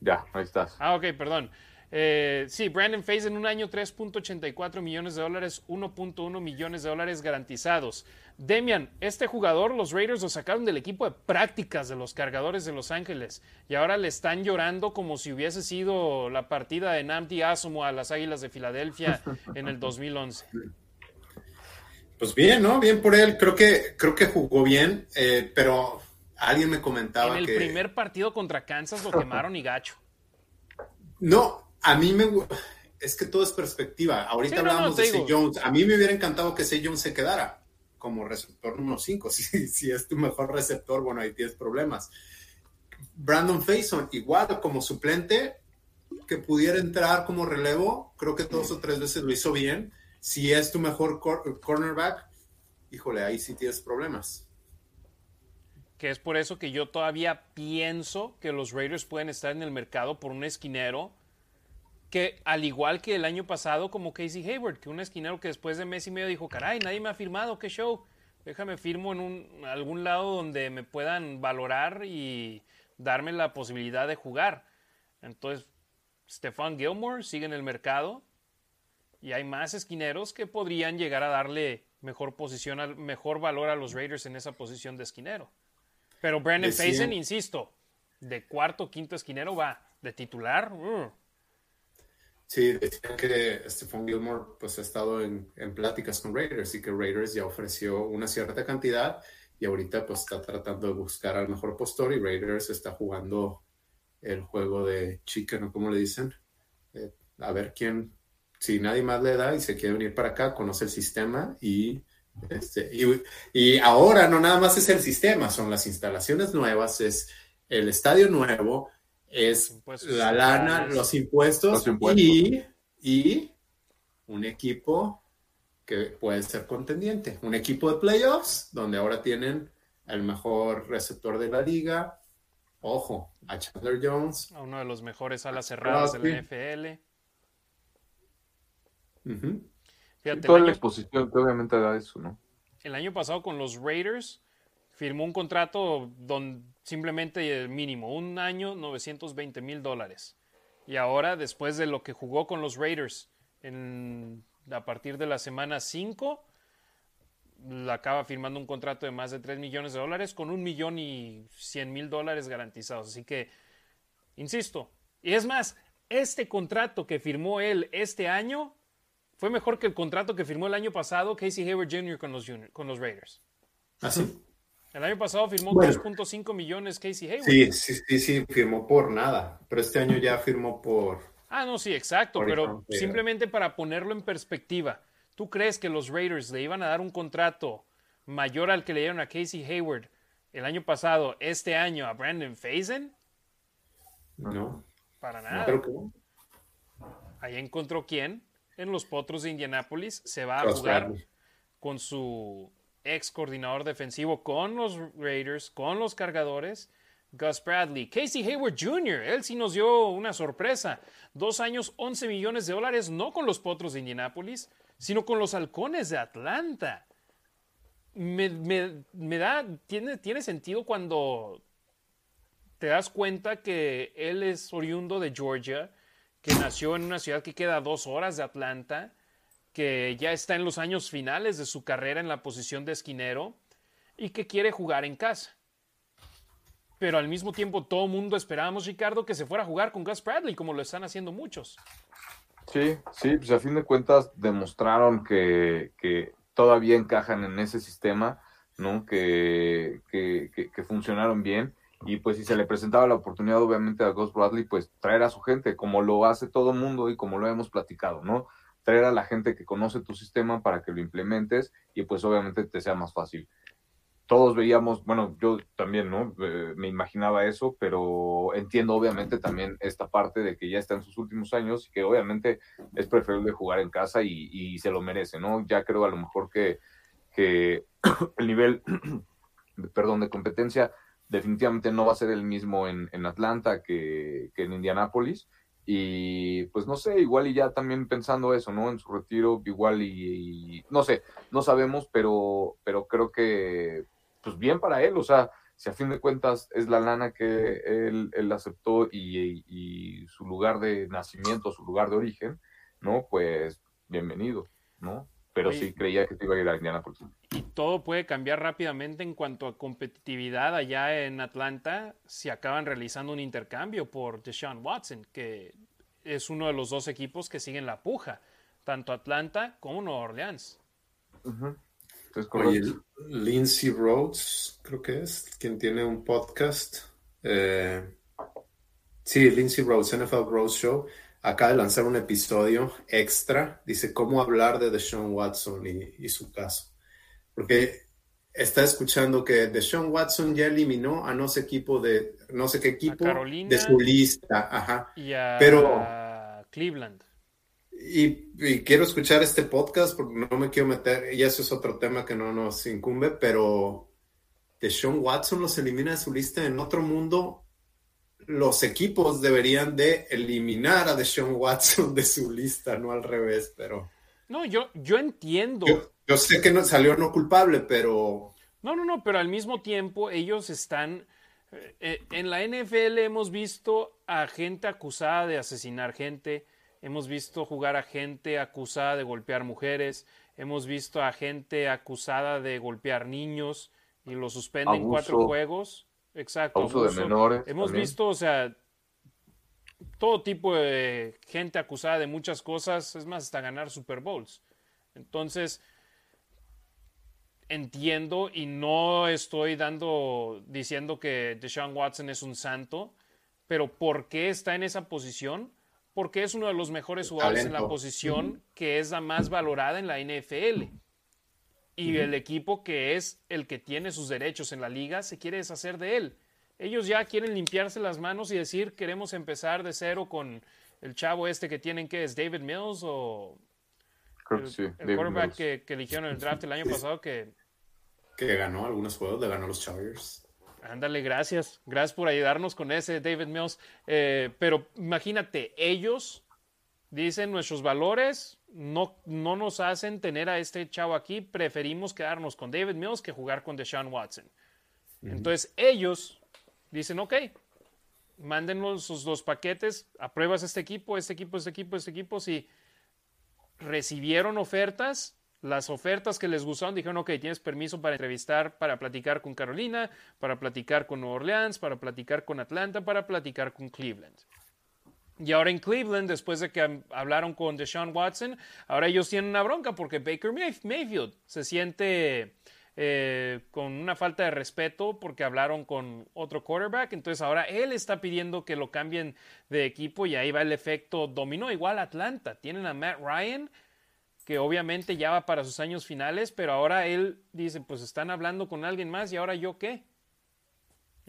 Ya, ahí estás. Ah, ok, perdón. Eh, sí, Brandon Faze en un año 3.84 millones de dólares, 1.1 millones de dólares garantizados. Demian, este jugador, los Raiders lo sacaron del equipo de prácticas de los cargadores de Los Ángeles y ahora le están llorando como si hubiese sido la partida de Namdi Asomo a las Águilas de Filadelfia en el 2011. Pues bien, ¿no? Bien por él. Creo que, creo que jugó bien, eh, pero alguien me comentaba En el que... primer partido contra Kansas lo quemaron y gacho. No, a mí me... Es que todo es perspectiva. Ahorita Sí, hablábamos no, de Say. Jones. A mí me hubiera encantado que Say Jones se quedara como receptor número 5. Si, si es tu mejor receptor, bueno, ahí tienes problemas. Brandon Faison, igual como suplente, que pudiera entrar como relevo, creo que dos o tres veces lo hizo bien. Si es tu mejor cor- cornerback, híjole, ahí sí tienes problemas. Que es por eso que yo todavía pienso que los Raiders pueden estar en el mercado por un esquinero que al igual que el año pasado como Casey Hayward, que un esquinero que después de mes y medio dijo, caray, nadie me ha firmado, qué show, déjame firmo en algún lado donde me puedan valorar y darme la posibilidad de jugar. Entonces, Stefan Gilmore sigue en el mercado y hay más esquineros que podrían llegar a darle mejor posición, mejor valor a los Raiders en esa posición de esquinero. Pero Brandon Faison, insisto, de cuarto, quinto esquinero va, de titular. Uh. Sí, decían que Stephon Gilmore pues ha estado en, pláticas con Raiders y que Raiders ya ofreció una cierta cantidad y ahorita pues está tratando de buscar al mejor postor y Raiders está jugando el juego de chicken o como le dicen, eh, a ver quién, si nadie más le da y se quiere venir para acá, conoce el sistema y este, y, y, ahora no nada más es el sistema, son las instalaciones nuevas, es el estadio nuevo, es la lana, los impuestos, Y, y, un equipo que puede ser contendiente, un equipo de playoffs donde ahora tienen el mejor receptor de la liga, ojo, a Chandler Jones, a uno de los mejores alas cerradas de la NFL. Toda la exposición que obviamente da eso, ¿no? El año pasado con los Raiders firmó un contrato donde simplemente el mínimo, un año 920 mil dólares. Y ahora, después de lo que jugó con los Raiders en, a partir de la semana 5, acaba firmando un contrato de más de 3 millones de dólares con un millón y 100 mil dólares garantizados. Así que, insisto, y es más, este contrato que firmó él este año fue mejor que el contrato que firmó el año pasado Casey Hayward Jr. con los, con los Raiders. ¿Ah, sí? El año pasado firmó 2.5 millones Casey Hayward. Sí, sí, sí, sí, firmó por nada, pero este año ya firmó por... Ah, no, sí, exacto, pero simplemente para ponerlo en perspectiva, ¿tú crees que los Raiders le iban a dar un contrato mayor al que le dieron a Casey Hayward el año pasado, este año a Brandon Faison? No. Para nada. Ahí encontró quién en los Potros de Indianápolis. Se va a jugar con su ex coordinador defensivo, con los Raiders, con los cargadores. Gus Bradley, Casey Hayward Jr., él sí nos dio una sorpresa. Dos años, 11 millones de dólares, no con los Potros de Indianápolis, sino con los Halcones de Atlanta. Me, da, tiene, tiene sentido cuando te das cuenta que él es oriundo de Georgia, que nació en una ciudad que queda dos horas de Atlanta, que ya está en los años finales de su carrera en la posición de esquinero y que quiere jugar en casa. Pero al mismo tiempo todo mundo esperábamos, Ricardo, que se fuera a jugar con Gus Bradley, como lo están haciendo muchos. Sí, sí, pues a fin de cuentas demostraron que, todavía encajan en ese sistema, ¿no? Que, que, que funcionaron bien y pues si se le presentaba la oportunidad obviamente a Gus Bradley, pues traer a su gente, como lo hace todo mundo y como lo hemos platicado, ¿no? Traer a la gente que conoce tu sistema para que lo implementes y pues obviamente te sea más fácil. Todos veíamos, bueno, yo también, ¿no? Eh, me imaginaba eso, pero entiendo obviamente también esta parte de que ya está en sus últimos años y que obviamente es preferible jugar en casa y, y se lo merece, ¿no? Ya creo a lo mejor que, que el nivel, perdón, de competencia definitivamente no va a ser el mismo en, Atlanta que, en Indianápolis. Y pues no sé, igual y ya también pensando eso, ¿no? En su retiro, igual y, no sé, no sabemos, pero, pero creo que pues bien para él, o sea, si a fin de cuentas es la lana que él, él aceptó y, su lugar de nacimiento, su lugar de origen, ¿no? Pues bienvenido, ¿no? Pero sí creía que te iba a ir a Indianapolis. Y todo puede cambiar rápidamente en cuanto a competitividad allá en Atlanta si acaban realizando un intercambio por Deshaun Watson, que es uno de los dos equipos que siguen la puja, tanto Atlanta como Nueva Orleans. Oye, Lindsay Rhodes, creo que es, quien tiene un podcast. Eh, sí, Lindsay Rhodes, NFL Rhodes Show acaba de lanzar un episodio extra, dice cómo hablar de Deshaun Watson y, su caso. Porque está escuchando que Deshaun Watson ya eliminó a no sé equipo de no sé qué equipo de su lista, ajá. Y a Pero Cleveland. Y, quiero escuchar este podcast porque no me quiero meter, y eso es otro tema que no nos incumbe, pero Deshaun Watson los elimina de su lista en otro mundo, los equipos deberían de eliminar a Deshaun Watson de su lista, no al revés, pero... No, yo, yo entiendo. Yo, yo sé que no, salió no culpable, pero... No, no, no, pero al mismo tiempo ellos están... eh, en la NFL hemos visto a gente acusada de asesinar gente, hemos visto jugar a gente acusada de golpear mujeres, hemos visto a gente acusada de golpear niños y lo suspenden Abuso. cuatro juegos. Exacto. Abuso de menores Hemos también. visto, o sea, todo tipo de gente acusada de muchas cosas, es más, hasta ganar Super Bowls. Entonces, entiendo y no estoy dando, diciendo que Deshaun Watson es un santo, pero ¿por qué está en esa posición? Porque es uno de los mejores jugadores en la posición que es la más valorada en la NFL. Y el equipo que es el que tiene sus derechos en la liga se quiere deshacer de él. Ellos ya quieren limpiarse las manos y decir queremos empezar de cero con el chavo este que tienen que es David Mills o Creo que el, sí. el David quarterback que eligieron en el draft el año pasado que Que ganó algunos juegos, le ganó a los Chargers. Ándale, gracias. Gracias por ayudarnos con ese, David Mills. Eh, pero imagínate, ellos dicen nuestros valores no, no nos hacen tener a este chavo aquí. Preferimos quedarnos con David Mills que jugar con Deshaun Watson. Entonces ellos dicen, ok, mándenos sus dos paquetes, apruebas este equipo, este equipo, este equipo, este equipo. Si recibieron ofertas, las ofertas que les gustaron, dijeron, ok, tienes permiso para entrevistar, para platicar con Carolina, para platicar con Nueva Orleans, para platicar con Atlanta, para platicar con Cleveland. Y ahora en Cleveland, después de que hablaron con Deshaun Watson, ahora ellos tienen una bronca porque Baker Mayf- Mayfield se siente eh, con una falta de respeto porque hablaron con otro quarterback. Entonces ahora él está pidiendo que lo cambien de equipo y ahí va el efecto dominó. Igual Atlanta. Tienen a Matt Ryan que obviamente ya va para sus años finales, pero ahora él dice, pues están hablando con alguien más y ahora yo qué.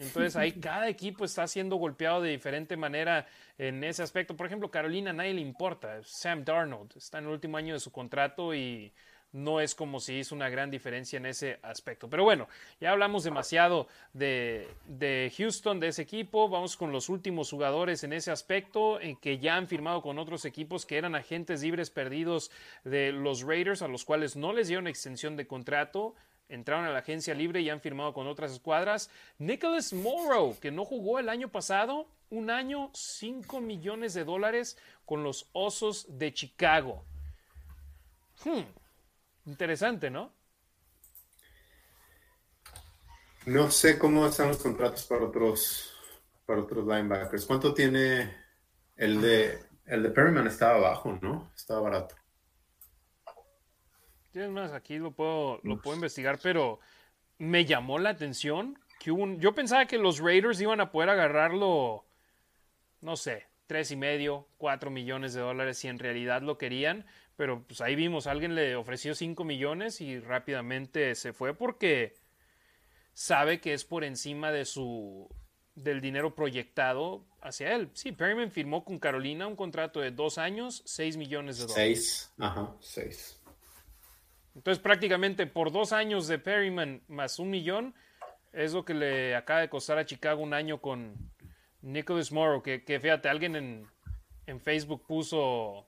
Entonces ahí cada equipo está siendo golpeado de diferente manera en ese aspecto. Por ejemplo, Carolina a nadie le importa. Sam Darnold está en el último año de su contrato y no es como si hizo una gran diferencia en ese aspecto. Pero bueno, ya hablamos demasiado de, de Houston, de ese equipo. Vamos con los últimos jugadores en ese aspecto, en que ya han firmado con otros equipos que eran agentes libres perdidos de los Raiders, a los cuales no les dieron extensión de contrato entraron a la agencia libre y han firmado con otras escuadras. Nicholas Morrow, que no jugó el año pasado, un año, 5 millones de dólares con los Osos de Chicago. Hmm, Interesante, ¿no? No sé cómo están los contratos para otros, para otros linebackers. ¿Cuánto tiene el de el de Perryman? Estaba bajo, ¿no? Estaba barato. Tienes más, aquí lo puedo, lo puedo investigar, pero me llamó la atención que hubo un- yo pensaba que los Raiders iban a poder agarrarlo, no sé, tres y medio, cuatro millones de dólares si en realidad lo querían, pero pues ahí vimos, alguien le ofreció cinco millones y rápidamente se fue porque sabe que es por encima de su del dinero proyectado hacia él. Sí, Perryman firmó con Carolina un contrato de dos años, seis millones de dólares. Seis. Ajá, seis. Entonces, prácticamente por dos años de Perryman más un millón, es lo que le acaba de costar a Chicago un año con Nicholas Morrow. Que, que fíjate, alguien en, en Facebook puso: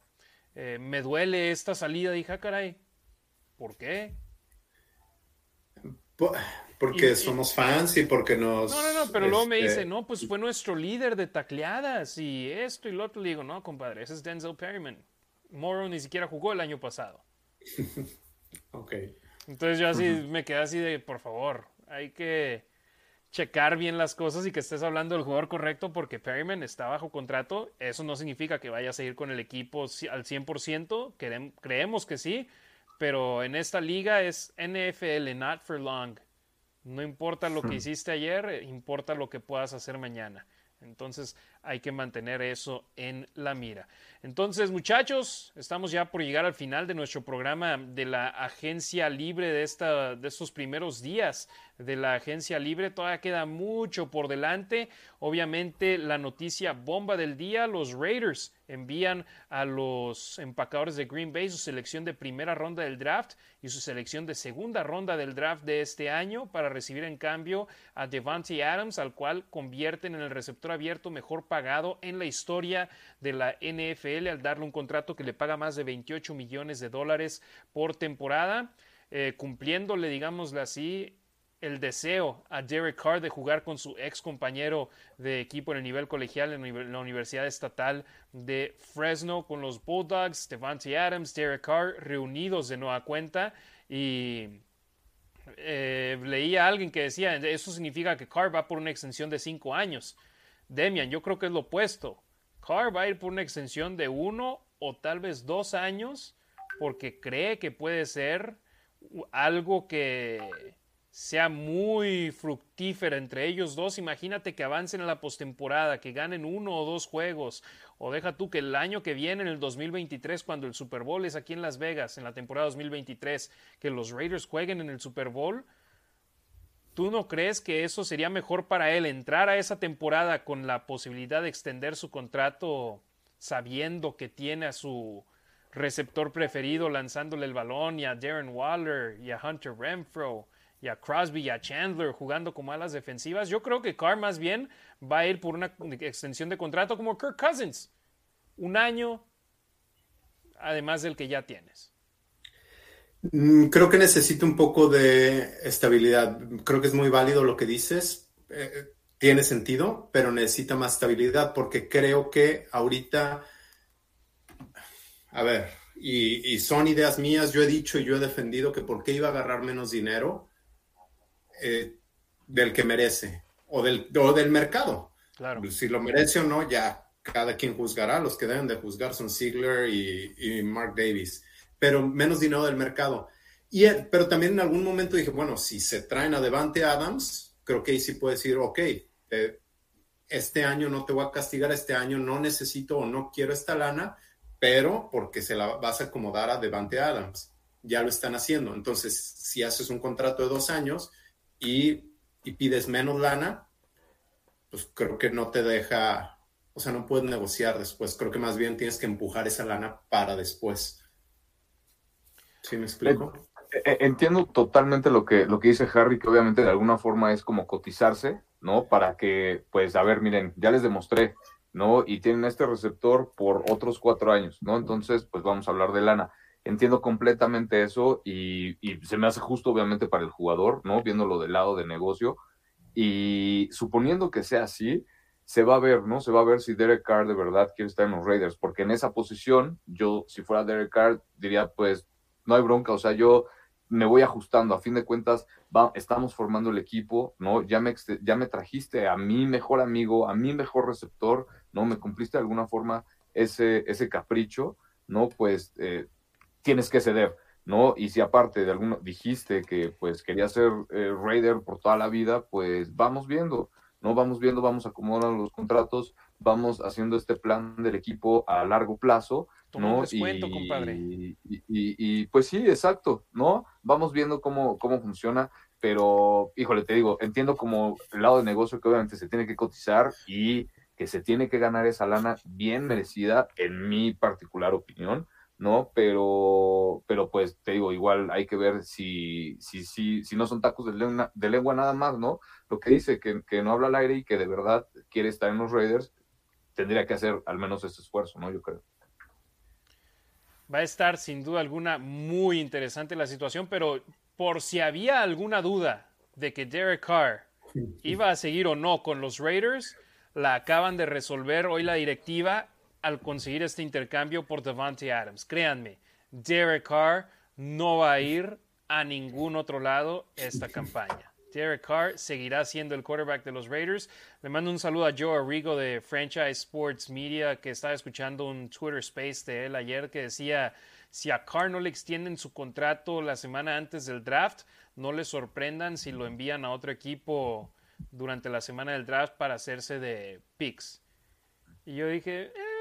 eh, Me duele esta salida. Dije, ah, caray, ¿por qué? Po- Porque Y- somos fans y porque nos. No, no, no, pero luego me este, dice: No, pues fue nuestro líder de tacleadas y esto y lo otro. Le digo: No, compadre, ese es Denzel Perryman. Morrow ni siquiera jugó el año pasado. Ok. Entonces yo así me quedé así de, por favor, hay que checar bien las cosas y que estés hablando del jugador correcto porque Perryman está bajo contrato. Eso no significa que vaya a seguir con el equipo al 100%, querem- creemos que sí, pero en esta liga es NFL, not for long. No importa lo que hiciste ayer, importa lo que puedas hacer mañana. Entonces hay que mantener eso en la mira. Entonces, muchachos, estamos ya por llegar al final de nuestro programa de la agencia libre de, esta, de estos primeros días de la agencia libre. Todavía queda mucho por delante. Obviamente la noticia bomba del día, los Raiders envían a los empacadores de Green Bay su selección de primera ronda del draft y su selección de segunda ronda del draft de este año para recibir en cambio a Devante Adams, al cual convierten en el receptor abierto mejor pagado en la historia de la NFL al darle un contrato que le paga más de 28 millones de dólares por temporada, eh, cumpliéndole, digámosle así, el deseo a Derek Carr de jugar con su ex compañero de equipo en el nivel colegial en la Universidad Estatal de Fresno con los Bulldogs, Devante Adams, Derek Carr reunidos de nueva cuenta y eh, leía a alguien que decía, eso significa que Carr va por una extensión de cinco años. Demian, yo creo que es lo opuesto. Carr va a ir por una extensión de uno o tal vez dos años porque cree que puede ser algo que sea muy fructífera entre ellos dos. Imagínate que avancen a la postemporada, que ganen uno o dos juegos, o deja tú que el año que viene, en el 2023, cuando el Super Bowl es aquí en Las Vegas, en la temporada 2023, que los Raiders jueguen en el Super Bowl. ¿Tú no crees que eso sería mejor para él entrar a esa temporada con la posibilidad de extender su contrato sabiendo que tiene a su receptor preferido lanzándole el balón y a Darren Waller y a Hunter Renfro y a Crosby y a Chandler jugando como alas defensivas. Yo creo que Carr más bien va a ir por una extensión de contrato como Kirk Cousins. Un año, además del que ya tienes. Mm, creo que necesita un poco de estabilidad. Creo que es muy válido lo que dices. Eh, tiene sentido, pero necesita más estabilidad porque creo que ahorita, a ver, y, y, son ideas mías, yo he dicho y yo he defendido que por qué iba a agarrar menos dinero eh, del que merece o del, del mercado. Claro. Si lo merece o no, ya cada quien juzgará. Los que deben de juzgar son Ziegler y, Mark Davis, pero menos dinero del mercado. Y, pero también en algún momento dije, bueno, si se traen a Devante Adams, creo que ahí sí puede decir, ok, este año no te voy a castigar, este año no necesito o no quiero esta lana, pero porque se la vas a acomodar a Devante Adams. Ya lo están haciendo. Entonces, si haces un contrato de dos años, y, pides menos lana, pues creo que no te deja, o sea, no puedes negociar después. Creo que más bien tienes que empujar esa lana para después. ¿Sí me explico? Eh, eh, entiendo totalmente lo que, lo que dice Harry, que obviamente de alguna forma es como cotizarse, ¿no? Para que, pues, a ver, miren, ya les demostré, ¿no? Y tienen este receptor por otros cuatro años, ¿no? Entonces, pues vamos a hablar de lana entiendo completamente eso y, se me hace justo obviamente para el jugador, ¿no? Viéndolo del lado de negocio. Y suponiendo que sea así, se va a ver, ¿no? Se va a ver si Derek Carr de verdad quiere estar en los Raiders, porque en esa posición, yo, si fuera Derek Carr, diría, pues, no hay bronca, o sea, yo me voy ajustando, a fin de cuentas, estamos formando el equipo, ¿no? Ya me, ya me trajiste a mi mejor amigo, a mi mejor receptor, ¿no? Me cumpliste de alguna forma ese, ese capricho, ¿no? Pues eh, tienes que ceder, ¿no? Y si aparte de alguno dijiste que pues quería ser eh, Raider por toda la vida, pues vamos viendo, ¿no? Vamos viendo, vamos acomodando los contratos, vamos haciendo este plan del equipo a largo plazo, ¿no? descuento, y, compadre. Y, pues sí, exacto, ¿no? Vamos viendo cómo, cómo funciona, pero híjole, te digo, entiendo como el lado de negocio que obviamente se tiene que cotizar y que se tiene que ganar esa lana bien merecida, en mi particular opinión, ¿no? Pero, pero pues te digo, igual hay que ver si, si, si, si no son tacos de lengua, de lengua nada más, ¿no? Lo que dice que, que, no habla al aire y que de verdad quiere estar en los Raiders, tendría que hacer al menos ese esfuerzo, ¿no? Yo creo. Va a estar sin duda alguna muy interesante la situación, pero por si había alguna duda de que Derek Carr iba a seguir o no con los Raiders, la acaban de resolver hoy la directiva al conseguir este intercambio por Devante Adams. Créanme, Derek Carr no va a ir a ningún otro lado esta campaña. Derek Carr seguirá siendo el quarterback de los Raiders. Le mando un saludo a Joe Arrigo de Franchise Sports Media, que estaba escuchando un Twitter Space de él ayer que decía, si a Carr no le extienden su contrato la semana antes del draft, no le sorprendan si lo envían a otro equipo durante la semana del draft para hacerse de picks. Y yo dije, eh,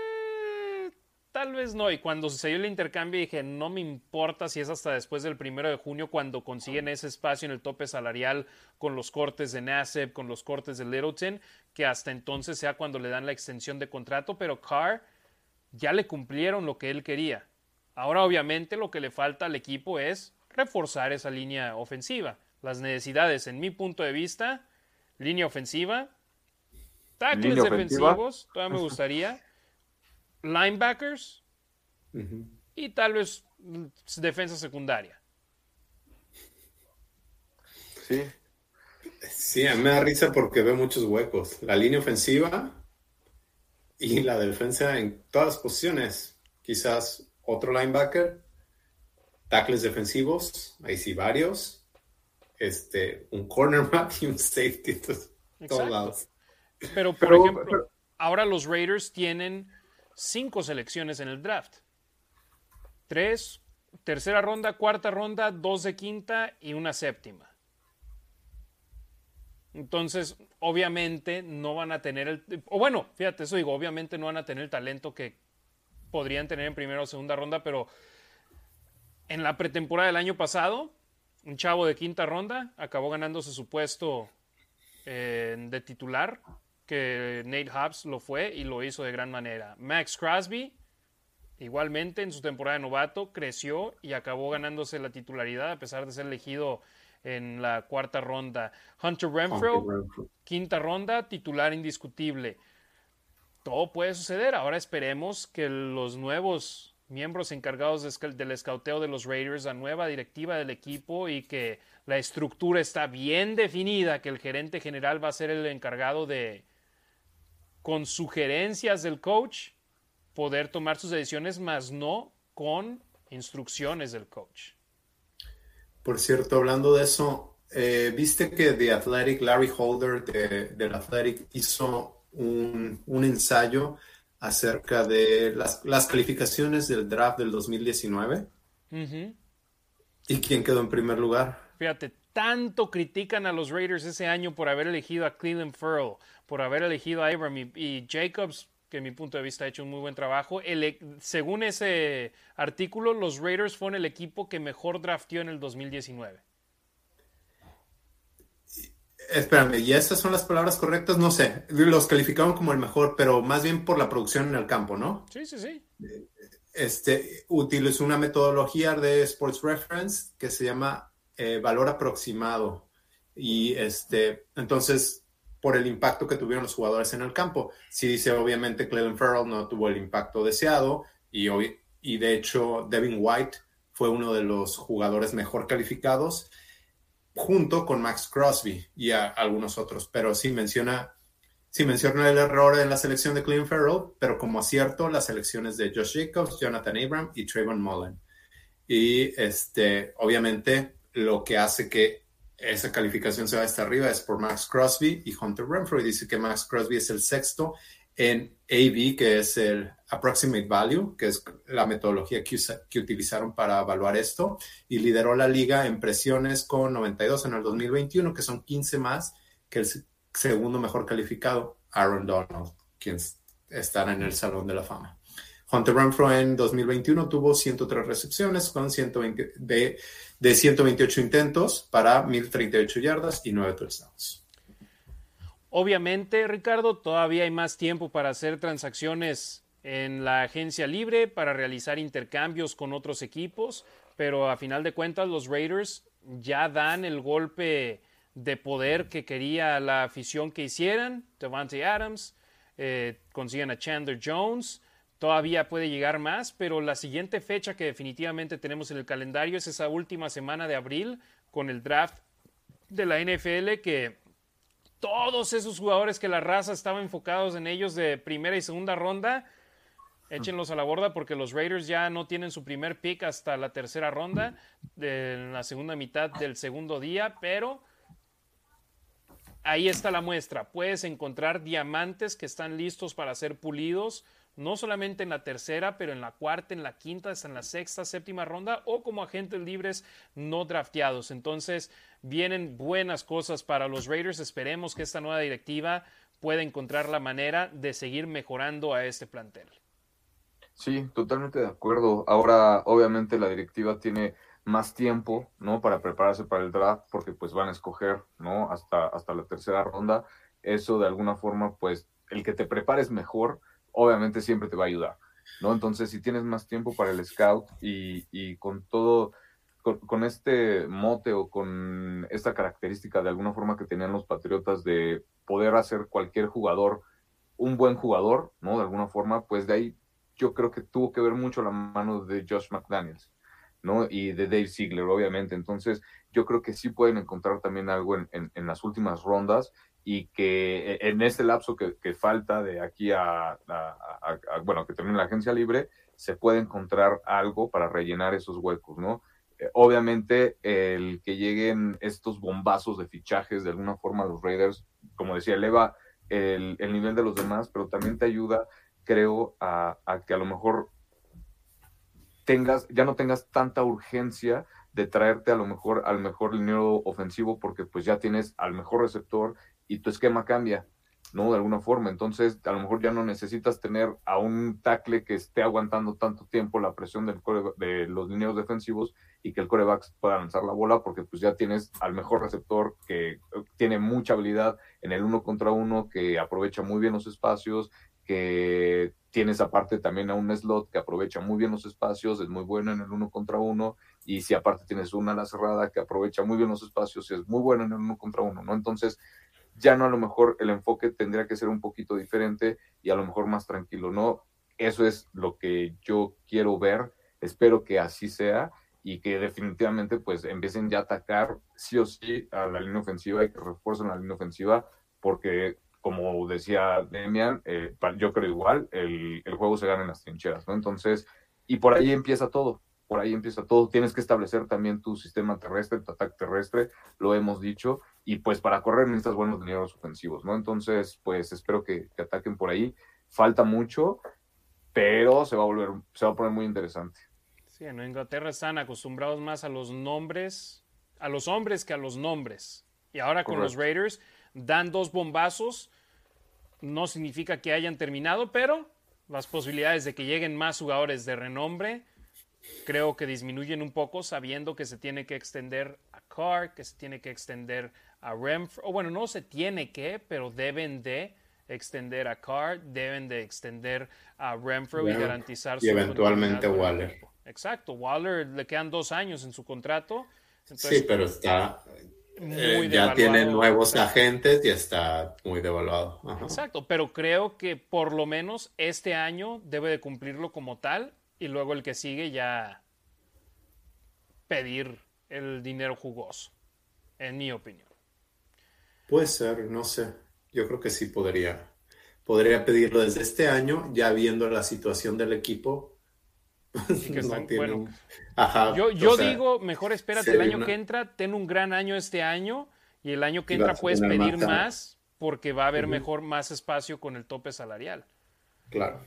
tal vez no. Y cuando sucedió el intercambio dije, no me importa si es hasta después del primero de junio cuando consiguen ese espacio en el tope salarial con los cortes de Nasseb, con los cortes de Littleton, que hasta entonces sea cuando le dan la extensión de contrato, pero Carr ya le cumplieron lo que él quería. Ahora obviamente lo que le falta al equipo es reforzar esa línea ofensiva. Las necesidades, en mi punto de vista, línea ofensiva, tackles defensivos, todavía me gustaría, linebackers y tal vez mm, defensa secundaria. Sí. Sí, a mí me da risa porque veo muchos huecos. La línea ofensiva y la defensa en todas las posiciones. Quizás otro linebacker, tackles defensivos, ahí sí varios, este, un cornerback y un safety, todos lados. Pero, por ejemplo, ahora los Raiders tienen cinco selecciones en el draft. Tres, tercera ronda, cuarta ronda, dos de quinta y una séptima. Entonces, obviamente no van a tener el... O bueno, fíjate, eso digo, obviamente no van a tener el talento que podrían tener en primera o segunda ronda, pero en la pretemporada del año pasado, un chavo de quinta ronda acabó ganándose su puesto eh, de titular, que Nate Hobbs lo fue y lo hizo de gran manera. Max Crosby, igualmente en su temporada de novato, creció y acabó ganándose la titularidad a pesar de ser elegido en la cuarta ronda. Hunter Renfro, quinta ronda, titular indiscutible. Todo puede suceder. Ahora esperemos que los nuevos miembros encargados del escauteo de los Raiders, la nueva directiva del equipo y que la estructura está bien definida, que el gerente general va a ser el encargado de, con sugerencias del coach, poder tomar sus decisiones, más no con instrucciones del coach. Por cierto, hablando de eso, eh, viste que The Athletic, Larry Holder de, del Athletic hizo un, un ensayo acerca de las, las, calificaciones del draft del 2019. ¿Y quién quedó en primer lugar? Fíjate, tanto critican a los Raiders ese año por haber elegido a Cleveland Furl, por haber elegido a Abram y, Jacobs, que en mi punto de vista ha hecho un muy buen trabajo. E, según ese artículo, los Raiders fueron el equipo que mejor draftió en el 2019. Espérame, ¿y esas son las palabras correctas? No sé, los calificaron como el mejor, pero más bien por la producción en el campo, ¿no? Sí, sí, sí. Este, utilizó una metodología de Sports Reference que se llama eh, valor aproximado. Y este, entonces, por el impacto que tuvieron los jugadores en el campo. Si dice, obviamente, Cleveland Farrell no tuvo el impacto deseado y, y de hecho, Devin White fue uno de los jugadores mejor calificados junto con Max Crosby y algunos otros, pero sí menciona, sí menciona el error en la selección de Cleveland Farrell, pero como acierto las selecciones de Josh Jacobs, Jonathan Abram y Trayvon Mullen. Y este, obviamente lo que hace que esa calificación se va hasta arriba es por Max Crosby y Hunter Renfro dice que Max Crosby es el sexto en AB, que es el Approximate Value, que es la metodología que, que, utilizaron para evaluar esto, y lideró la liga en presiones con 92 en el 2021, que son 15 más que el segundo mejor calificado, Aaron Donald, quien estará en el Salón de la Fama. Hunter Renfro en 2021 tuvo 103 recepciones con 120 de, de 128 intentos para 1038 yardas y 9 touchdowns. Obviamente, Ricardo, todavía hay más tiempo para hacer transacciones en la agencia libre, para realizar intercambios con otros equipos, pero a final de cuentas los Raiders ya dan el golpe de poder que quería la afición que hicieran. Devante Adams, eh, consiguen a Chandler Jones, todavía puede llegar más, pero la siguiente fecha que definitivamente tenemos en el calendario es esa última semana de abril con el draft de la NFL que todos esos jugadores que la raza estaba enfocados en ellos de primera y segunda ronda, échenlos a la borda porque los Raiders ya no tienen su primer pick hasta la tercera ronda, de la segunda mitad del segundo día, pero ahí está la muestra. Puedes encontrar diamantes que están listos para ser pulidos, no solamente en la tercera, pero en la cuarta, en la quinta, hasta en la sexta, séptima ronda o como agentes libres no drafteados. Entonces, vienen buenas cosas para los Raiders. Esperemos que esta nueva directiva pueda encontrar la manera de seguir mejorando a este plantel. Sí, totalmente de acuerdo. Ahora, obviamente, la directiva tiene más tiempo, ¿no? Para prepararse para el draft, porque pues van a escoger, ¿no? Hasta, hasta la tercera ronda. Eso de alguna forma, pues, el que te prepares mejor, obviamente siempre te va a ayudar, ¿no? Entonces, si tienes más tiempo para el scout y, y con todo, con, este mote o con esta característica de alguna forma que tenían los Patriotas de poder hacer cualquier jugador un buen jugador, ¿no? De alguna forma, pues de ahí yo creo que tuvo que ver mucho la mano de Josh McDaniels. ¿no? Y de Dave Ziegler, obviamente. Entonces, yo creo que sí pueden encontrar también algo en, en las últimas rondas y que e, en este lapso que, falta de aquí a, a, a, bueno, que termine la agencia libre, se puede encontrar algo para rellenar esos huecos, ¿no? Eh, obviamente, el que lleguen estos bombazos de fichajes, de alguna forma, los Raiders, como decía, eleva el, el nivel de los demás, pero también te ayuda, creo, a, que a lo mejor tengas, ya no tengas tanta urgencia de traerte a lo mejor al mejor linero ofensivo porque pues ya tienes al mejor receptor y tu esquema cambia, ¿no? De alguna forma. Entonces, a lo mejor ya no necesitas tener a un tackle que esté aguantando tanto tiempo la presión del core, de los lineos defensivos y que el coreback pueda lanzar la bola porque pues ya tienes al mejor receptor que tiene mucha habilidad en el uno contra uno, que aprovecha muy bien los espacios, que tienes aparte también a un slot que aprovecha muy bien los espacios, es muy bueno en el uno contra uno, y si aparte tienes una ala cerrada que aprovecha muy bien los espacios, es muy bueno en el uno contra uno, ¿no? Entonces, ya no a lo mejor el enfoque tendría que ser un poquito diferente y a lo mejor más tranquilo, ¿no? Eso es lo que yo quiero ver, espero que así sea y que definitivamente pues empiecen ya a atacar sí o sí a la línea ofensiva y que refuercen la línea ofensiva porque como decía Demian, eh, yo creo igual, el, el, juego se gana en las trincheras, ¿no? Entonces, y por ahí empieza todo, por ahí empieza todo. Tienes que establecer también tu sistema terrestre, tu ataque terrestre, lo hemos dicho, y pues para correr necesitas buenos lineros ofensivos, ¿no? Entonces, pues espero que, que, ataquen por ahí. Falta mucho, pero se va a volver, se va a poner muy interesante. Sí, en Inglaterra están acostumbrados más a los nombres, a los hombres que a los nombres. Y ahora con los Raiders dan dos bombazos, no significa que hayan terminado, pero las posibilidades de que lleguen más jugadores de renombre creo que disminuyen un poco sabiendo que se tiene que extender a Carr, que se tiene que extender a Renfro, o bueno, no se tiene que, pero deben de extender a Carr, deben de extender a Renfro bueno, y garantizar y eventualmente Waller. Exacto, Waller le quedan dos años en su contrato. Entonces, sí, pero está eh, ya tiene nuevos agentes y está muy devaluado. Ajá. Exacto, pero creo que por lo menos este año debe de cumplirlo como tal y luego el que sigue ya pedir el dinero jugoso, en mi opinión. Puede ser, no sé. Yo creo que sí podría. Podría pedirlo desde este año, ya viendo la situación del equipo, y que bueno, Ajá, yo, yo sea, digo, mejor espérate el año una... que entra, ten un gran año este año y el año que entra puedes pedir más, más porque va a haber uh -huh. mejor más espacio con el tope salarial. Claro.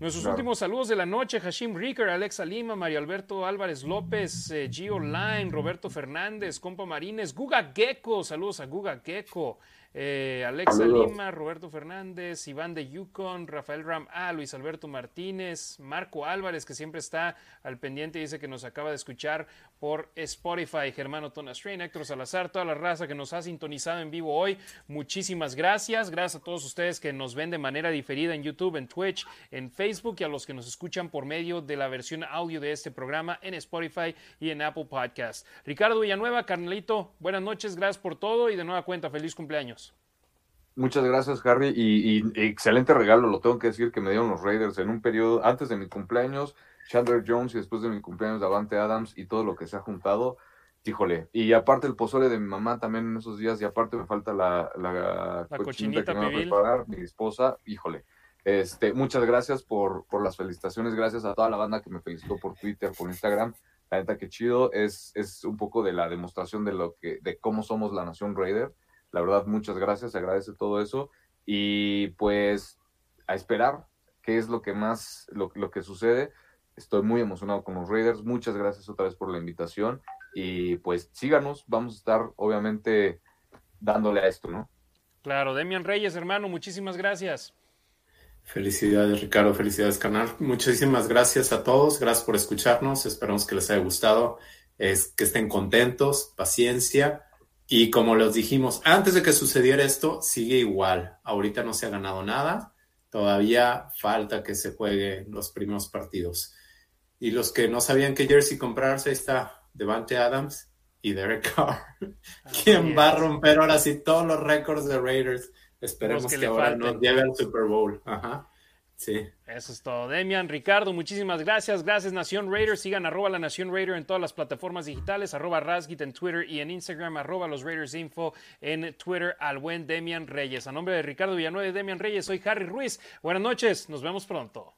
Nuestros claro. últimos saludos de la noche, Hashim Ricker, Alexa Lima, Mario Alberto Álvarez López, eh, Gio Line, Roberto Fernández, Compa Marines, Guga Gecko, saludos a Guga Gecko, eh, Alexa Saludos. Lima, Roberto Fernández, Iván de Yukon, Rafael Ram A, Luis Alberto Martínez, Marco Álvarez, que siempre está al pendiente y dice que nos acaba de escuchar por Spotify, Germano Tona Strain, Héctor Salazar, toda la raza que nos ha sintonizado en vivo hoy. Muchísimas gracias. Gracias a todos ustedes que nos ven de manera diferida en YouTube, en Twitch, en Facebook y a los que nos escuchan por medio de la versión audio de este programa en Spotify y en Apple Podcast. Ricardo Villanueva, carnalito, buenas noches, gracias por todo y de nueva cuenta, feliz cumpleaños. Muchas gracias, Harry. Y, y, excelente regalo, lo tengo que decir, que me dieron los Raiders en un periodo antes de mi cumpleaños, Chandler Jones y después de mi cumpleaños, Davante Adams y todo lo que se ha juntado. Híjole, y aparte el pozole de mi mamá también en esos días, y aparte me falta la, la, la cochinita, que me va a preparar mi esposa, híjole. Este, muchas gracias por, por las felicitaciones, gracias a toda la banda que me felicitó por Twitter, por Instagram. La neta que chido, es, es un poco de la demostración de lo que, de cómo somos la nación Raider la verdad, muchas gracias, agradece todo eso. Y pues a esperar qué es lo que más, lo, lo, que sucede. Estoy muy emocionado con los Raiders. Muchas gracias otra vez por la invitación. Y pues síganos, vamos a estar obviamente dándole a esto, ¿no? Claro, Demian Reyes, hermano, muchísimas gracias. Felicidades, Ricardo. Felicidades, canal. Muchísimas gracias a todos. Gracias por escucharnos. Esperamos que les haya gustado. Es, que estén contentos, paciencia. Y como les dijimos, antes de que sucediera esto, sigue igual. Ahorita no se ha ganado nada. Todavía falta que se jueguen los primeros partidos. Y los que no sabían qué jersey comprarse, ahí está Devante Adams y Derek Carr. ¿Quién va a romper ahora sí todos los récords de Raiders? Esperemos que, ahora nos lleve al Super Bowl. Ajá. Sí. Eso es todo. Demian, Ricardo, muchísimas gracias. Gracias, Nación Raider. Sigan arroba la Nación Raider en todas las plataformas digitales, arroba Rasgit en Twitter y en Instagram, arroba los Raiders Info en Twitter al buen Demian Reyes. A nombre de Ricardo Villanueva y Demian Reyes, soy Harry Ruiz. Buenas noches, nos vemos pronto.